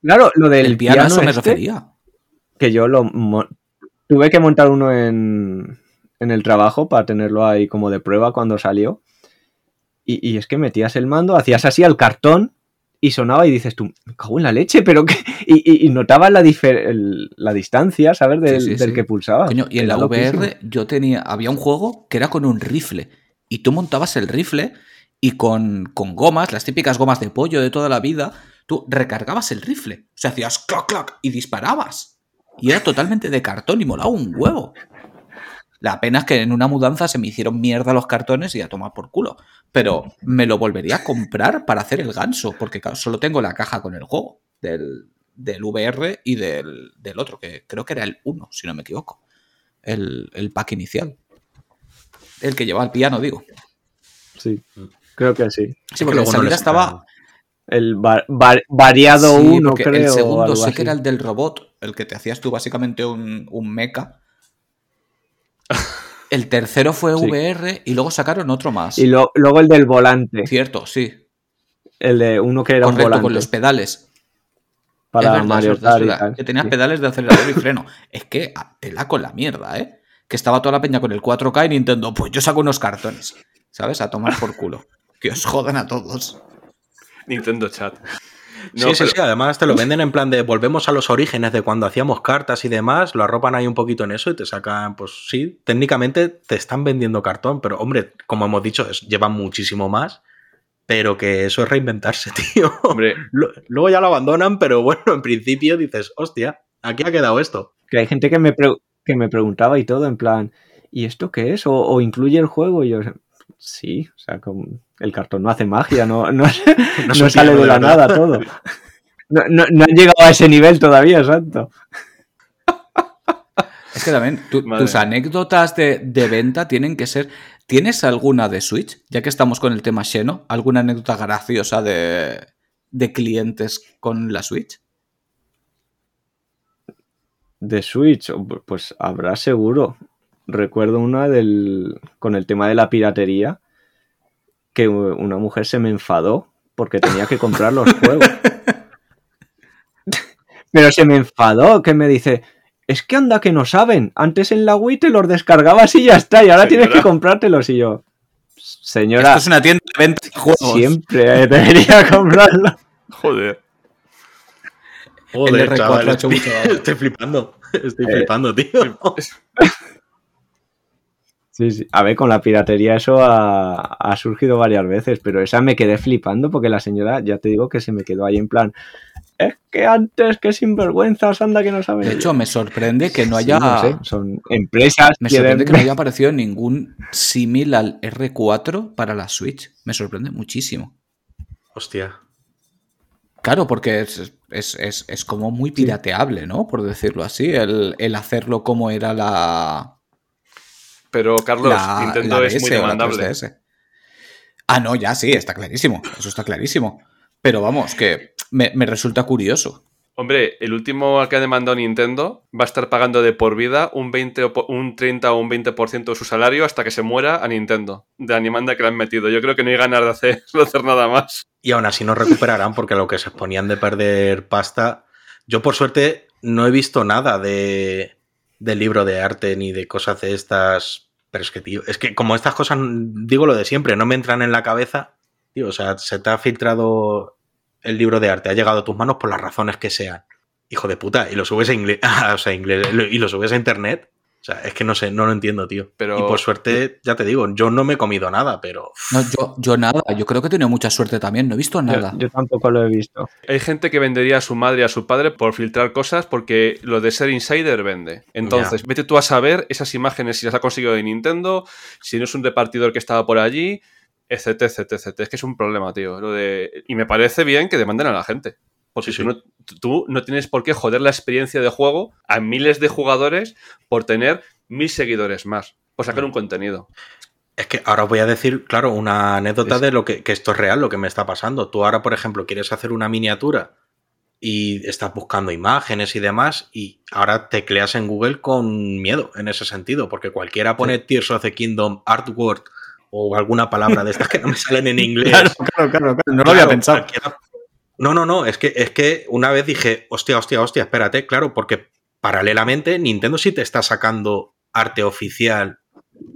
Claro, lo del el piano, a eso me este, refería. que yo lo tuve que montar uno en, en el trabajo para tenerlo ahí como de prueba cuando salió. Y, y es que metías el mando, hacías así al cartón y sonaba y dices tú, me cago en la leche, pero que. <laughs> Y, y- y notabas la, el- la distancia, ¿sabes? Del, Sí, sí, del sí. que pulsabas. Coño, y en Era la VR loquísimo. yo tenía, había un juego que era con un rifle. Y tú montabas el rifle y con, con gomas, las típicas gomas de pollo de toda la vida, tú recargabas el rifle. O sea, hacías clac, clac y disparabas. Y era totalmente de cartón y molaba un huevo. La pena es que en una mudanza se me hicieron mierda los cartones y a tomar por culo. Pero me lo volvería a comprar para hacer el ganso, porque solo tengo la caja con el juego del, del VR y del, del otro, que creo que era el 1, si no me equivoco. El, el pack inicial. El que llevaba el piano, digo. Sí, creo que sí. Sí, que porque no salida estaba. El va- va- variado Sí, uno, porque creo. el segundo sé así. que era el del robot, el que te hacías tú básicamente un, un mecha. <laughs> El tercero fue Sí. VR y luego sacaron otro más. Y lo- luego el del volante. Cierto, sí. El de uno que era un volante. con los pedales. para Es verdad, Mario es verdad, es Kart y verdad, tal. Que tenías Sí. pedales de acelerador y freno. <laughs> Es que tela con la mierda, ¿eh? Que estaba toda la peña con el 4K y Nintendo, pues yo saco unos cartones. ¿Sabes? A tomar por culo. Que os jodan a todos. Nintendo Chat. No, sí, sí, pero- sí, además te lo venden en plan de volvemos a los orígenes de cuando hacíamos cartas y demás, lo arropan ahí un poquito en eso y te sacan, pues sí, técnicamente te están vendiendo cartón, pero hombre, como hemos dicho, es- llevan muchísimo más, pero que eso es reinventarse, <laughs> tío. Hombre, Lo- Luego ya lo abandonan, pero bueno, en principio dices, hostia, aquí ha quedado esto. Que hay gente que me, pre- que me preguntaba y todo, en plan, ¿y esto qué es? ¿O, o incluye el juego? Y yo, sí, o sea, como el cartón no hace magia, no, no, <laughs> sale de la nada todo. No, no- no han llegado a ese nivel todavía, exacto. Es que también tu- tus anécdotas de, de venta tienen que ser. ¿Tienes alguna de Switch? Ya que estamos con el tema Xeno, ¿alguna anécdota graciosa de, de clientes con la Switch? De Switch, o- pues habrá seguro. Recuerdo una del con el tema de la piratería, que una mujer se me enfadó porque tenía que comprar los <laughs> juegos. Pero se me enfadó, que me dice, es que anda que no saben, antes en la Wii te los descargabas y ya está, y ahora tienes que comprártelos. Y yo, señora, Esto es una tienda de venta de juegos. siempre eh, debería comprarlo. joder. Joder, R4 chaval, ha hecho estoy, mucho daño. estoy flipando. Estoy Eh, flipando, tío. Sí, sí. A ver, con la piratería eso ha, ha surgido varias veces, pero esa me quedé flipando porque la señora, ya te digo que se me quedó ahí en plan, es que antes, que sinvergüenzas, anda que no saben. De hecho, me sorprende que no Sí, haya. no sé, son empresas. Me quieren- sorprende que no haya aparecido ningún símil al R4 para la Switch. Me sorprende muchísimo. Hostia. Claro, porque es, es- es- es como muy pirateable, ¿no? Por decirlo así, el, el hacerlo como era la, Pero, Carlos, la- Nintendo la es muy demandable. 3DS. Ah, no, ya sí, está clarísimo. Eso está clarísimo. Pero vamos, que me, me resulta curioso. Hombre, el último al que ha demandado Nintendo va a estar pagando de por vida un 20 o po- un 30 o un 20% de su salario hasta que se muera a Nintendo, de la demanda que le han metido. Yo creo que no hay ganas de hacer, de hacer nada más. Y aún así no recuperarán porque lo que se exponían de perder pasta. Yo, por suerte, no he visto nada de, de libro de arte ni de cosas de estas. Pero es que, tío, es que como estas cosas, digo lo de siempre, no me entran en la cabeza. Tío, o sea, se te ha filtrado el libro de arte, ha llegado a tus manos por las razones que sean. Hijo de puta, y lo subes a inglés, <laughs> o sea, inglés, y lo subes a internet. O sea, es que no sé, no lo entiendo, tío. Pero- Y por suerte, ya te digo, yo no me he comido nada, pero. No, yo, yo nada, yo creo que he tenido mucha suerte también, no he visto nada. yo tampoco lo he visto. Hay gente que vendería a su madre y a su padre por filtrar cosas porque lo de ser insider vende. Entonces, vete tú a saber esas imágenes si las ha conseguido de Nintendo, si no es un repartidor que estaba por allí. etcétera, etcétera, etcétera. Es que es un problema, tío. Lo de... Y me parece bien que demanden a la gente. Porque Sí, no, tú no tienes por qué joder la experiencia de juego a miles de jugadores por tener mil seguidores más, por sacar un contenido. Es que ahora os voy a decir, claro, una anécdota de lo que, que esto es real, lo que me está pasando. Tú ahora, por ejemplo, quieres hacer una miniatura y estás buscando imágenes y demás, y ahora tecleas en Google con miedo en ese sentido, porque cualquiera pone Tears of the Kingdom artwork o alguna palabra de estas que no me salen en <laughs> inglés. Claro, claro, claro, claro, No lo Claro, había pensado. cualquiera- No, no, no, es que, es que una vez dije, hostia, hostia, hostia, espérate, claro, porque paralelamente Nintendo sí te está sacando arte oficial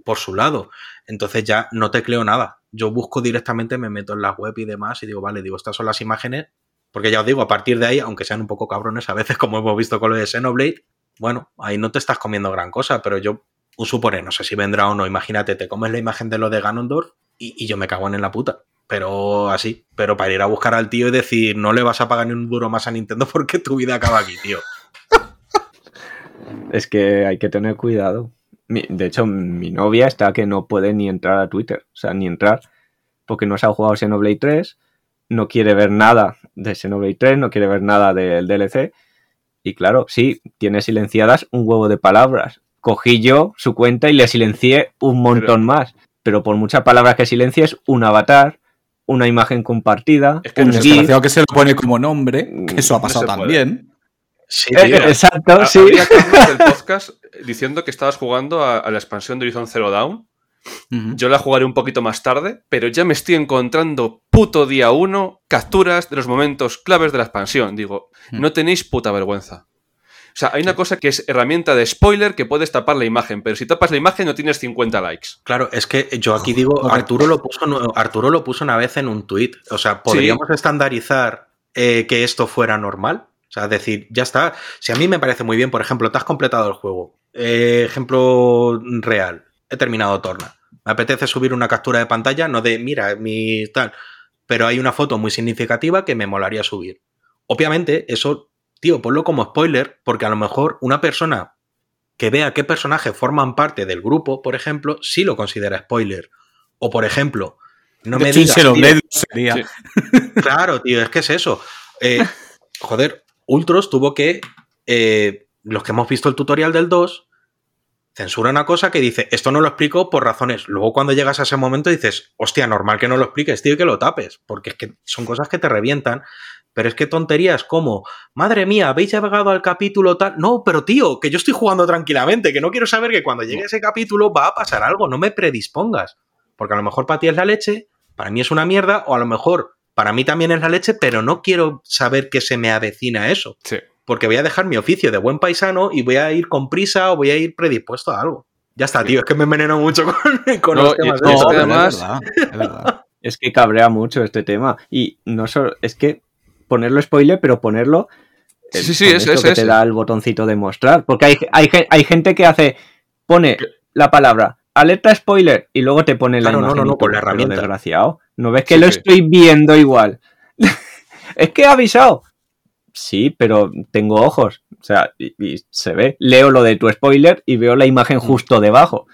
por su lado. Entonces ya no tecleo nada. Yo busco directamente, me meto en la web y demás y digo, vale, digo, estas son las imágenes. Porque ya os digo, a partir de ahí, aunque sean un poco cabrones a veces, <laughs> como hemos visto con lo de Xenoblade, bueno, ahí no te estás comiendo gran cosa, pero yo, supone, no sé si vendrá o no, imagínate, te comes la imagen de lo de Ganondorf y, y yo me cago en la puta. Pero así, pero para ir a buscar al tío y decir, no le vas a pagar ni un duro más a Nintendo <laughs> porque tu vida acaba aquí, tío. Es que hay que tener cuidado. De hecho, mi novia está que no puede ni entrar a Twitter. O sea, ni entrar. Porque no se ha jugado Xenoblade 3. No quiere ver nada de Xenoblade 3. No quiere ver nada del DLC. Y claro, sí, tiene silenciadas un huevo de palabras. Cogí yo su cuenta y le silencié un montón más. Pero por muchas palabras que silencies, un avatar, una imagen compartida, Es que un. Desgraciado que se lo pone como nombre, que eso ha pasado también. Sí, Eh, tío. exacto, Ha- sí. Había Carlos del <laughs> podcast diciendo que estabas jugando a, a la expansión de Horizon Zero Dawn. Ujú. Yo la jugaré un poquito más tarde, pero ya me estoy encontrando puto día uno capturas de los momentos claves de la expansión. Digo, Hmm. no tenéis puta vergüenza. O sea, hay una cosa que es herramienta de spoiler que puedes tapar la imagen, pero si tapas la imagen no tienes 50 likes. Claro, es que yo aquí digo. Arturo lo puso, Arturo lo puso una vez en un tuit. O sea, ¿podríamos estandarizar eh, que esto fuera normal? O sea, decir, ya está. Si a mí me parece muy bien, por ejemplo, te has completado el juego. Eh, ejemplo real. He terminado Torna. Me apetece subir una captura de pantalla, no de, mira, mi tal. Pero hay una foto muy significativa que me molaría subir. Obviamente, eso, tío, ponlo como spoiler, porque a lo mejor una persona que vea qué personajes forman parte del grupo, por ejemplo, sí lo considera spoiler. O, por ejemplo, no De me digas, Xenoblade tío, sería. Sí. <laughs> <laughs> Claro, tío, es que es eso. Eh, joder, Ultros tuvo que. eh, los que hemos visto el tutorial del 2, censura una cosa que dice, esto no lo explico por razones. Luego, cuando llegas a ese momento, dices, hostia, normal que no lo expliques, tío, y que lo tapes. Porque es que son cosas que te revientan. Pero es que tonterías como, madre mía, habéis llegado al capítulo tal. No, pero tío, que yo estoy jugando tranquilamente, que no quiero saber que cuando llegue ese capítulo va a pasar algo, no me predispongas. Porque a lo mejor para ti es la leche, para mí es una mierda, o a lo mejor para mí también es la leche, pero no quiero saber que se me avecina eso. Sí. Porque voy a dejar mi oficio de buen paisano y voy a ir con prisa o voy a ir predispuesto a algo. Ya está, tío, es que me enveneno mucho <laughs> con, con No, los y- temas y de es además- es verdad, es verdad. Es que cabrea mucho este tema. Y no solo. Es que ponerlo spoiler, pero ponerlo. Sí, sí, ese, esto que te da el botoncito de mostrar. Porque hay, hay, hay gente que hace. Pone la palabra alerta spoiler y luego te pone la Claro, no, imagen. no, no, y con la herramienta. Desgraciado. ¿No ves que Sí, lo sí. estoy viendo igual? <laughs> es que he avisado. Sí, pero tengo ojos. O sea, y, y se ve. Leo lo de tu spoiler y veo la Mm. imagen justo debajo.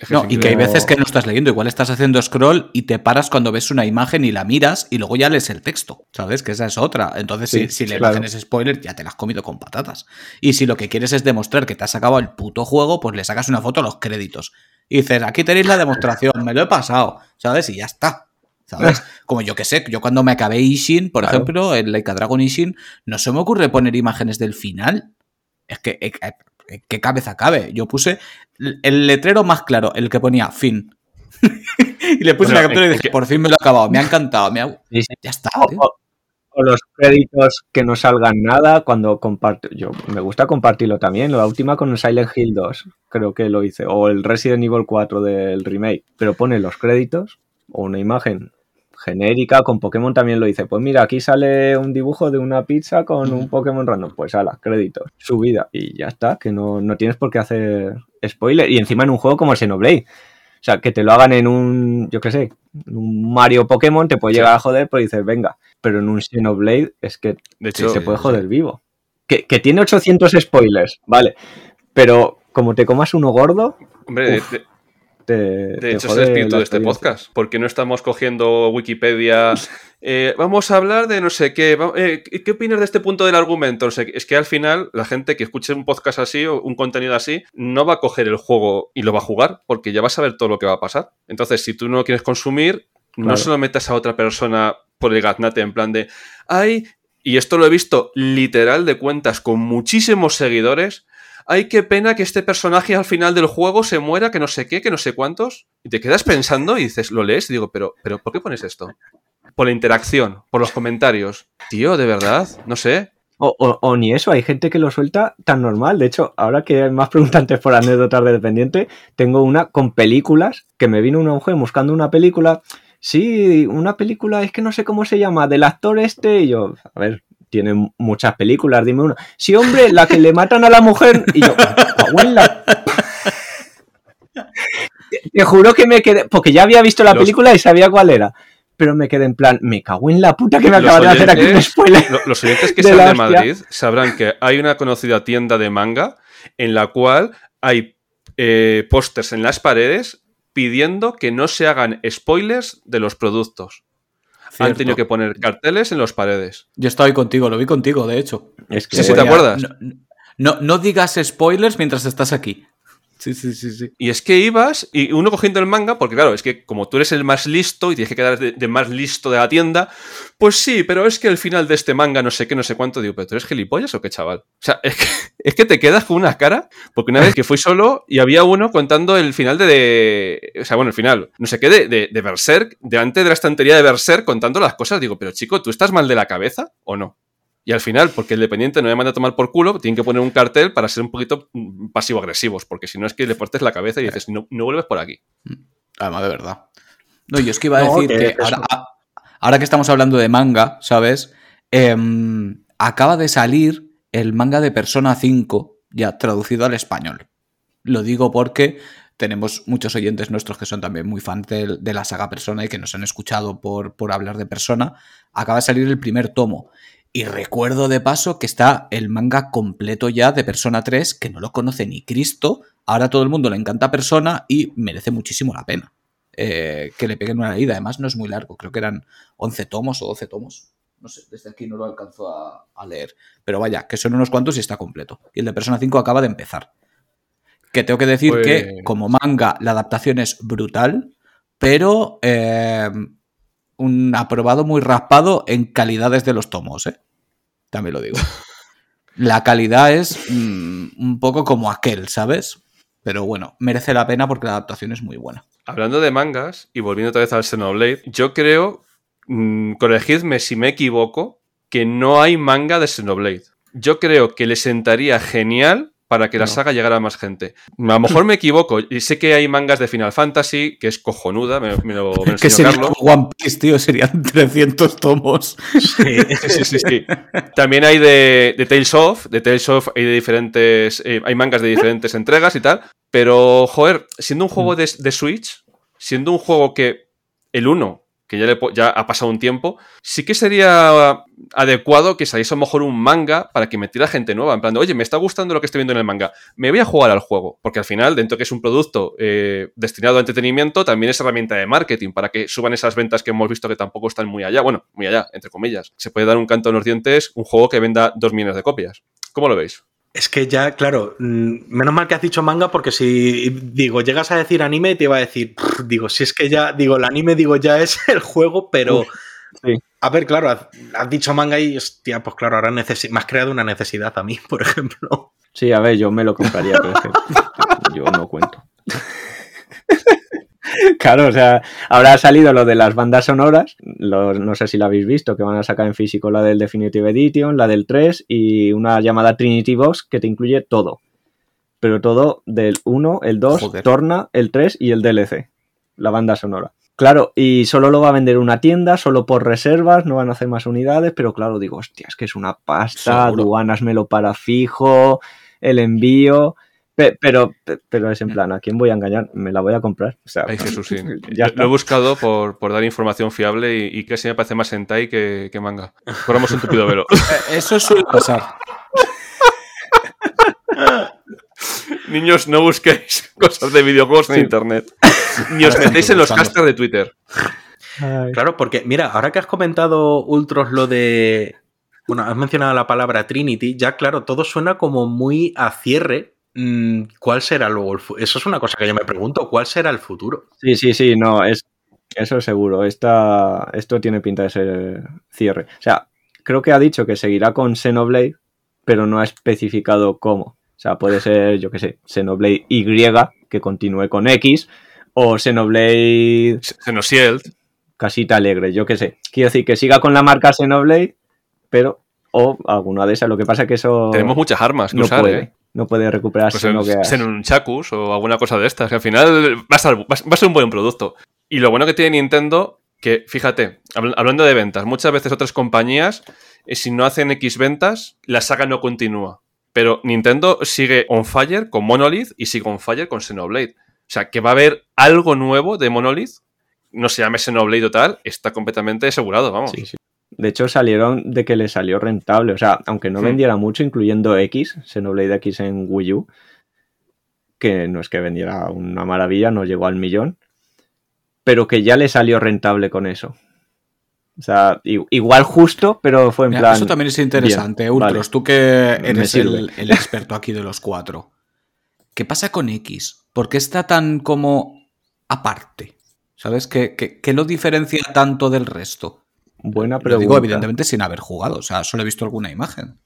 Es que No, y que hay veces que no estás leyendo, igual estás haciendo scroll y te paras cuando ves una imagen y la miras y luego ya lees el texto, ¿sabes? Que esa es otra. Entonces, Sí, si, si la claro. imagen es spoiler, ya te la has comido con patatas. Y si lo que quieres es demostrar que te has acabado el puto juego, pues le sacas una foto a los créditos. Y dices, aquí tenéis la demostración, me lo he pasado, ¿sabes? Y ya está. ¿Sabes? <laughs> Como yo que sé, yo cuando me acabé Ishin, por Claro. ejemplo, en Like a Dragon Ishin, no se me ocurre poner imágenes del final. Es que, eh, eh, ¿qué cabeza cabe? Yo puse el letrero más claro, el que ponía fin. <laughs> y le puse Bueno, la captura y dije, que- por fin me lo he acabado, me ha encantado, me ha- Sí, sí. ya está. O, tío. o- o los créditos que no salgan nada cuando comparto. Yo me gusta compartirlo también. La última con el Silent Hill 2, creo que lo hice. O el Resident Evil 4 del remake. Pero pone los créditos o una imagen genérica. Con Pokémon también lo hice. Pues mira, aquí sale un dibujo de una pizza con un Pokémon random. Pues ala, créditos, subida. Y ya está, que no, no tienes por qué hacer spoiler. Y encima en un juego como el Xenoblade. O sea, que te lo hagan en un, yo qué sé, un Mario Pokémon, te puede Sí. llegar a joder, pero dices, venga. Pero en un Xenoblade es que De sí, hecho, se puede joder vivo. Que, que tiene 800 spoilers, vale. Pero como te comas uno gordo, hombre, de, Uf. de- te, De hecho, es el espíritu de este podcast. porque no estamos cogiendo Wikipedia? <laughs> eh, vamos a hablar de no sé qué. eh, ¿Qué opinas de este punto del argumento? O sea, es que al final la gente que escuche un podcast así o un contenido así no va a coger el juego y lo va a jugar porque ya va a saber todo lo que va a pasar. Entonces, si tú no lo quieres consumir, no se lo metas a otra persona por el gaznate en plan de, ay, y esto lo he visto literal de cuentas con muchísimos seguidores. Ay, qué pena que este personaje al final del juego se muera, que no sé qué, que no sé cuántos. Y te quedas pensando y dices, lo lees y digo, pero, pero ¿por qué pones esto? Por la interacción, por los comentarios. Tío, de verdad, no sé. O, o- o ni eso, hay gente que lo suelta tan normal. De hecho, ahora que hay más preguntantes por anécdotas de dependiente, tengo una con películas que me vino una mujer buscando una película. Sí, una película, es que no sé cómo se llama, del actor este. Y yo, a ver, tiene muchas películas, dime una. Sí, hombre, la que le matan a la mujer. Y yo, "Cago en la-". Te, te juro que me quedé, porque ya había visto la Los- película y sabía cuál era. Pero me quedé en plan, me cago en la puta que me acaba de hacer aquí un spoiler. Lo- Los oyentes que sean de. Madrid sabrán que hay una conocida tienda de manga en la cual hay eh, pósters en las paredes pidiendo que no se hagan spoilers de los productos. Han tenido que poner carteles en las paredes. Yo estaba ahí contigo, lo vi contigo, de hecho. Es que Sí, sí, ¿te acuerdas? No, no- no digas spoilers mientras estás aquí. Sí, sí, sí, sí. Y es que ibas y uno cogiendo el manga, porque claro, es que como tú eres el más listo y tienes que quedar de, más listo de la tienda, pues sí, pero es que el final de este manga no sé qué, no sé cuánto, digo, pero tú eres gilipollas o qué chaval. O sea, es que, <laughs> es que te quedas con una cara, porque una vez que fui solo y había uno contando el final de, de- o sea, bueno, el final, no sé qué, de, de Berserk, delante de la estantería de Berserk contando las cosas, digo, pero chico, ¿tú estás mal de la cabeza o no? Y al final, porque el dependiente no le manda a tomar por culo, tienen que poner un cartel para ser un poquito mm, pasivo-agresivos, porque si no es que le partes la cabeza y dices, no, no vuelves por aquí. Además, de verdad. No, yo es que iba a No, decir que ahora que estamos hablando de manga, ¿sabes? Em, acaba de salir el manga de Persona 5, ya traducido al español. Lo digo porque tenemos muchos oyentes nuestros que son también muy fans de, de la saga Persona y que nos han escuchado por, por hablar de Persona. Acaba de salir el primer tomo. Y recuerdo de paso que está el manga completo ya de Persona 3, que no lo conoce ni Cristo. Ahora todo el mundo le encanta Persona y merece muchísimo la pena eh, que le peguen una leída. Además, no es muy largo, creo que eran 11 tomos o 12 tomos. No sé, desde aquí no lo alcanzo a, a leer. Pero vaya, que son unos cuantos y está completo. Y el de Persona 5 acaba de empezar. Que tengo que decir Pues- que, como manga, la adaptación es brutal, pero eh, un aprobado muy raspado en calidades de los tomos, ¿eh? También lo digo. La calidad es mm, un poco como aquel, ¿sabes? Pero bueno, merece la pena porque la adaptación es muy buena. Hablando de mangas, y volviendo otra vez al Xenoblade, yo creo, mm, corregidme si me equivoco, que no hay manga de Xenoblade. Yo creo que le sentaría genial para que la No. saga llegara a más gente. A lo mejor me equivoco, y sé que hay mangas de Final Fantasy, que es cojonuda, me, me lo, me <laughs> que sería Carlos. como One Piece, tío, serían <laughs> 300 tomos. Sí, sí, sí, sí. También hay de, de Tales of, de Tales of hay de diferentes, eh, hay mangas de diferentes entregas y tal, pero joder, siendo un juego de, de Switch, siendo un juego que el 1, que ya, le ya ha pasado un tiempo, sí que sería adecuado que saliese a lo mejor un manga para que metiera gente nueva, en plan de, oye, me está gustando lo que estoy viendo en el manga, me voy a jugar al juego, porque al final, dentro que es un producto eh, destinado a entretenimiento, también es herramienta de marketing para que suban esas ventas que hemos visto que tampoco están muy allá, bueno, muy allá, entre comillas. Se puede dar un canto en los dientes un juego que venda dos millones de copias. ¿Cómo lo veis? Es que ya, claro, mm, menos mal que has dicho manga porque si, digo, llegas a decir anime te iba a decir, "Pff", digo, si es que ya, digo, el anime, digo, ya es <laughs> el juego, pero... Sí. A ver, claro, has, has dicho manga y, hostia, pues claro, ahora me has creado una necesidad a mí, <laughs> por ejemplo. Sí, a ver, yo me lo compraría, pero es que <laughs> yo no cuento. <laughs> Claro, o sea, ahora ha salido lo de las bandas sonoras, los- no sé si la habéis visto, que van a sacar en físico la del Definitive Edition, la del 3 y una llamada Trinity Box que te incluye todo. Pero todo del 1, el 2, Joder. Torna, el 3 y el DLC, la banda sonora. Claro, y solo lo va a vender una tienda, solo por reservas, no van a hacer más unidades, pero claro, digo, hostia, es que es una pasta, Seguro. aduanas me lo para fijo, el envío, pe- pero, pe- pero es en plan, ¿a quién voy a engañar? Me la voy a comprar. O sea, Ay, Jesús, sí. <laughs> ya Lo- he buscado por, por dar información fiable y, y que se me parece más hentai que, que manga. Corramos un tupido velo. <laughs> Eh, Eso suele pasar. <laughs> Niños, no busquéis cosas de videojuegos en internet. ni os metéis en los casters de Twitter. Claro, porque mira, ahora que has comentado, Ultros, lo de. Bueno, has mencionado la palabra Trinity, ya claro, todo suena como muy a cierre. Mm, ¿Cuál será luego el futuro? Eso es una cosa que yo me pregunto, ¿cuál será el futuro? Sí, sí, sí, no, es, eso seguro. Esta, esto tiene pinta de ser cierre. O sea, creo que ha dicho que seguirá con Xenoblade, pero no ha especificado cómo. O sea, puede ser, yo qué sé, Xenoblade Y, que continúe con X, o Xenoblade... Xenosield casita alegre, yo qué sé. Quiero decir que siga con la marca Xenoblade, pero o alguna de esas. Lo que pasa es que eso. Tenemos muchas armas que no usar, puede, ¿eh? No puede recuperarse. Pues en, un Chakus o alguna cosa de estas. Que al final va a, ser, va a ser un buen producto. Y lo bueno que tiene Nintendo, que fíjate, hablando de ventas, muchas veces otras compañías, eh, si no hacen X ventas, la saga no continúa. Pero Nintendo sigue on fire con Monolith y sigue on fire con Xenoblade. O sea, que va a haber algo nuevo de Monolith no se llame Xenoblade o tal, está completamente asegurado, vamos. Sí, sí. De hecho, salieron de que le salió rentable. O sea, aunque no vendiera mucho, incluyendo X, Xenoblade X en Wii U, que no es que vendiera una maravilla, no llegó al millón, pero que ya le salió rentable con eso. O sea, igual justo, pero fue en Mira, plan. eso también es interesante, bien, Ultros. vale. Tú que eres el, el experto aquí de los cuatro. ¿Qué pasa con X? ¿Por qué está tan como aparte? ¿Sabes? ¿Qué, qué- qué lo diferencia tanto del resto? Buena Lo pregunta. digo, evidentemente, sin haber jugado. O sea, solo he visto alguna imagen.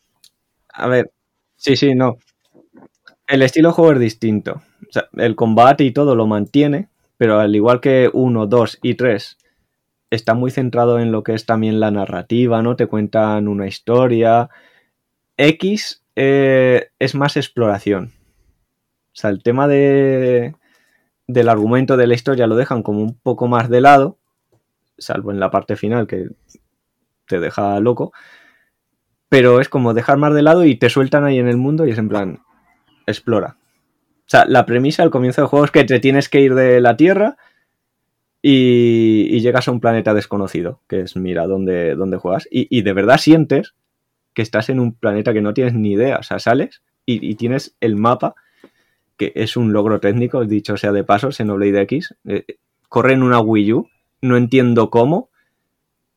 A ver, sí, sí, no. El estilo de juego es distinto. O sea, el combate y todo lo mantiene, pero al igual que 1, 2 y 3, está muy centrado en lo que es también la narrativa, ¿no? Te cuentan una historia. X eh, es más exploración. O sea, el tema de, del argumento de la historia lo dejan como un poco más de lado, salvo en la parte final que te deja loco pero es como dejar más de lado y te sueltan ahí en el mundo y es en plan, explora. O sea, la premisa al comienzo del juego es que te tienes que ir de la Tierra y, llegas a un planeta desconocido, que es, mira, dónde, dónde juegas. Y, de verdad sientes que estás en un planeta que no tienes ni idea. O sea, sales y, y tienes el mapa, que es un logro técnico, dicho sea de paso, Xenoblade X. eh, corre en una Wii U, no entiendo cómo,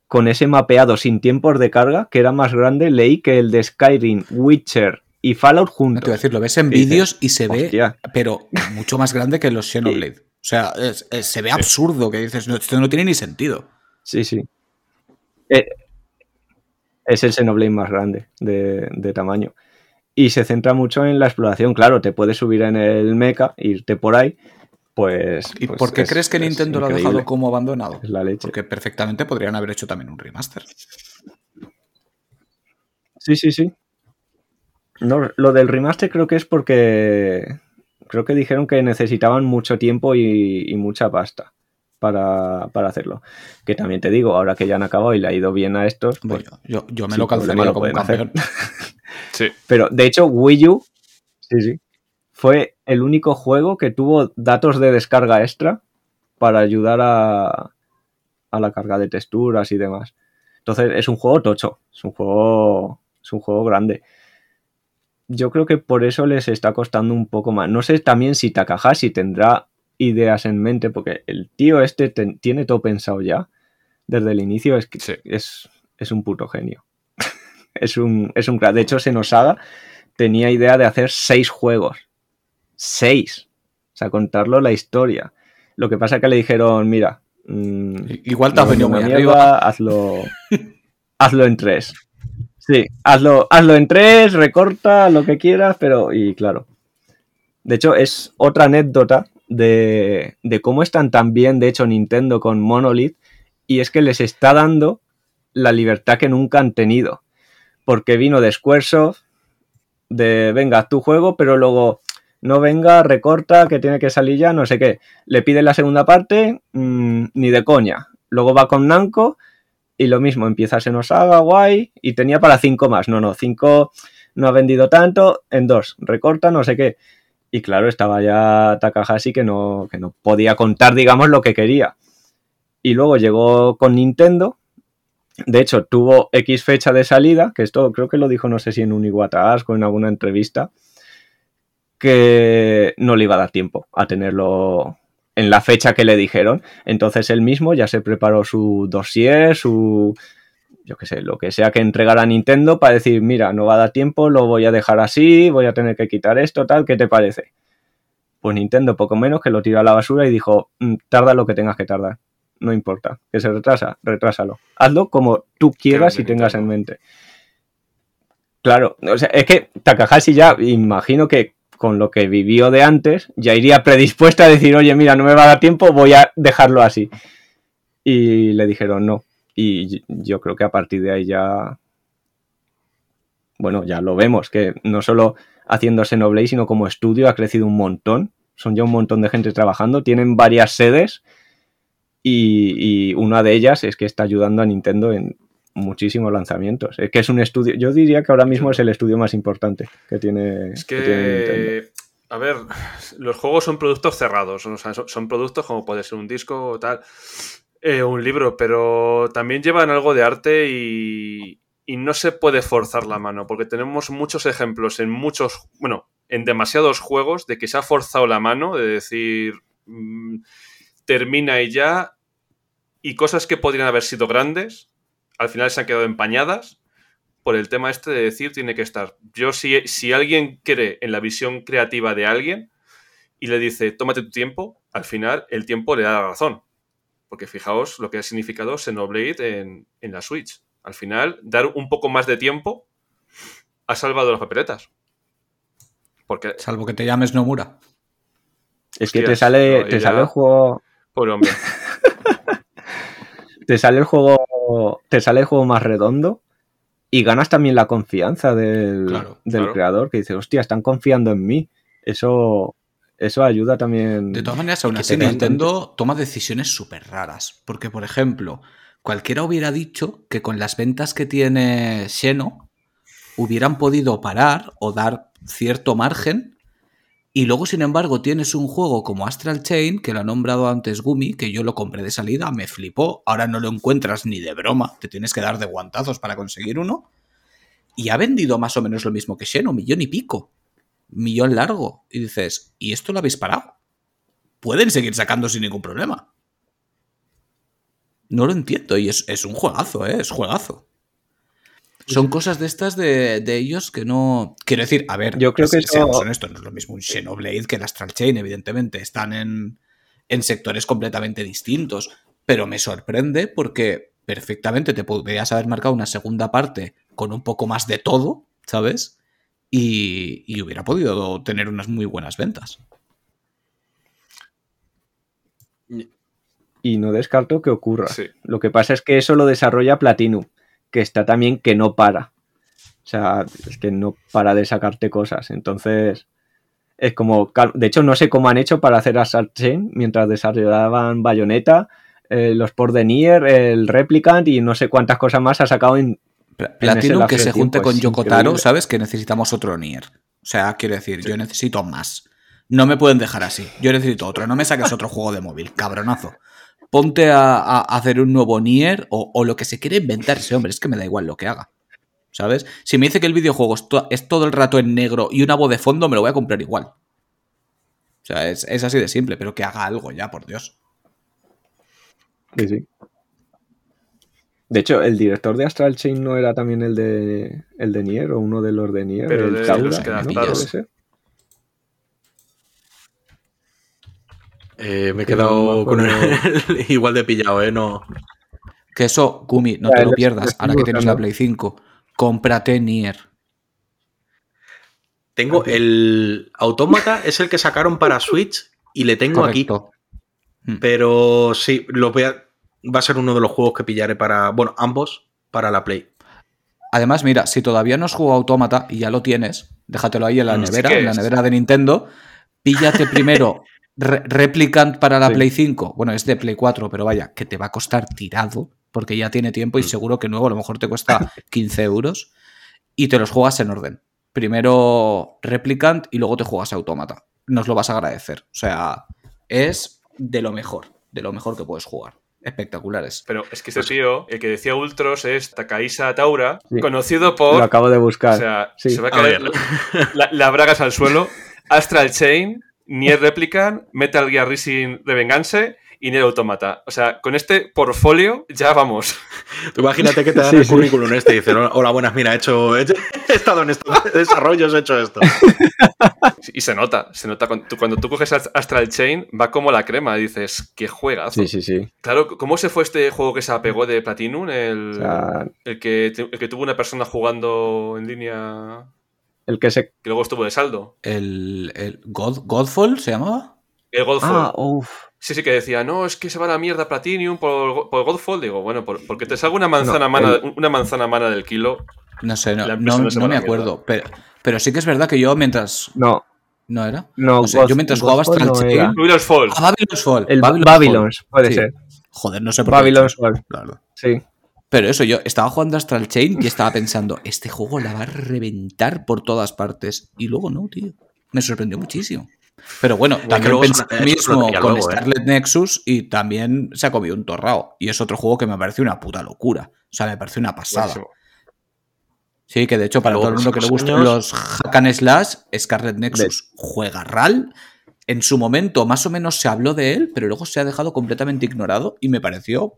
con ese mapeado sin tiempos de carga, que era más grande, leí que el de Skyrim, Witcher y Fallout No juntos. te voy a decir, lo ves en vídeos y se ve, pero mucho más grande que los Xenoblade. O sea, es- es- se ve absurdo que dices, no, esto no tiene ni sentido. Sí, sí. Eh, es el Xenoblade más grande de, de tamaño. Y se centra mucho en la exploración. Claro, te puedes subir en el mecha, irte por ahí. Pues. ¿Y pues por qué es- crees que Nintendo lo ha dejado como abandonado? Es la leche. Porque perfectamente podrían haber hecho también un remaster. Sí, sí, sí. No, lo del remaster creo que es porque. Creo que dijeron que necesitaban mucho tiempo y, y mucha pasta para, para hacerlo. Que también te digo, ahora que ya han acabado y le ha ido bien a estos. Hombre, pues, yo, yo- yo me sin lo lo como un pueden hacer. campeón. <laughs> Sí. Pero de hecho, Wii U. Sí, sí. Fue el único juego que tuvo datos de descarga extra para ayudar a, a la carga de texturas y demás. Entonces es un juego tocho, es un juego, es un juego grande. Yo creo que por eso les está costando un poco más. No sé también si Takahashi tendrá ideas en mente, porque el tío este ten- tiene todo pensado ya desde el inicio. Es que Sí. es, es un puto genio. <laughs> es un, es un. De hecho, Senosaga tenía idea de hacer seis juegos. Seis. O sea, contarlo la historia. Lo que pasa es que le dijeron, mira, mm, Igual te has venido muy mierda, arriba. Hazlo, <laughs> hazlo en tres. Sí, hazlo, hazlo en tres, recorta lo que quieras, pero. Y claro. De hecho, es otra anécdota de, de cómo están tan bien, de hecho, Nintendo con Monolith. Y es que les está dando la libertad que nunca han tenido. Porque vino de Squaresoft, de venga, tu juego, pero luego no venga, recorta, que tiene que salir ya, no sé qué. Le pide la segunda parte, mm, ni de coña. Luego va con Namco y lo mismo, empieza Xenosaga, guay, y tenía para cinco más. No, no, cinco no ha vendido tanto, en dos, recorta, no sé qué. Y claro, estaba ya Takahashi que no, que no podía contar, digamos, lo que quería. Y luego llegó con Nintendo. De hecho, tuvo X fecha de salida, que esto creo que lo dijo, no sé si en un Ask o en alguna entrevista, que no le iba a dar tiempo a tenerlo en la fecha que le dijeron. Entonces él mismo ya se preparó su dossier, su yo qué sé, lo que sea que entregara a Nintendo para decir, mira, no va a dar tiempo, lo voy a dejar así, voy a tener que quitar esto, tal, ¿qué te parece? Pues Nintendo poco menos que lo tiró a la basura y dijo, "Mm, tarda lo que tengas que tardar, no importa, que se retrasa, retrásalo. Hazlo como tú quieras y tengas en mente. Claro, o sea, es que Takahashi ya, imagino que con lo que vivió de antes, ya iría predispuesta a decir, oye, mira, no me va a dar tiempo, voy a dejarlo así. Y le dijeron no. Y yo creo que a partir de ahí ya. Bueno, ya lo vemos, que no solo haciendo Xenoblade, sino como estudio ha crecido un montón. Son ya un montón de gente trabajando. Tienen varias sedes. Y, y una de ellas es que está ayudando a Nintendo en muchísimos lanzamientos. Es que es un estudio. Yo diría que ahora mismo es el estudio más importante que tiene, Es que tiene a ver, los juegos son productos cerrados, o sea, son, son productos como puede ser un disco o tal, eh, un libro, pero también llevan algo de arte y, y no se puede forzar la mano, porque tenemos muchos ejemplos en muchos, bueno, en demasiados juegos de que se ha forzado la mano, de decir, mm, termina y ya, y cosas que podrían haber sido grandes, al final se han quedado empañadas por el tema este de decir tiene que estar. Yo, si, si alguien cree en la visión creativa de alguien y le dice tómate tu tiempo, al final el tiempo le da la razón. Porque fijaos lo que ha significado Xenoblade en, en la Switch. Al final, dar un poco más de tiempo ha salvado las papeletas. Porque, Salvo que te llames Nomura. Es que te sale, no, te ya- sale el juego. pobre hombre. <laughs> te sale el juego te sale el juego más redondo y ganas también la confianza del, Claro, del claro. creador que dice hostia están confiando en mí eso eso ayuda también De todas maneras, aún así Nintendo toma decisiones súper raras. Porque, por ejemplo, cualquiera hubiera dicho que con las ventas que tiene Xeno hubieran podido parar o dar cierto margen. Y luego, sin embargo, tienes un juego como Astral Chain, que lo ha nombrado antes Gumi, que yo lo compré de salida, me flipó. Ahora no lo encuentras ni de broma, te tienes que dar de guantazos para conseguir uno. Y ha vendido más o menos lo mismo que Xeno, millón y pico. Millón largo. Y dices, ¿y esto lo habéis parado? pueden seguir sacando sin ningún problema. No lo entiendo y es, es un juegazo, ¿eh? es juegazo. Son cosas de estas de, de ellos que no... Quiero decir, a ver, Yo creo que se- seamos eso- honestos, no es lo mismo un Xenoblade que el Astral Chain, evidentemente. Están en, en sectores completamente distintos. Pero me sorprende porque perfectamente te podrías haber marcado una segunda parte con un poco más de todo, ¿sabes? Y, y hubiera podido tener unas muy buenas ventas. y no descarto que ocurra Sí. lo que pasa es que eso lo desarrolla Platinum que está también que no para o sea es que no para de sacarte cosas entonces es como de hecho no sé cómo han hecho para hacer Assault Chain mientras desarrollaban Bayonetta eh, los por de Nier el Replicant y no sé cuántas cosas más ha sacado en Platinum que se junte con es Yoko Taro, increíble. ¿sabes? Que necesitamos otro Nier. O sea, quiero decir, yo necesito más. No me pueden dejar así. Yo necesito otro. No me saques otro juego de móvil, cabronazo. Ponte a, a hacer un nuevo Nier o, o lo que se quiere inventar ese hombre. Es que me da igual lo que haga. ¿Sabes? Si me dice que el videojuego es, to- es todo el rato en negro y una voz de fondo, me lo voy a comprar igual. O sea, es, es así de simple, pero que haga algo ya, por Dios. Sí, sí. De hecho, el director de Astral Chain no era también el de el de Nier o uno de los de Nier, Pero el de Taura, los que ¿no? adaptaron. ¿Puede ser? Eh, me he quedado con el- <laughs> igual de pillado, ¿eh? No. Que eso, Gumi, no Ya, te lo pierdas. Ahora que tienes la. Play 5, cómprate Nier. Tengo el Autómata, es el que sacaron para Switch y le tengo aquí. Correcto. Mm. Pero sí, lo voy a- va a ser uno de los juegos que pillaré para. Bueno, ambos para la Play. Además, mira, si todavía no has jugado Autómata y ya lo tienes, déjatelo ahí en la Mm, nevera, en la nevera de Nintendo. Píllate primero <laughs> Re- Replicant para la Sí. Play 5. Bueno, es de Play 4, pero vaya, que te va a costar tirado, porque ya tiene tiempo y Mm. seguro que nuevo a lo mejor te cuesta <laughs> 15 euros. Y te los juegas en orden. Primero Replicant y luego te juegas Autómata. Nos lo vas a agradecer. O sea, es de lo mejor, de lo mejor que puedes jugar. Espectaculares. Pero es que este tío, el que decía Ultros, es Takaisa Taura, Sí. conocido por. Lo acabo de buscar. O sea, Sí. se va a caer la bragas al suelo. <laughs> Astral Chain, Nier Replicant, Metal Gear Rising Revengeance y Nier Automata. O sea, con este portfolio ya vamos. Tú imagínate que te dan Sí, el sí. currículum este y dicen, hola, buenas, mira, he, hecho, he, hecho- he estado en estos desarrollos, he hecho esto. Y se nota, se nota. Cuando tú, cuando tú coges Astral Chain, va como la crema. Dices, qué juegazo. Sí, sí, sí. Claro, ¿cómo se fue este juego que se apegó de Platinum? El, O sea- el, que, el que tuvo una persona jugando en línea El que se. que luego estuvo de saldo. El, el God, Godfall se llamaba. El Godfall. Ah, uff. Sí, sí, que decía, no, es que se va a la mierda Platinum por, por Godfall. Digo, bueno, por- porque te salga una manzana, No, mana, el- una manzana mana del kilo. No sé, no, no, me acuerdo. Pero, pero sí que es verdad que yo mientras. No, ¿No era? no. No sé, yo mientras jugaba Godfall Astral no. Babylon's Fall. Ah, Babylon's Fall. El Babylon's Babylon's, Fall. puede Sí. ser. Joder, no sé por Babylon's Fall. verdad. Sí. Pero eso, yo estaba jugando Astral Chain y estaba pensando, este juego la va a reventar por todas partes. Y luego no, tío. Me sorprendió muchísimo. Pero bueno, también pensé lo mismo con luego, ¿eh? Scarlet Nexus y también se ha comido un torrao. Y es otro juego que me parece una puta locura. O sea, me parece una pasada. Buenísimo. Sí, que de hecho, para Luego, todo el mundo que le años- los hack and slash, Scarlet Nexus juega RAL. En su momento, más o menos se habló de él, pero luego se ha dejado completamente ignorado y me pareció,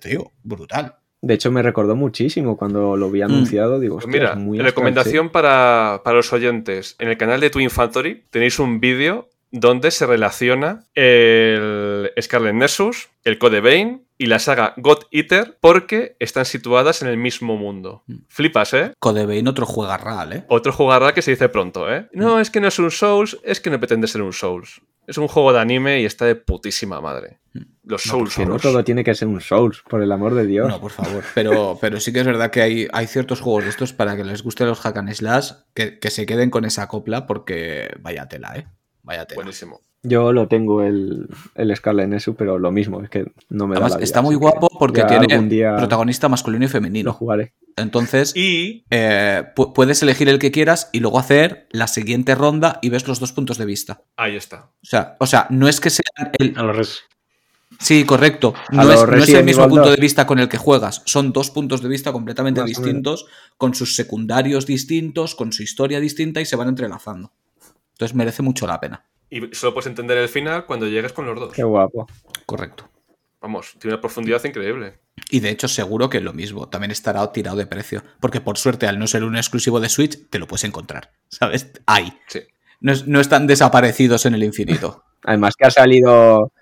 te digo, brutal. De hecho, me recordó muchísimo cuando lo vi Mm. anunciado. Digo, Pues mira, muy recomendación para, para los oyentes. En el canal de Twin Factory tenéis un vídeo donde se relaciona el Scarlet Nexus, el Code Vein y la saga God Eater porque están situadas en el mismo mundo. Mm. Flipas, ¿eh? Code Vein otro juega RAL, ¿eh? Otro jugará que se dice pronto, ¿eh? No, es que no es un Souls, es que no pretende ser un Souls. Es un juego de anime y está de putísima madre. Los No, Souls. No todo tiene que ser un Souls, por el amor de Dios. No, por favor. Pero, pero sí que es verdad que hay, hay ciertos juegos de estos para que les guste los hack and slash que, que se queden con esa copla porque vaya tela, ¿eh? Vaya tela. Buenísimo. Yo lo tengo el, el Scarlet Nexus, pero lo mismo, es que no me da Además, la vida, está muy guapo porque tiene día protagonista masculino y lo femenino. jugaré. Entonces, Y eh, pu- puedes elegir el que quieras y luego hacer la siguiente ronda y ves los dos puntos de vista. ahí está. O sea, o sea no es que sean el. A los res- Sí, correcto. A No lo es, no es el mismo punto 2. de vista con el que juegas. Son dos puntos de vista completamente Más distintos, con sus secundarios distintos, con su historia distinta y se van entrelazando. Entonces merece mucho la pena. Y solo puedes entender el final cuando llegues con los dos. Qué guapo. Correcto. Vamos, tiene una profundidad increíble. Y de hecho, seguro que lo mismo. También estará tirado de precio. Porque por suerte, al no ser un exclusivo de Switch, te lo puedes encontrar. ¿Sabes? Hay. Sí. No, es- no están desaparecidos en el infinito. Además que ha salido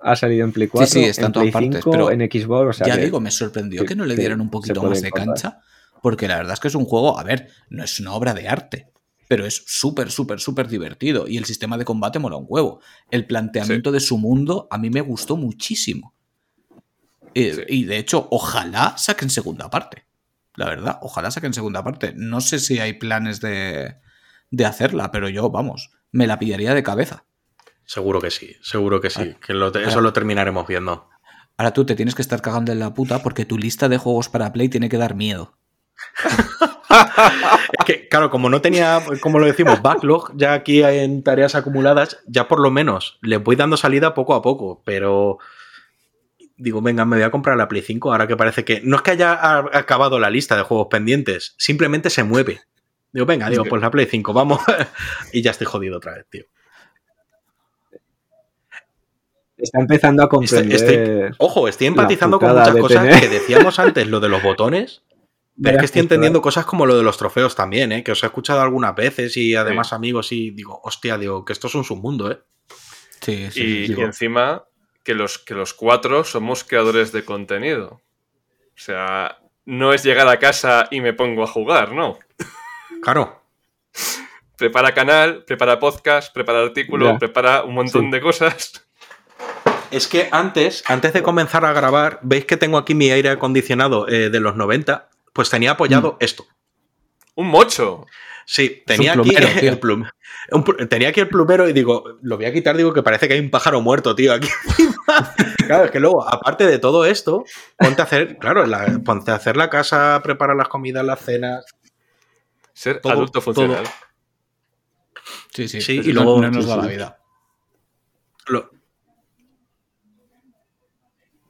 ha salido en Play 4, sí, está en en todas Play partes, 5, pero en Xbox, o sea ya que- digo, me sorprendió que- que no le dieran un poquito más de encontrar. cancha. Porque la verdad es que es un juego, a ver, no es una obra de arte. Pero es súper, súper, súper divertido. Y el sistema de combate mola un huevo. El planteamiento de su mundo a mí me gustó muchísimo. Eh, Sí. Y de hecho, ojalá saquen segunda parte. La verdad, ojalá saquen segunda parte. No sé si hay planes de, de hacerla, pero yo, vamos, me la pillaría de cabeza. Seguro que sí, seguro que sí. Que lo te- eso lo terminaremos viendo. Ahora tú te tienes que estar cagando en la puta porque tu lista de juegos para Play tiene que dar miedo. <laughs> Es que, claro, como no tenía, como lo decimos, backlog ya aquí en tareas acumuladas, ya por lo menos le voy dando salida poco a poco, pero digo, venga, me voy a comprar la Play 5 ahora que parece que no es que haya acabado la lista de juegos pendientes, simplemente se mueve. Digo, venga, digo, pues la Play 5, vamos. <laughs> y ya estoy jodido otra vez, tío. está empezando a comprender. estoy- ojo, estoy empatizando con muchas cosas tener- que decíamos antes, lo de los botones. Pero es que estoy entendiendo cosas como lo de los trofeos también, ¿eh? que os he escuchado algunas veces y además Sí. amigos y digo, hostia, digo, que esto es un submundo, ¿eh? Sí, sí. y, sí, y encima que los, que los cuatro somos creadores de contenido. O sea, no es llegar a casa y me pongo a jugar, no. Claro. Prepara canal, prepara podcast, prepara artículo, Ya. prepara un montón Sí. de cosas. Es que antes, antes de comenzar a grabar, veis que tengo aquí mi aire acondicionado eh, de los 90, pues tenía apoyado esto. Un mocho. Sí, tenía un aquí plumero, <laughs> el plum- un tenía aquí el plumero y digo, lo voy a quitar, digo que parece que hay un pájaro muerto, tío, aquí <laughs> encima. claro, es que luego, aparte de todo esto, ponte a hacer, claro, la- ponte a hacer la casa, preparar las comidas, las cenas. Ser Todo- adulto funcional. Sí, sí. Sí, y luego- no nos sí, da la vida. Lo-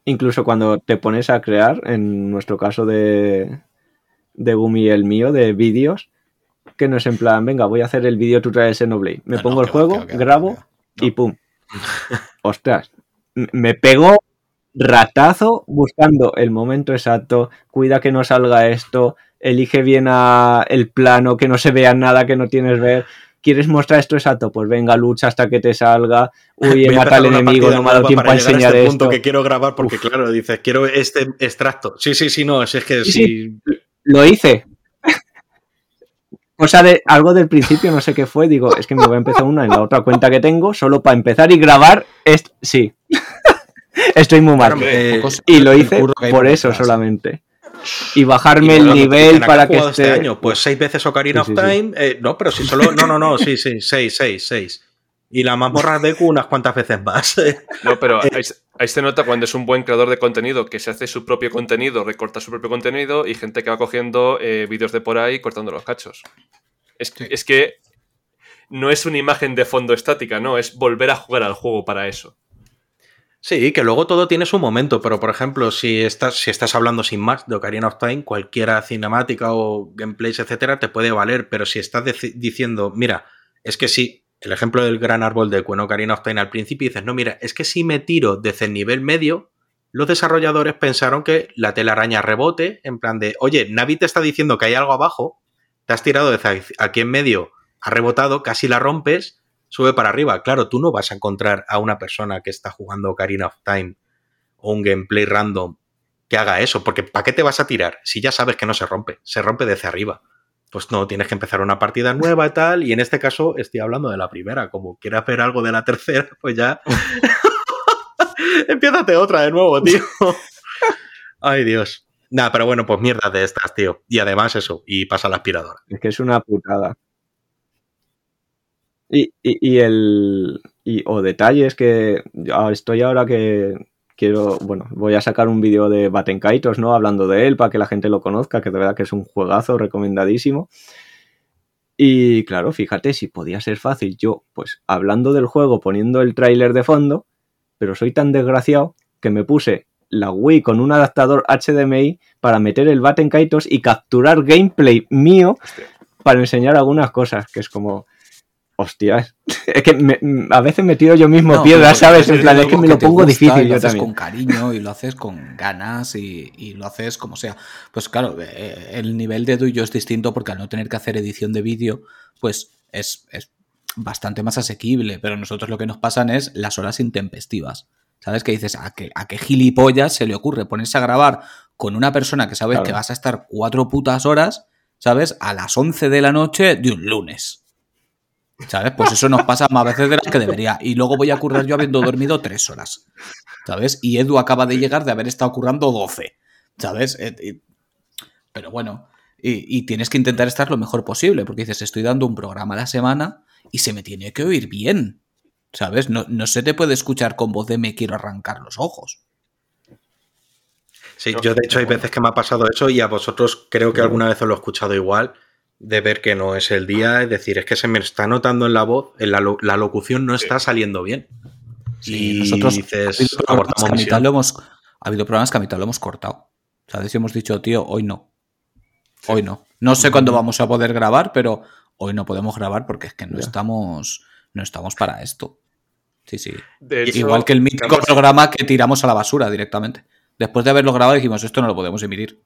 Incluso cuando te pones a crear, en nuestro caso de, de Gumi y el mío, de vídeos, Que no es en plan, venga, voy a hacer el vídeo tutorial de Xenoblade. Me No, pongo no, el va, juego, que va, que va, grabo que y pum. <laughs> Ostras, me pegó ratazo buscando el momento exacto, cuida que no salga esto, elige bien a- el plano, que no se vea nada que no tienes ver. ¿Quieres mostrar esto exacto? Pues venga, lucha hasta que te salga. <laughs> Uy, he Voy a matado al enemigo, no me ha dado tiempo para a enseñar este esto. punto que quiero grabar porque, claro, dices, quiero este extracto. Sí, sí, sí, no, es es que Sí, sí. Lo hice. Cosa de algo del principio, no sé qué fue. Digo, es que me voy a empezar una en la otra cuenta que tengo, solo para empezar y grabar. Es... Sí. Estoy muy mal. Eh, Y lo hice por eso solamente. Y Y bajarme bueno, el nivel dicen, ¿a qué para que jugado esté. este año? Pues seis veces Ocarina Sí, of sí, sí. Time. eh, no, pero si solo. No, no, no, sí, sí, seis, seis, seis. Y la mazmorra de Q unas cuantas veces más. <laughs> No, pero ahí, se- ahí se nota cuando es un buen creador de contenido que se hace su propio contenido, recorta su propio contenido y gente que va cogiendo eh, vídeos de por ahí cortando los cachos. Es, Sí. es que no es una imagen de fondo estática, no, es volver a jugar al juego para eso. Sí, que luego todo tiene su momento, pero por ejemplo, si estás, si estás hablando sin más de Ocarina of Time, cualquiera cinemática o gameplays, etcétera, te puede valer, pero si estás diciendo, mira, es que sí, el ejemplo del gran árbol de Cuen Ocarina of Time al principio dices, no, mira, es que si me tiro desde el nivel medio, los desarrolladores pensaron que la telaraña rebote, en plan de, oye, Navi te está diciendo que hay algo abajo, te has tirado desde aquí en medio, ha rebotado, casi la rompes, sube para arriba. Claro, tú no vas a encontrar a una persona que está jugando Ocarina of Time o un gameplay random que haga eso, porque ¿para qué te vas a tirar si ya sabes que no se rompe? Se rompe desde arriba. Pues no, tienes que empezar una partida nueva y tal, y en este caso estoy hablando de la primera, como quieras ver algo de la tercera, pues ya... <laughs> Empiézate otra de nuevo, tío. Ay, Dios. Nada, pero bueno, pues mierda de estas, tío. Y además eso, y pasa la aspiradora. Es que es una putada. Y, y, el. Y, o detalles que. ahora estoy ahora que quiero. Bueno, voy a sacar un vídeo de Batenkaitos, ¿no? Hablando de él para que la gente lo conozca, que de verdad que es un juegazo recomendadísimo. Y claro, fíjate, si podía ser fácil yo, pues hablando del juego, poniendo el tráiler de fondo, pero soy tan desgraciado que me puse la Wii con un adaptador HDMI para meter el Batenkaitos y capturar gameplay mío para enseñar algunas cosas, que es como, hostias, <laughs> es que me- a veces me tiro yo mismo No, piedras, ¿sabes? En plan, es que me lo pongo gusta y difícil lo yo haces también. con cariño y lo haces con ganas y, y lo haces como sea. Pues claro, eh, el nivel de tuyo es distinto porque al no tener que hacer edición de vídeo, pues es, es bastante más asequible. Pero nosotros lo que nos pasan es las horas intempestivas. ¿Sabes? Que dices, ¿a qué, a qué gilipollas se le ocurre ponerse a grabar con una persona que sabes Claro. que vas a estar cuatro putas horas, ¿sabes? A las 11 de la noche de un lunes. ¿Sabes? Pues eso nos pasa más veces de las que debería. Y luego voy a currar yo habiendo dormido tres horas. ¿Sabes? Y Edu acaba de llegar de haber estado currando 12. ¿Sabes? Eh, Pero bueno, y, y tienes que intentar estar lo mejor posible, porque dices, estoy dando un programa a la semana y se me tiene que oír bien. ¿Sabes? No, no se te puede escuchar con voz de me quiero arrancar los ojos. Sí, yo de hecho hay veces que me ha pasado eso y a vosotros creo que alguna vez os lo he escuchado igual, de ver que no es el día, es decir, es que se me está notando en la voz, en la, la locución no está saliendo bien. Sí, y nosotros dices, ha habido programas abortamos que a mitad misión. lo hemos, ha habido programas que a mitad lo hemos cortado. ¿Sabes? Y hemos dicho, tío, hoy no. Hoy no. No sé cuándo vamos a poder grabar, pero hoy no podemos grabar porque es que no Ya. estamos, no estamos para esto. Sí, sí. Hecho, Igual que el mítico programa que tiramos a la basura directamente. Después de haberlo grabado dijimos, esto no lo podemos emitir.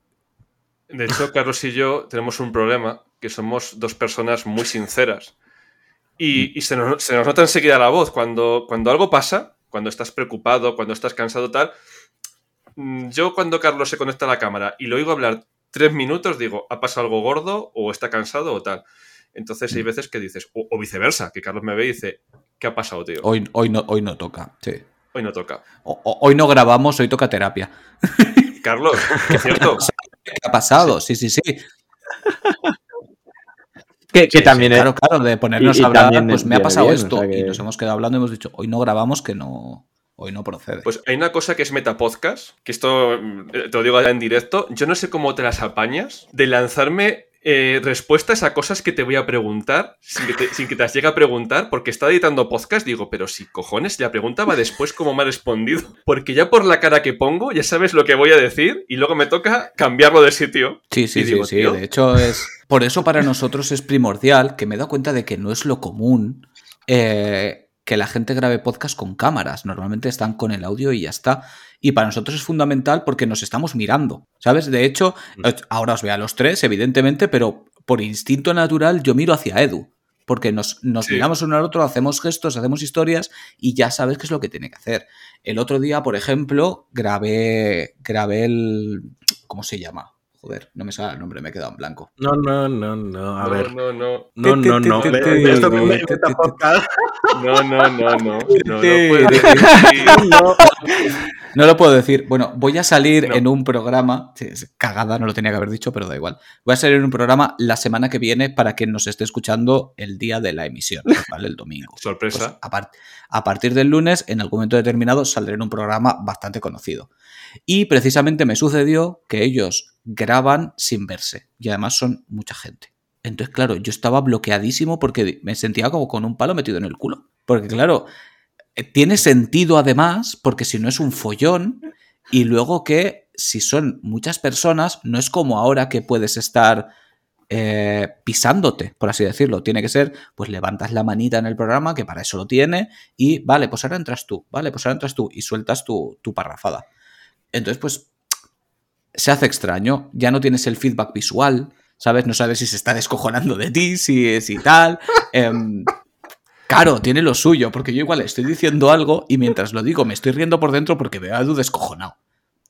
De hecho, Carlos y yo tenemos un problema, que somos dos personas muy sinceras. Y, y se, nos, se nos nota enseguida la voz. Cuando, cuando algo pasa, cuando estás preocupado, cuando estás cansado, tal. mm, Yo cuando Carlos se conecta a la cámara y lo oigo hablar tres minutos, digo, ha pasado algo gordo o está cansado o tal. Entonces hay veces que dices, o, o viceversa, que Carlos me ve y dice, ¿qué ha pasado, tío? Hoy, hoy, no, hoy no toca. Sí. Hoy no toca. O- o- hoy no grabamos, hoy toca terapia. Carlos, <laughs> es cierto. ¿Qué ha pasado? Sí, sí, sí. Que, que Sí, también sí, es- claro, claro, de ponernos y- a hablar, pues me ha pasado bien, o esto. sea que- Y nos hemos quedado hablando y hemos dicho, hoy no grabamos que no. Hoy no procede. Pues hay una cosa que es Metapodcast, que esto mm, te lo digo en directo. Yo no sé cómo te las apañas de lanzarme eh, respuestas a cosas que te voy a preguntar sin que, te, sin que te las llegue a preguntar, porque estaba editando podcast, digo, pero si cojones, la pregunta va después como me ha respondido, porque ya por la cara que pongo ya sabes lo que voy a decir y luego me toca cambiarlo de sitio. Sí, sí, sí, digo, sí. tío. De hecho, es. Por eso para nosotros es primordial que me he dado cuenta de que no es lo común eh, que la gente grabe podcast con cámaras. Normalmente están con el audio y ya está. Y para nosotros es fundamental porque nos estamos mirando. ¿Sabes? De hecho, Mm. eh, ahora os veo a los tres, evidentemente, pero por instinto natural yo miro hacia Edu. Porque nos, nos Sí. miramos uno al otro, hacemos gestos, hacemos historias y ya sabes qué es lo que tiene que hacer. El otro día, por ejemplo, grabé, grabé el... ¿Cómo se llama? Joder, no me sale el nombre, me he quedado en blanco. No, no, no, no. A no, ver. no, no, No, no, no. Esto que me podcast. no, no, no, no, no, decir. Lo puedo decir. Bueno, voy a salir en un programa. Cagada, no lo tenía que haber dicho, pero da igual. Voy a salir en un programa la semana que viene para quien nos esté escuchando el día de la emisión, ¿vale? El domingo. <laughs> Pues Sorpresa. a, par- a partir del lunes, en algún momento determinado, saldré en un programa bastante conocido. Y precisamente me sucedió que ellos graban sin verse. Y además son mucha gente. Entonces, claro, yo estaba bloqueadísimo porque me sentía como con un palo metido en el culo. Porque, claro, eh, tiene sentido además, porque si no es un follón, y luego que si son muchas personas, no es como ahora que puedes estar eh, pisándote, por así decirlo. Tiene que ser, pues levantas la manita en el programa, que para eso lo tiene, y vale, pues ahora entras tú, vale, pues ahora entras tú, y sueltas tu, tu parrafada. Entonces, pues se hace extraño, ya no tienes el feedback visual, ¿sabes? No sabes si se está descojonando de ti, si, si tal. <laughs> Em, Claro, tiene lo suyo, porque yo igual estoy diciendo algo y mientras lo digo me estoy riendo por dentro porque veo a Edu descojonado,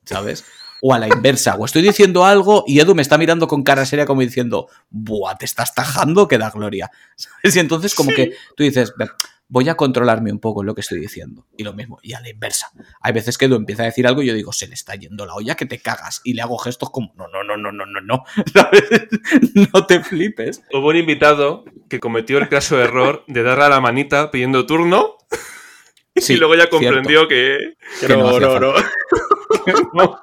¿sabes? O a la inversa, o estoy diciendo algo y Edu me está mirando con cara seria como diciendo, ¡buah, te estás tajando que da gloria! <laughs> ¿Sabes? Y entonces como que tú dices, "Ve, voy a controlarme un poco en lo que estoy diciendo. Y lo mismo, y a la inversa. Hay veces que Edu empieza a decir algo y yo digo, se le está yendo la olla que te cagas. Y le hago gestos como, no, no, no, no, no, no, no. <laughs> No te flipes. Hubo un invitado que cometió el caso error de darle a la manita pidiendo turno Sí, y luego ya comprendió que, que Que no no, no, no. <laughs> No.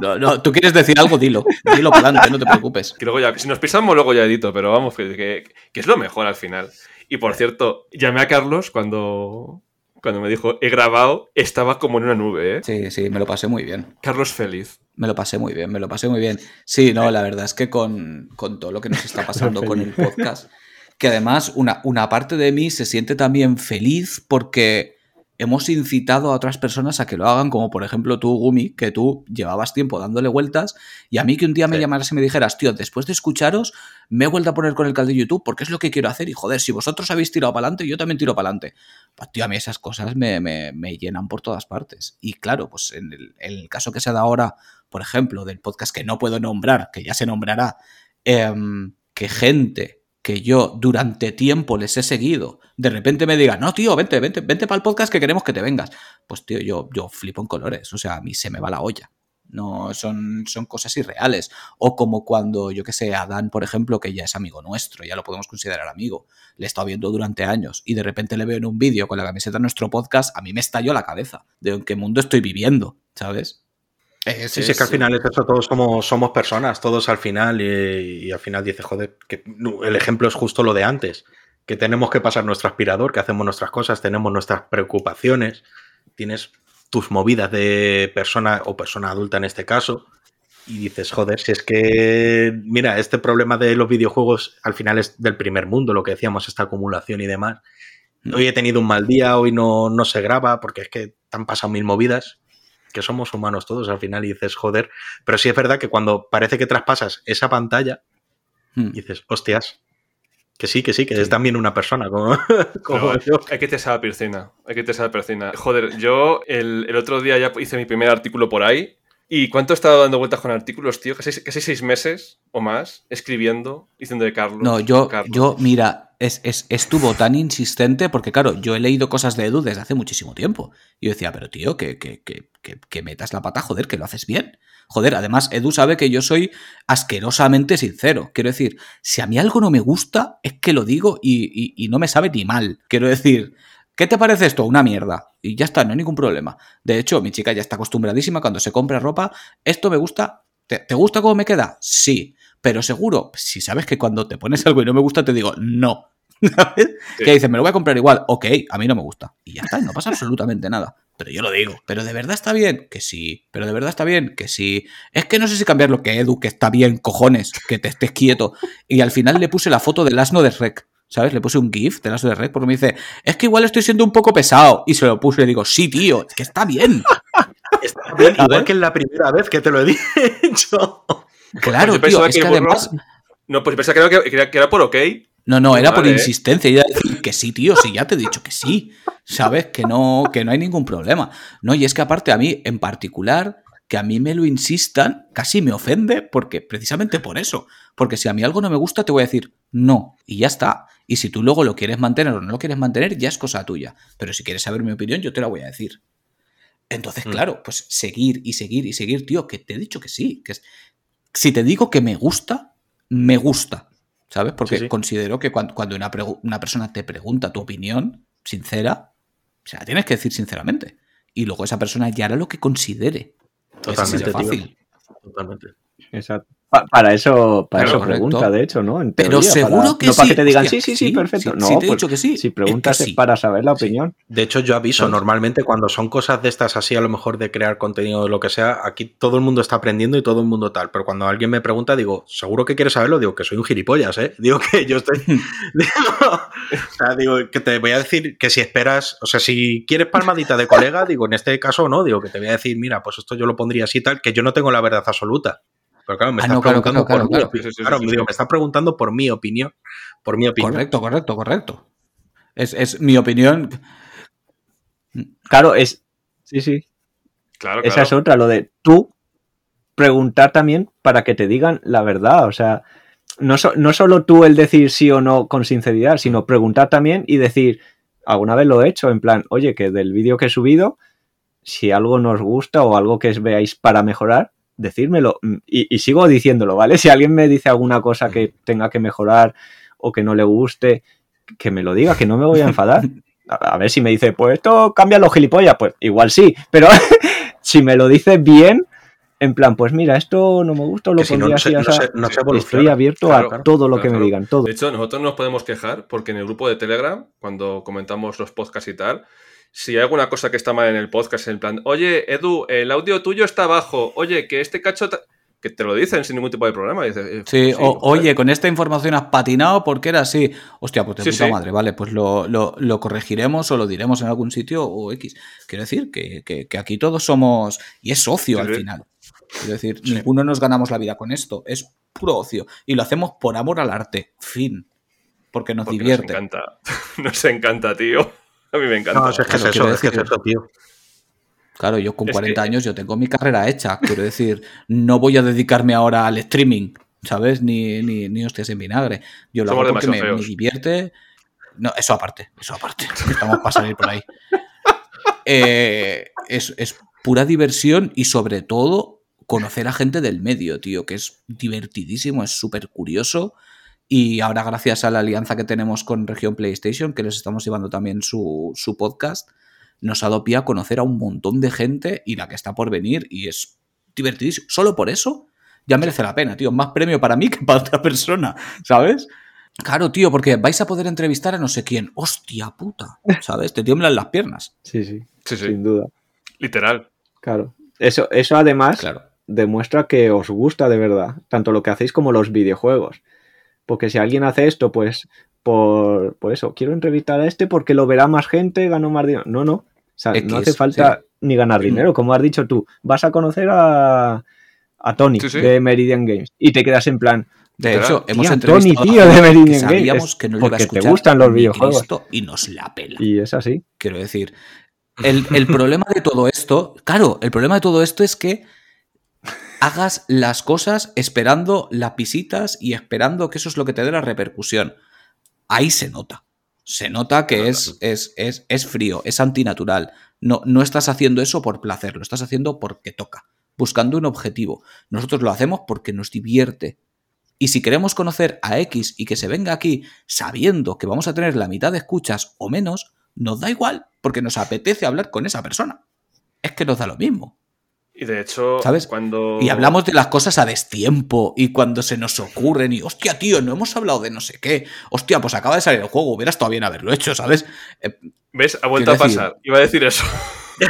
No, no, tú quieres decir algo, dilo. Dilo para adelante, no te preocupes. Que luego ya, si nos pisamos, luego ya edito, pero vamos, que, que- que es lo mejor al final. Y por cierto, llamé a Carlos cuando, cuando me dijo, he grabado, estaba como en una nube, ¿eh? Sí, sí, me lo pasé muy bien. Carlos feliz. Me lo pasé muy bien, me lo pasé muy bien. Sí, no, la verdad es que con, con todo lo que nos está <laughs> pasando con el podcast, que además una, una parte de mí se siente también feliz porque hemos incitado a otras personas a que lo hagan, como por ejemplo tú, Gumi, que tú llevabas tiempo dándole vueltas, y a mí que un día me Sí. llamaras y me dijeras, tío, después de escucharos, me he vuelto a poner con el canal de YouTube porque es lo que quiero hacer, y joder, si vosotros habéis tirado para adelante, yo también tiro para adelante. Pues tío, a mí esas cosas me, me- me llenan por todas partes. Y claro, pues en el, en el caso que se da ahora, por ejemplo, del podcast que no puedo nombrar, que ya se nombrará, em, que gente que yo durante tiempo les he seguido, de repente me diga, no, tío, vente, vente, vente para el podcast que queremos que te vengas. Pues, tío, yo, yo flipo en colores. O sea, a mí se me va la olla. No, son, son cosas irreales. O como cuando, yo que sé, Adán, por ejemplo, que ya es amigo nuestro, ya lo podemos considerar amigo, le he estado viendo durante años y de repente le veo en un vídeo con la camiseta de nuestro podcast, a mí me estalló la cabeza de en qué mundo estoy viviendo, ¿sabes? Es- Sí, sí, es que al final es eso, todos somos, somos personas, todos al final, y, y al final dices, joder, que el ejemplo es justo lo de antes, que tenemos que pasar nuestro aspirador, que hacemos nuestras cosas, tenemos nuestras preocupaciones, tienes tus movidas de persona o persona adulta en este caso, y dices, joder, si es que, mira, este problema de los videojuegos al final es del primer mundo, lo que decíamos, esta acumulación y demás. Mm. Hoy he tenido un mal día, hoy no, no se graba porque es que te han pasado mil movidas, que somos humanos todos al final y dices, joder, pero sí es verdad que cuando parece que traspasas esa pantalla, Hmm. dices, hostias, que sí, que sí, que Sí. es también una persona como, <laughs> como Pero yo. hay que tesar la piscina. Hay que tesar la piscina. Joder, yo el, el otro día ya hice mi primer artículo por ahí. ¿Y cuánto he estado dando vueltas con artículos, tío? Casi, casi seis meses o más escribiendo, diciendo de Carlos. No, yo, Carlos. yo mira, es, es- estuvo tan insistente porque, claro, yo he leído cosas de Edu desde hace muchísimo tiempo. Y yo decía, pero tío, que, que, que, que, metas la pata, joder, que lo haces bien. Joder, además, Edu sabe que yo soy asquerosamente sincero. Quiero decir, si a mí algo no me gusta, es que lo digo y no me sabe ni mal. Quiero decir, ¿qué te parece esto? Una mierda. Y ya está, no hay ningún problema. De hecho, mi chica ya está acostumbradísima cuando se compra ropa. Esto me gusta. ¿Te, te gusta cómo me queda? Sí. pero seguro, si sabes que cuando te pones algo y no me gusta, te digo no. ¿Sabes? Sí. Que dices, me lo voy a comprar igual. Ok, a mí no me gusta. Y ya está, y no pasa absolutamente nada. Pero yo lo digo. ¿Pero de verdad está bien? Que sí. ¿Pero de verdad está bien? Que sí. Es que no sé si cambiar lo que Edu, que está bien, cojones, que te estés quieto. Y al final le puse la foto del asno de Rec. ¿Sabes? Le puse un GIF del asno de Rec porque me dice, es que igual estoy siendo un poco pesado. Y se lo puse y le digo, sí, tío, es que está bien. Está bien, A igual ver. que en la primera vez que te lo he <laughs> dicho. Claro, yo tío. Es que además. No, pues pensaba que era, que era- que era por ok. No, no, era por insistencia. Y era decir que sí, tío, sí, ya te he dicho que sí. ¿Sabes? Que no, que no hay ningún problema. No, y es que aparte a mí, en particular, que a mí me lo insistan, casi me ofende, porque precisamente por eso. Porque si a mí algo no me gusta, te voy a decir no. Y ya está. Y si tú luego lo quieres mantener o no lo quieres mantener, ya es cosa tuya. Pero si quieres saber mi opinión, yo te la voy a decir. Entonces, Mm. claro, pues seguir y seguir y seguir, tío, que te he dicho que sí. Que si te digo que me gusta, me gusta. ¿Sabes? Porque Sí, sí. considero que cuando, cuando una, persona te pregunta tu opinión sincera, o sea, tienes que decir sinceramente. Y luego esa persona ya hará lo que considere. Totalmente, Es tío. fácil. Totalmente. Exacto. Pa- para eso, para Claro, eso correcto. pregunta, de hecho, ¿no? En Pero seguro para- que no para que te digan, Hostia, sí, sí, sí, perfecto. sí, no, sí te he pues, dicho que sí. Si preguntas es para saber la opinión. De hecho, yo aviso, normalmente cuando son cosas de estas así, a lo mejor de crear contenido o lo que sea, aquí todo el mundo está aprendiendo y todo el mundo tal. Pero cuando alguien me pregunta, digo, ¿seguro que quieres saberlo? Digo, que soy un gilipollas, ¿eh? Digo que yo estoy. <laughs> digo, o sea, digo, que te voy a decir que si esperas, o sea, si quieres palmadita de colega, digo, en este caso no, digo, que te voy a decir, mira, pues esto yo lo pondría así tal, que yo no tengo la verdad absoluta. Pero claro, me Ah, estás no, claro, preguntando claro, por claro, digo, me estás preguntando por mi opinión. Por mi opinión. Correcto, correcto, correcto. Es, es mi opinión. Claro, es. Sí, sí. Claro, Esa claro. es otra, lo de tú preguntar también para que te digan la verdad. O sea, no, so- no solo tú el decir sí o no con sinceridad, sino preguntar también y decir, alguna vez lo he hecho, en plan, oye, que del vídeo que he subido, si algo nos gusta o algo que veáis para mejorar, decírmelo. Mm, Y, y sigo diciéndolo, ¿vale? Si alguien me dice alguna cosa que tenga que mejorar o que no le guste, que me lo diga, que no me voy a enfadar. A, a ver si me dice, pues esto cambia los gilipollas, pues igual sí, pero <laughs> si me lo dice bien, en plan, pues mira, esto no me gusta, o lo Que si no, pondría no se- no así, se- no se estoy abierto Claro, a todo lo claro, que me digan, todo. De hecho, nosotros nos podemos quejar porque en el grupo de Telegram, cuando comentamos los podcasts y tal, si hay alguna cosa que está mal en el podcast, en plan, oye, Edu, el audio tuyo está bajo, oye, que este cacho... ta-", Que te lo dicen sin ningún tipo de problema. dices, eh, Sí, o- joder. oye, con esta información has patinado porque era así. Hostia, pues de Sí, puta sí. madre, vale, pues lo, lo- lo corregiremos o lo diremos en algún sitio o X. Quiero decir que, que- que aquí todos somos. Y es ocio Sí, al final. Quiero decir, ninguno nos ganamos la vida con esto. Es puro ocio. Y lo hacemos por amor al arte. Fin. Porque nos Porque divierte. Nos encanta. <laughs> Nos encanta, tío. A mí me encanta. No, es que Claro, es eso, es que es eso, tío. Claro, yo con Es 40 que- años yo tengo mi carrera hecha. Quiero decir, no voy a dedicarme ahora al streaming, ¿sabes? Ni, ni, ni hostias en vinagre. Yo lo Somos hago porque me, me divierte. No, eso aparte, eso aparte. Estamos para salir por ahí. Eh, es, es pura diversión y sobre todo conocer a gente del medio, tío, que es divertidísimo, es súper curioso. Y ahora, gracias a la alianza que tenemos con Región PlayStation, que les estamos llevando también su, su podcast, nos ha dado pie a conocer a un montón de gente y la que está por venir. Y es divertidísimo. Solo por eso ya merece la pena, tío. Más premio para mí <laughs> que para otra persona, ¿sabes? Claro, tío, porque vais a poder entrevistar a no sé quién. Hostia puta, ¿sabes? Te tiemblan las piernas. Sí, sí, Sí, sí. sin duda. Literal. Claro. Eso, eso además Claro. demuestra que os gusta de verdad, tanto lo que hacéis como los videojuegos. Porque si alguien hace esto, pues por, por eso, quiero entrevistar a este porque lo verá más gente, ganó más dinero. No, no. O sea, X, no hace falta ni ganar dinero, como has dicho tú. Vas a conocer a, a Tony Sí, sí. de Meridian Games y te quedas en plan, De hecho, hemos entrevistado Tony, tío, de Meridian que Games. sabíamos que no le iba a porque te escuchar gustan los videojuegos. Y nos la pela. y es así. Quiero decir, el, el problema de todo esto, claro, el problema de todo esto es que hagas las cosas esperando las visitas y esperando que eso es lo que te dé la repercusión. Ahí se nota. Se nota que es, es, es, es frío, es antinatural. No, no estás haciendo eso por placer, lo estás haciendo porque toca, buscando un objetivo. Nosotros lo hacemos porque nos divierte. Y si queremos conocer a X y que se venga aquí sabiendo que vamos a tener la mitad de escuchas o menos, nos da igual, porque nos apetece hablar con esa persona. Es que nos da lo mismo. Y de hecho, ¿Sabes? cuando. Y hablamos de las cosas a destiempo y cuando se nos ocurren y, hostia, tío, no hemos hablado de no sé qué. Hostia, pues acaba de salir el juego, hubieras estado bien haberlo hecho, ¿sabes? Eh, ¿Ves? Ha vuelto a decir- pasar. Iba a decir eso. <laughs>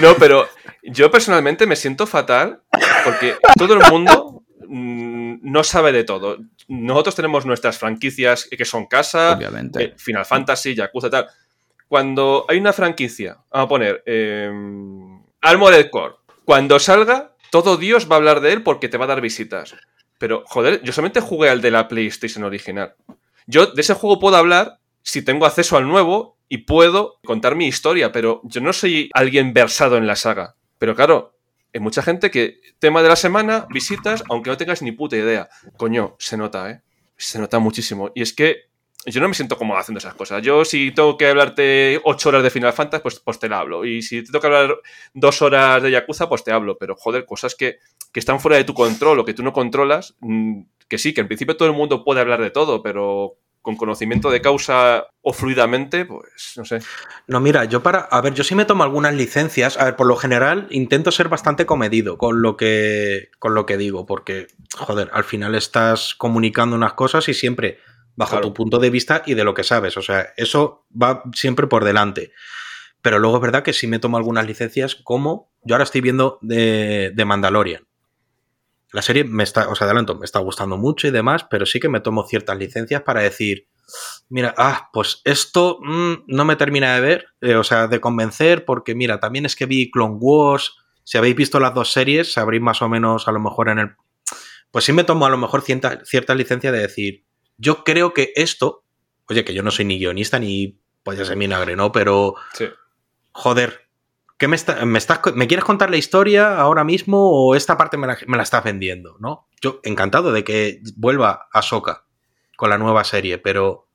no, pero yo personalmente me siento fatal porque todo el mundo mm, no sabe de todo. Nosotros tenemos nuestras franquicias que son casa, obviamente. eh, Final Fantasy, Yakuza, tal. Cuando hay una franquicia, vamos a poner eh, Armored Core, cuando salga, todo Dios va a hablar de él porque te va a dar visitas. Pero, joder, yo solamente jugué al de la PlayStation original. Yo de ese juego puedo hablar si tengo acceso al nuevo y puedo contar mi historia, pero yo no soy alguien versado en la saga. Pero claro, hay mucha gente que, tema de la semana, visitas, aunque no tengas ni puta idea. Coño, se nota, ¿eh? Se nota muchísimo. Y es que yo no me siento cómodo haciendo esas cosas. Yo, si tengo que hablarte ocho horas de Final Fantasy, pues, pues te la hablo. Y si te tengo que hablar dos horas de Yakuza, pues te hablo. Pero, joder, cosas que, que están fuera de tu control o que tú no controlas, mm, que sí, que en principio todo el mundo puede hablar de todo, pero con conocimiento de causa o fluidamente, pues no sé. No, mira, yo para. A ver, yo sí me tomo algunas licencias. A ver, por lo general intento ser bastante comedido con lo que. con lo que digo. Porque, joder, al final estás comunicando unas cosas y siempre bajo Claro. tu punto de vista y de lo que sabes. O sea, eso va siempre por delante. Pero luego es verdad que sí me tomo algunas licencias, como yo ahora estoy viendo de, de Mandalorian. La serie me está, os adelanto, me está gustando mucho y demás, pero sí que me tomo ciertas licencias para decir, mira, ah, pues esto mm, no me termina de ver, eh, o sea, de convencer, porque mira, también es que vi Clone Wars, si habéis visto las dos series, sabréis más o menos a lo mejor en el... Pues sí me tomo a lo mejor cierta, cierta licencia de decir, yo creo que esto, oye, que yo no soy ni guionista ni pues ya se vinagre, ¿no? Pero, Sí. joder, ¿qué me, está- me, estás, ¿me quieres contar la historia ahora mismo o esta parte me la, me la estás vendiendo, ¿no? Yo encantado de que vuelva a Soka con la nueva serie, pero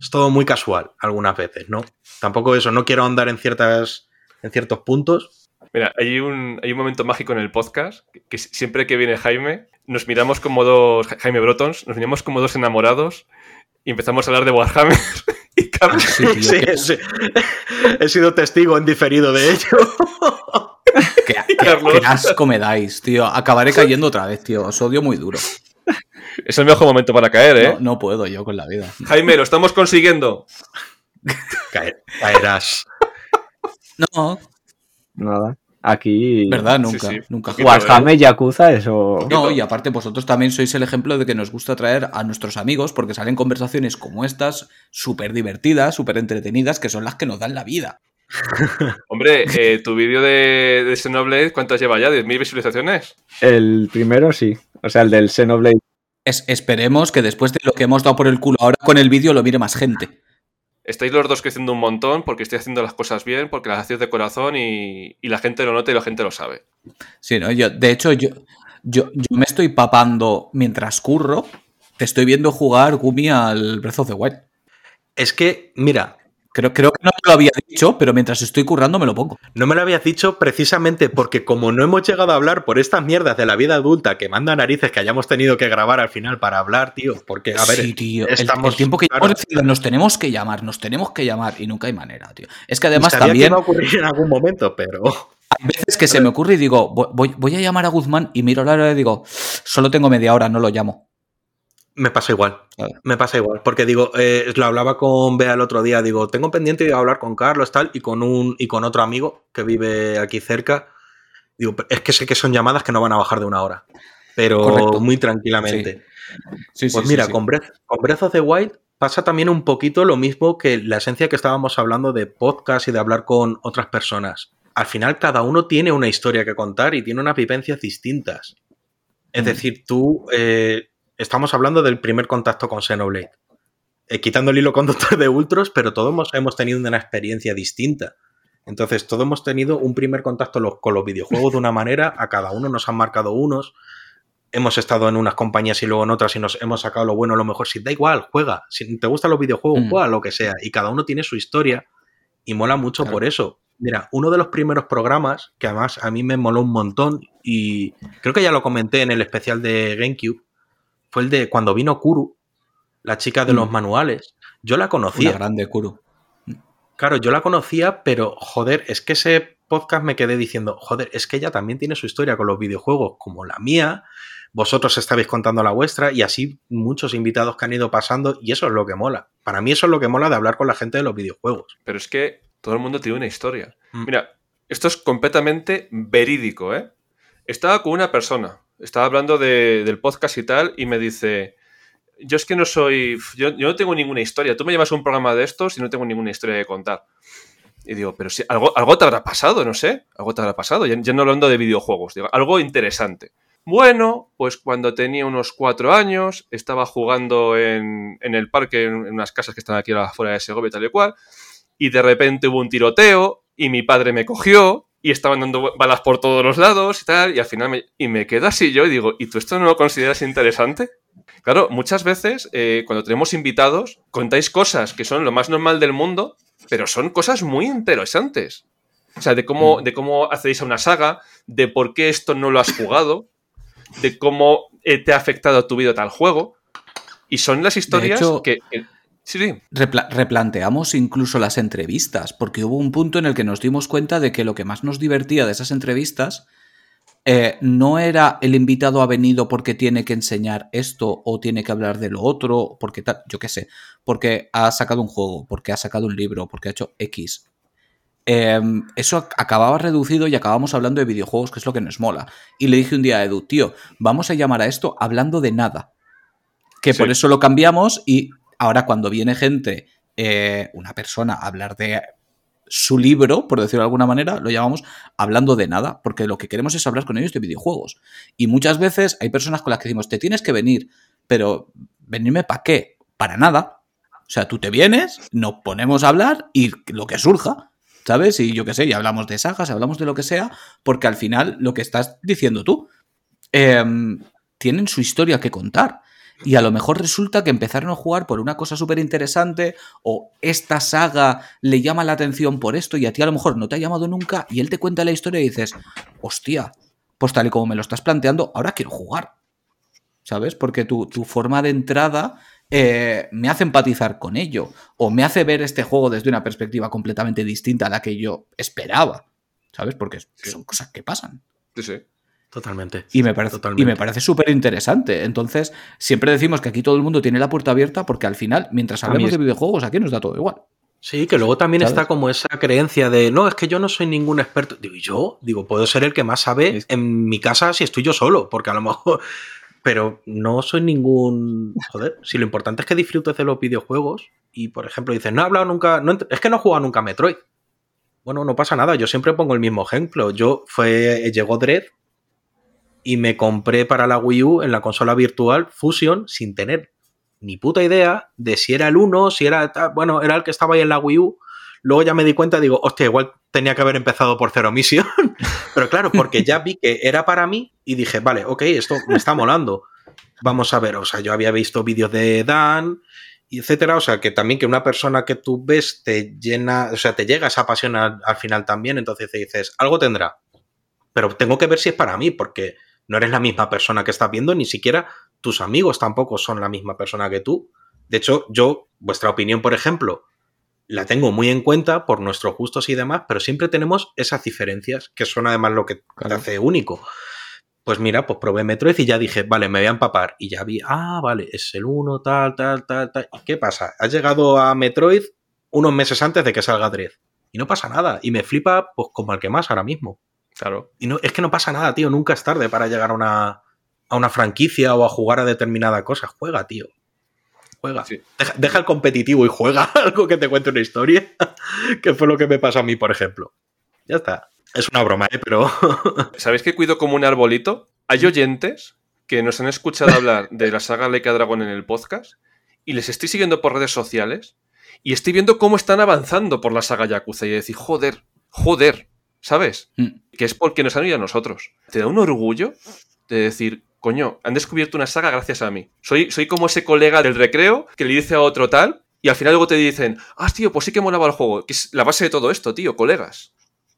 es todo muy casual algunas veces, ¿no? Tampoco eso, no quiero andar en, ciertas, en ciertos puntos. Mira, hay un, hay un momento mágico en el podcast que, que siempre que viene Jaime, nos miramos como dos, Ja- Jaime Brotons, nos miramos como dos enamorados y empezamos a hablar de Warhammer <laughs> y Carlos, Sí, tío, Sí, qué, sí. He sido testigo en diferido de ello. <laughs> qué- qué- Carlos. qué asco me dais, tío. Acabaré cayendo otra vez, tío. Os odio muy duro. es el mejor momento para caer, ¿eh? No, no puedo yo con la vida. Jaime, lo estamos consiguiendo. <laughs> Caer- caerás. No, Nada. Aquí. verdad, Sí, nunca. sí. Nunca. Poquito, Warhammer, Yakuza, eso. No, y aparte vosotros también sois el ejemplo de que nos gusta traer a nuestros amigos porque salen conversaciones como estas, súper divertidas, súper entretenidas, que son las que nos dan la vida. <laughs> Hombre, eh, tu vídeo de, de Xenoblade, ¿cuántas lleva ya? ¿10.000 visualizaciones? El primero sí. O sea, el del Xenoblade. Es- esperemos que después de lo que hemos dado por el culo ahora con el vídeo lo mire más gente. Estáis los dos creciendo un montón porque estoy haciendo las cosas bien, porque las hacéis de corazón y, y la gente lo nota y la gente lo sabe. Sí, ¿no? Yo, de hecho, yo, yo, yo me estoy papando mientras curro. Te estoy viendo jugar Gumi al Breath of the Wild. Es que, mira, Creo, creo que no te lo había dicho, pero mientras estoy currando me lo pongo. no me lo habías dicho precisamente porque como no hemos llegado a hablar por estas mierdas de la vida adulta que manda narices que hayamos tenido que grabar al final para hablar, tío, porque, a ver, sí, tío. Estamos- el, tiempo que claro. llevamos nos tenemos que llamar, nos tenemos que llamar y nunca hay manera, tío. Es que además sabía que también iba a ocurrir en algún momento, pero hay veces que se me ocurre y digo, voy- voy a llamar a Guzmán y miro la hora y digo, solo tengo media hora, no lo llamo. Me pasa igual. Me pasa igual, porque digo, eh, lo hablaba con Bea el otro día, digo, tengo pendiente de hablar con Carlos tal y con un y con otro amigo que vive aquí cerca. Digo, es que sé que son llamadas que no van a bajar de una hora, pero Correcto. muy tranquilamente. Sí, sí, Pues sí, mira. Con, Breath, con Breath of the Wild pasa también un poquito lo mismo que la esencia que estábamos hablando de podcast y de hablar con otras personas. Al final, cada uno tiene una historia que contar y tiene unas vivencias distintas. Es Mm. decir, tú. eh, estamos hablando del primer contacto con Xenoblade. Eh, quitando el hilo conductor de Ultros, pero todos hemos, hemos tenido una experiencia distinta. Entonces, todos hemos tenido un primer contacto los- con los videojuegos de una manera, a cada uno nos han marcado unos, hemos estado en unas compañías y luego en otras y nos hemos sacado lo bueno, lo mejor. Si da igual, juega. Si te gustan los videojuegos, Mm. juega lo que sea. Y cada uno tiene su historia y mola mucho Claro. por eso. Mira, uno de los primeros programas que además a mí me moló un montón y creo que ya lo comenté en el especial de GameCube fue el de cuando vino Kuru, la chica de Mm. los manuales. Yo la Una conocía. grande, Kuro. Claro, yo la conocía, pero joder, es que ese podcast me quedé diciendo, joder, es que ella también tiene su historia con los videojuegos como la mía, vosotros estabais contando la vuestra y así muchos invitados que han ido pasando y eso es lo que mola. Para mí eso es lo que mola de hablar con la gente de los videojuegos. Pero es que todo el mundo tiene una historia. Mm. Mira, esto es completamente verídico, ¿eh? Estaba con una persona, estaba hablando de- del podcast y tal, y me dice, yo es que no soy, yo, yo no tengo ninguna historia, tú me llevas un programa de estos y no tengo ninguna historia que contar. Y digo, pero si algo, algo te habrá pasado, no sé, algo te habrá pasado, ya, ya no hablando de videojuegos, digo, algo interesante. Bueno, pues cuando tenía unos cuatro años, estaba jugando en, en el parque, en, unas casas que están aquí afuera de Segovia tal y cual, y de repente hubo un tiroteo y mi padre me cogió y estaban dando balas por todos los lados y tal, y al final me, y me quedo así yo y digo, ¿y tú esto no lo consideras interesante? Claro, muchas veces eh, cuando tenemos invitados contáis cosas que son lo más normal del mundo, pero son cosas muy interesantes. O sea, de cómo, de cómo hacéis a una saga, de por qué esto no lo has jugado, de cómo eh, te ha afectado a tu vida tal juego. Y son las historias hecho- que, que- Sí, sí. Repla- replanteamos incluso las entrevistas, porque hubo un punto en el que nos dimos cuenta de que lo que más nos divertía de esas entrevistas eh, no era el invitado ha venido porque tiene que enseñar esto o tiene que hablar de lo otro, porque tal, yo qué sé, porque ha sacado un juego, porque ha sacado un libro, porque ha hecho X. Eh, eso ac- acababa reducido y acabamos hablando de videojuegos, que es lo que nos mola. Y le dije un día a Edu, tío, vamos a llamar a esto hablando de nada. Que Sí. por eso lo cambiamos y ahora cuando viene gente, eh, una persona, a hablar de su libro, por decirlo de alguna manera, lo llamamos hablando de nada, porque lo que queremos es hablar con ellos de videojuegos. Y muchas veces hay personas con las que decimos, te tienes que venir, pero venirme para qué? Para nada. O sea, tú te vienes, nos ponemos a hablar y lo que surja, ¿sabes? Y yo qué sé, y hablamos de sagas, hablamos de lo que sea, porque al final lo que estás diciendo tú, em, tienen su historia que contar. Y a lo mejor resulta que empezaron a jugar por una cosa súper interesante o esta saga le llama la atención por esto y a ti a lo mejor no te ha llamado nunca y él te cuenta la historia y dices, hostia, pues tal y como me lo estás planteando, ahora quiero jugar. ¿Sabes? Porque tu, tu forma de entrada eh, me hace empatizar con ello o me hace ver este juego desde una perspectiva completamente distinta a la que yo esperaba. ¿Sabes? Porque son cosas que pasan. Sí, sí. Totalmente. Y me parece, Totalmente. y me parece súper interesante. Entonces, siempre decimos que aquí todo el mundo tiene la puerta abierta porque al final, mientras hablemos de videojuegos, aquí nos da todo igual. Sí, que luego también ¿Sabes? está como esa creencia de, no, es que yo no soy ningún experto. Digo, ¿y yo, digo, puedo ser el que más sabe en mi casa si estoy yo solo, porque a lo mejor... <laughs> Pero no soy ningún... Joder, si lo importante es que disfrutes de los videojuegos y, por ejemplo, dices, no he hablado nunca... no es que no he jugado nunca a Metroid. Bueno, no pasa nada, yo siempre pongo el mismo ejemplo. Yo fue... Llegó Dread y me compré para la Wii U en la consola virtual Fusion sin tener ni puta idea de si era el 1, si era... Bueno, era el que estaba ahí en la Wii U. Luego ya me di cuenta, digo, hostia, igual tenía que haber empezado por Zero Mission. <laughs> Pero claro, porque ya vi que era para mí y dije, vale, ok, esto me está molando. Vamos a ver, o sea, yo había visto vídeos de Dan, etcétera. O sea, que también que una persona que tú ves te llena, o sea, te llega esa pasión al, al final también. Entonces te dices, algo tendrá. Pero tengo que ver si es para mí, porque no eres la misma persona que estás viendo, ni siquiera tus amigos tampoco son la misma persona que tú. De hecho, yo, vuestra opinión, por ejemplo, la tengo muy en cuenta por nuestros gustos y demás, pero siempre tenemos esas diferencias, que son además lo que te hace único. Pues mira, pues probé Metroid y ya dije, vale, me voy a empapar. Y ya vi, ah, vale, es el 1, tal, tal, tal, tal. ¿Y qué pasa? Has llegado a Metroid unos meses antes de que salga Dread. Y no pasa nada. Y me flipa, pues como el que más ahora mismo. Claro. Y no, es que no pasa nada, tío. Nunca es tarde para llegar a una, a una franquicia o a jugar a determinada cosa. Juega, tío. Juega. Sí. Deja, deja el competitivo y juega <laughs> algo que te cuente una historia. <laughs> que fue lo que me pasó a mí, por ejemplo. Ya está. Es una broma, ¿eh? Pero. <laughs> ¿Sabéis que cuido como un arbolito? Hay oyentes que nos han escuchado hablar de la saga Leica Dragon en el podcast y les estoy siguiendo por redes sociales y estoy viendo cómo están avanzando por la saga Yakuza y decir, joder, joder, ¿sabes? Mm. Que es porque nos han oído a nosotros. Te da un orgullo de decir, coño, han descubierto una saga gracias a mí. Soy, soy como ese colega del recreo que le dice a otro tal y al final luego te dicen, ah, tío, pues sí que molaba el juego, que es la base de todo esto, tío, colegas.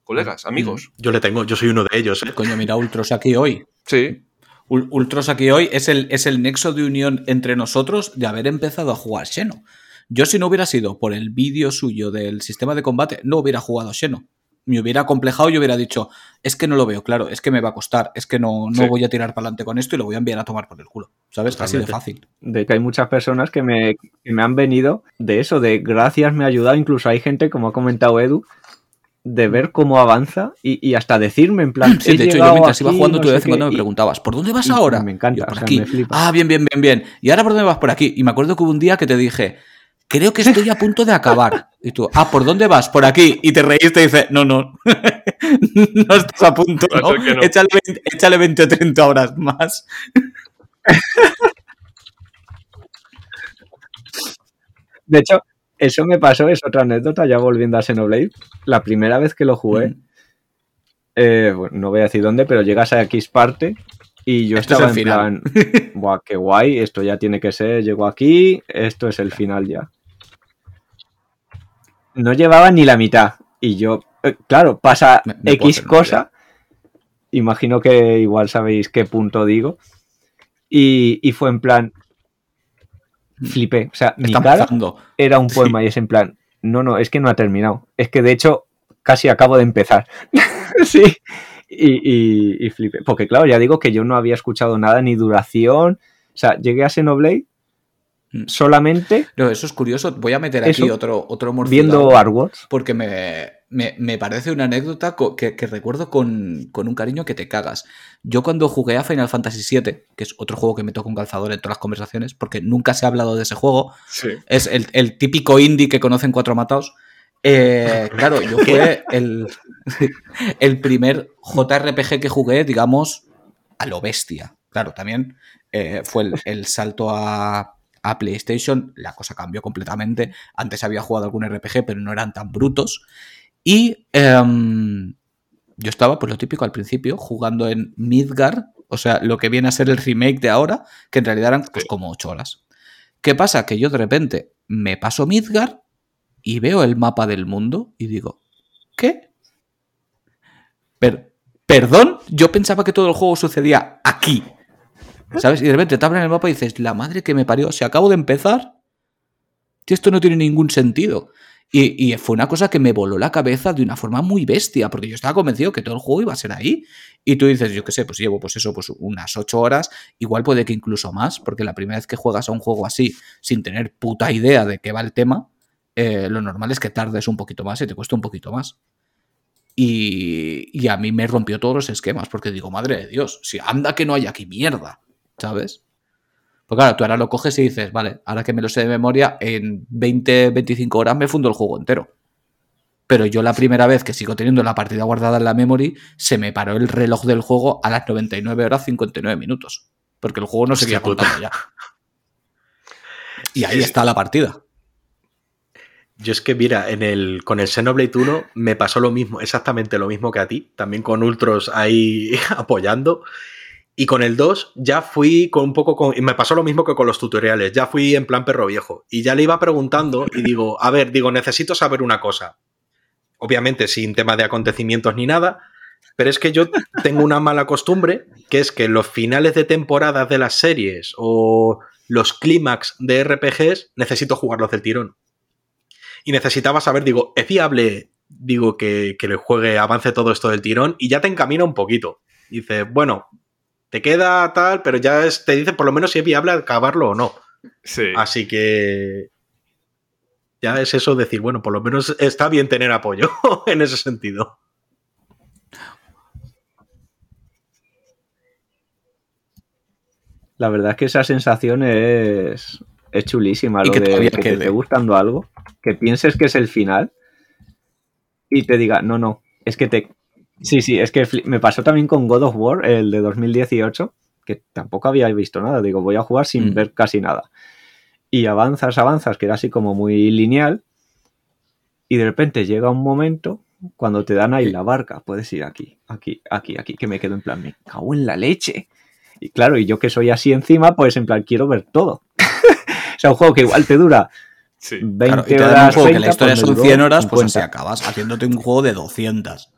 Colegas, amigos. Yo le tengo, yo soy uno de ellos, ¿eh? Coño, mira, Ultros aquí hoy. Sí, Ul- Ultros aquí hoy es el, es el nexo de unión entre nosotros de haber empezado a jugar Xeno. Yo si no hubiera sido por el vídeo suyo del sistema de combate, no hubiera jugado Xeno. Me hubiera complejado y hubiera dicho, es que no lo veo claro, es que me va a costar, es que no, no Sí. voy a tirar para adelante con esto y lo voy a enviar a tomar por el culo. ¿Sabes? Así de Totalmente. fácil. De que hay muchas personas que me, que me han venido de eso, de gracias, me ha ayudado. Incluso hay gente, como ha comentado Edu, de ver cómo avanza y, y hasta decirme en plan. <clears throat> Sí, "He de hecho, yo mientras iba jugando, no tú de vez en cuando qué", me preguntabas, ¿por dónde vas ahora? me encanta, Yo, por o sea, aquí. me flipa. Ah, bien, bien, bien, bien. ¿Y ahora por dónde vas? Por aquí. Y me acuerdo que hubo un día que te dije, creo que estoy a punto de acabar. Y tú, ah, ¿por dónde vas? Por aquí. Y te reíste y dices, no, no. <laughs> no estás a punto, ¿no? Échale, 20, échale 20 o 30 horas más. <laughs> De hecho, eso me pasó, es otra anécdota, ya volviendo a Xenoblade. La primera vez que lo jugué, Mm. eh, bueno, no voy a decir dónde, pero llegas a X parte y yo es estaba el en final. plan, guau, qué guay, esto ya tiene que ser, llego aquí, esto es el final ya. No llevaba ni la mitad y yo, eh, claro, pasa Me- me puedo X cosa, imagino que igual sabéis qué punto digo, y, y fue en plan, flipé, o sea, mi cara era un Sí. poema y es en plan, no, no, es que no ha terminado. Es que de hecho casi acabo de empezar. <laughs> sí. Y, y, y flipé. Porque claro, ya digo que yo no había escuchado nada ni duración. O sea, llegué a Xenoblade. Solamente No, eso es curioso. Voy a meter aquí Eso, otro, otro morcillo. viendo Artworks. porque me, me- me parece una anécdota que, que recuerdo con, con un cariño que te cagas. Yo cuando jugué a Final Fantasy VII, que es otro juego que me toca un calzador en todas las conversaciones, porque nunca se ha hablado de ese juego, Sí. es el, el típico indie que conocen cuatro matados. Eh, <laughs> claro, yo fue el, <laughs> el primer JRPG que jugué, digamos, a lo bestia. Claro, también eh, fue el, el salto a, a PlayStation, la cosa cambió completamente. Antes había jugado algún RPG, pero no eran tan brutos. Y em, yo estaba, pues lo típico al principio, jugando en Midgar, o sea, lo que viene a ser el remake de ahora, que en realidad eran pues, como 8 horas. ¿Qué pasa? Que yo de repente me paso Midgar y veo el mapa del mundo y digo, ¿qué? Per- ¿Perdón? Yo pensaba que todo el juego sucedía aquí. ¿Sabes? Y de repente te abren el mapa y dices, la madre que me parió, si acabo de empezar, esto no tiene ningún sentido. Y, fue una cosa que me voló la cabeza de una forma muy bestia, porque yo estaba convencido que todo el juego iba a ser ahí. Y tú dices, yo qué sé, pues llevo pues eso, pues unas ocho horas, igual puede que incluso más, porque la primera vez que juegas a un juego así, sin tener puta idea de qué va el tema, eh, lo normal es que tardes un poquito más y te cueste un poquito más. Y, y a mí me rompió todos los esquemas, porque digo, madre de Dios, si anda que no hay aquí mierda, ¿sabes? Pues claro, tú ahora lo coges y dices, vale, ahora que me lo sé de memoria, en 20, 25 horas me fundo el juego entero. Pero yo la primera vez que sigo teniendo la partida guardada en la memory, se me paró el reloj del juego a las 99 horas 59 minutos. Porque el juego no seguía Hostia puta. contando ya. <laughs> Y ahí está la partida. Yo es que, mira, en el, con el Xenoblade 1 me pasó lo mismo, exactamente lo mismo que a ti, también con Ultros ahí <laughs> apoyando. Y con el 2 ya fui con un poco con. Y me pasó lo mismo que con los tutoriales. Ya fui en plan perro viejo. Y ya le iba preguntando y digo, a ver, digo, necesito saber una cosa. Obviamente sin tema de acontecimientos ni nada. Pero es que yo tengo una mala costumbre, que es que los finales de temporadas de las series o los clímax de RPGs necesito jugarlos del tirón. Y necesitaba saber, digo, ¿es viable, digo, que, que le juegue, avance todo esto del tirón? Y ya te encamina un poquito. Dice, bueno, te queda tal, pero ya es- te dice por lo menos si es viable acabarlo o no. Sí. Así que ya es eso decir, bueno, por lo menos está bien tener apoyo <laughs> en ese sentido. La verdad es que esa sensación es, es chulísima. Y Lo que de que te esté gustando algo, que pienses que es el final y te diga, no, no, es que te... Sí, sí, es que me pasó también con God of War, el de 2018, que tampoco había visto nada. Digo, voy a jugar sin Mm. ver casi nada. Y avanzas, avanzas, que era así como muy lineal. Y de repente llega un momento cuando te dan ahí la barca. Puedes ir aquí, aquí, aquí, aquí, que me quedo en plan, me cago en la leche. Y claro, y yo que soy así encima, pues en plan, quiero ver todo. <laughs> o sea, un juego que igual te dura Sí. 20 Claro, y te un horas. juego que 30, la historia pues son duró 100 horas, pues 50. así acabas haciéndote un juego de 200.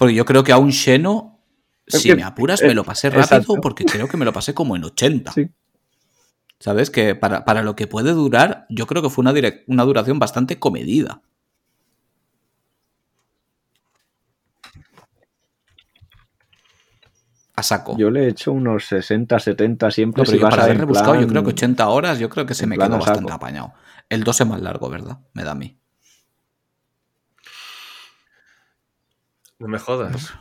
Porque yo creo que a un Xeno, es si que, me apuras, me lo pasé rápido exacto. porque creo que me lo pasé como en 80. Sí. ¿Sabes? Que para, para, lo que puede durar, yo creo que fue una, una duración bastante comedida. A saco. Yo le he hecho unos 60, 70 siempre. Pero si yo para haber rebuscado, plan, yo creo que 80 horas, yo creo que se me quedó bastante apañado. El 2 es más largo, ¿verdad? Me da a mí. No me jodas. <laughs>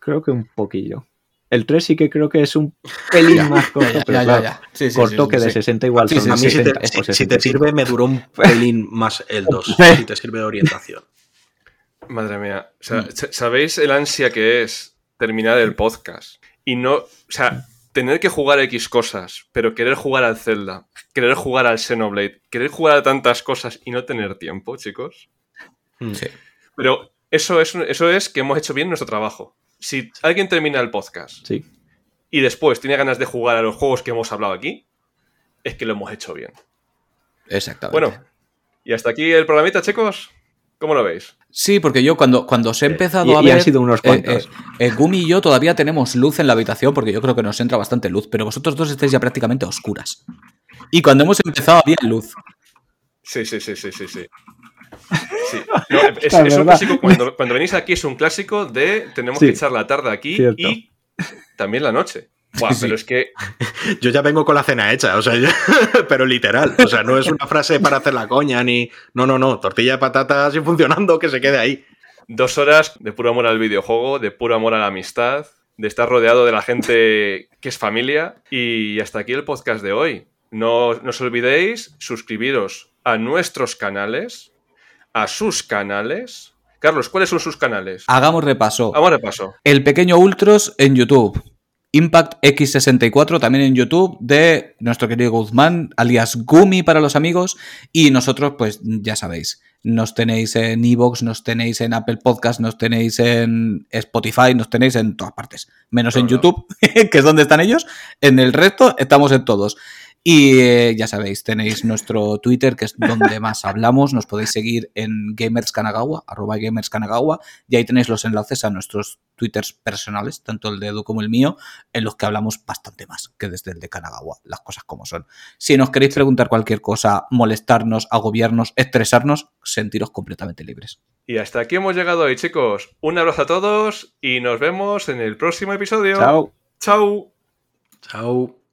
Creo que un poquillo. El 3 sí que creo que es un pelín <laughs> más corto, Ya, ya, pero ya, claro, ya. Sí, sí, corto sí, que sí, de sí. 60 igual Sí, son sí, A mí, si te, 60 si- o si te 65. sirve, me duró un pelín más el 2. <laughs> Si te sirve de orientación. Madre mía. O sea, sa- ¿sabéis el ansia que es terminar el podcast? Y no. O sea, tener que jugar X cosas, pero querer jugar al Zelda, querer jugar al Xenoblade, querer jugar a tantas cosas y no tener tiempo, chicos. Mm. Sí. Pero eso es, eso es que hemos hecho bien nuestro trabajo. Si alguien termina el podcast Sí. y después tiene ganas de jugar a los juegos que hemos hablado aquí, es que lo hemos hecho bien. Exactamente. Bueno, y hasta aquí el programita, chicos. ¿Cómo lo veis? Sí, porque yo cuando, cuando os he empezado y- a y ver. han sido unos eh, cuantos. eh, eh, Gumi y yo todavía tenemos luz en la habitación porque yo creo que nos entra bastante luz, pero vosotros dos estáis ya prácticamente a oscuras. Y cuando hemos empezado había luz. Sí, sí, sí, sí, sí, sí. Sí. <laughs> No, es, un clásico, cuando, cuando venís aquí es un clásico de tenemos Sí. que echar la tarde aquí Cierto. y también la noche. Buah, Sí. pero es que <laughs> Yo ya vengo con la cena hecha, o sea, yo- <laughs> pero literal. O sea, no es una frase para hacer la coña ni. No, no, no. Tortilla de patatas y funcionando, que se quede ahí. dos horas de puro amor al videojuego, de puro amor a la amistad, de estar rodeado de la gente que es familia. Y hasta aquí el podcast de hoy. No, no os olvidéis suscribiros a nuestros canales, a sus canales. Carlos, ¿cuáles son sus canales? Hagamos repaso. Vamos de paso. El pequeño Ultros en YouTube. Impact X64 también en YouTube de nuestro querido Guzmán, alias Gumi para los amigos. Y nosotros, pues ya sabéis, nos tenéis en Evox, nos tenéis en Apple Podcast, nos tenéis en Spotify, nos tenéis en todas partes. Menos en YouTube, <laughs> que es donde están ellos. En el resto estamos en todos. Y eh, ya sabéis, tenéis nuestro Twitter, que es donde más hablamos. Nos podéis seguir en Gamers Kanagawa, arroba Gamers Kanagawa, y ahí tenéis los enlaces a nuestros Twitters personales, tanto el de Edu como el mío, en los que hablamos bastante más que desde el de Kanagawa, las cosas como son. Si nos queréis preguntar cualquier cosa, molestarnos, agobiarnos, estresarnos, sentiros completamente libres. Y hasta aquí hemos llegado hoy, chicos. Un abrazo a todos y nos vemos en el próximo episodio. Chao. Chao. Chao.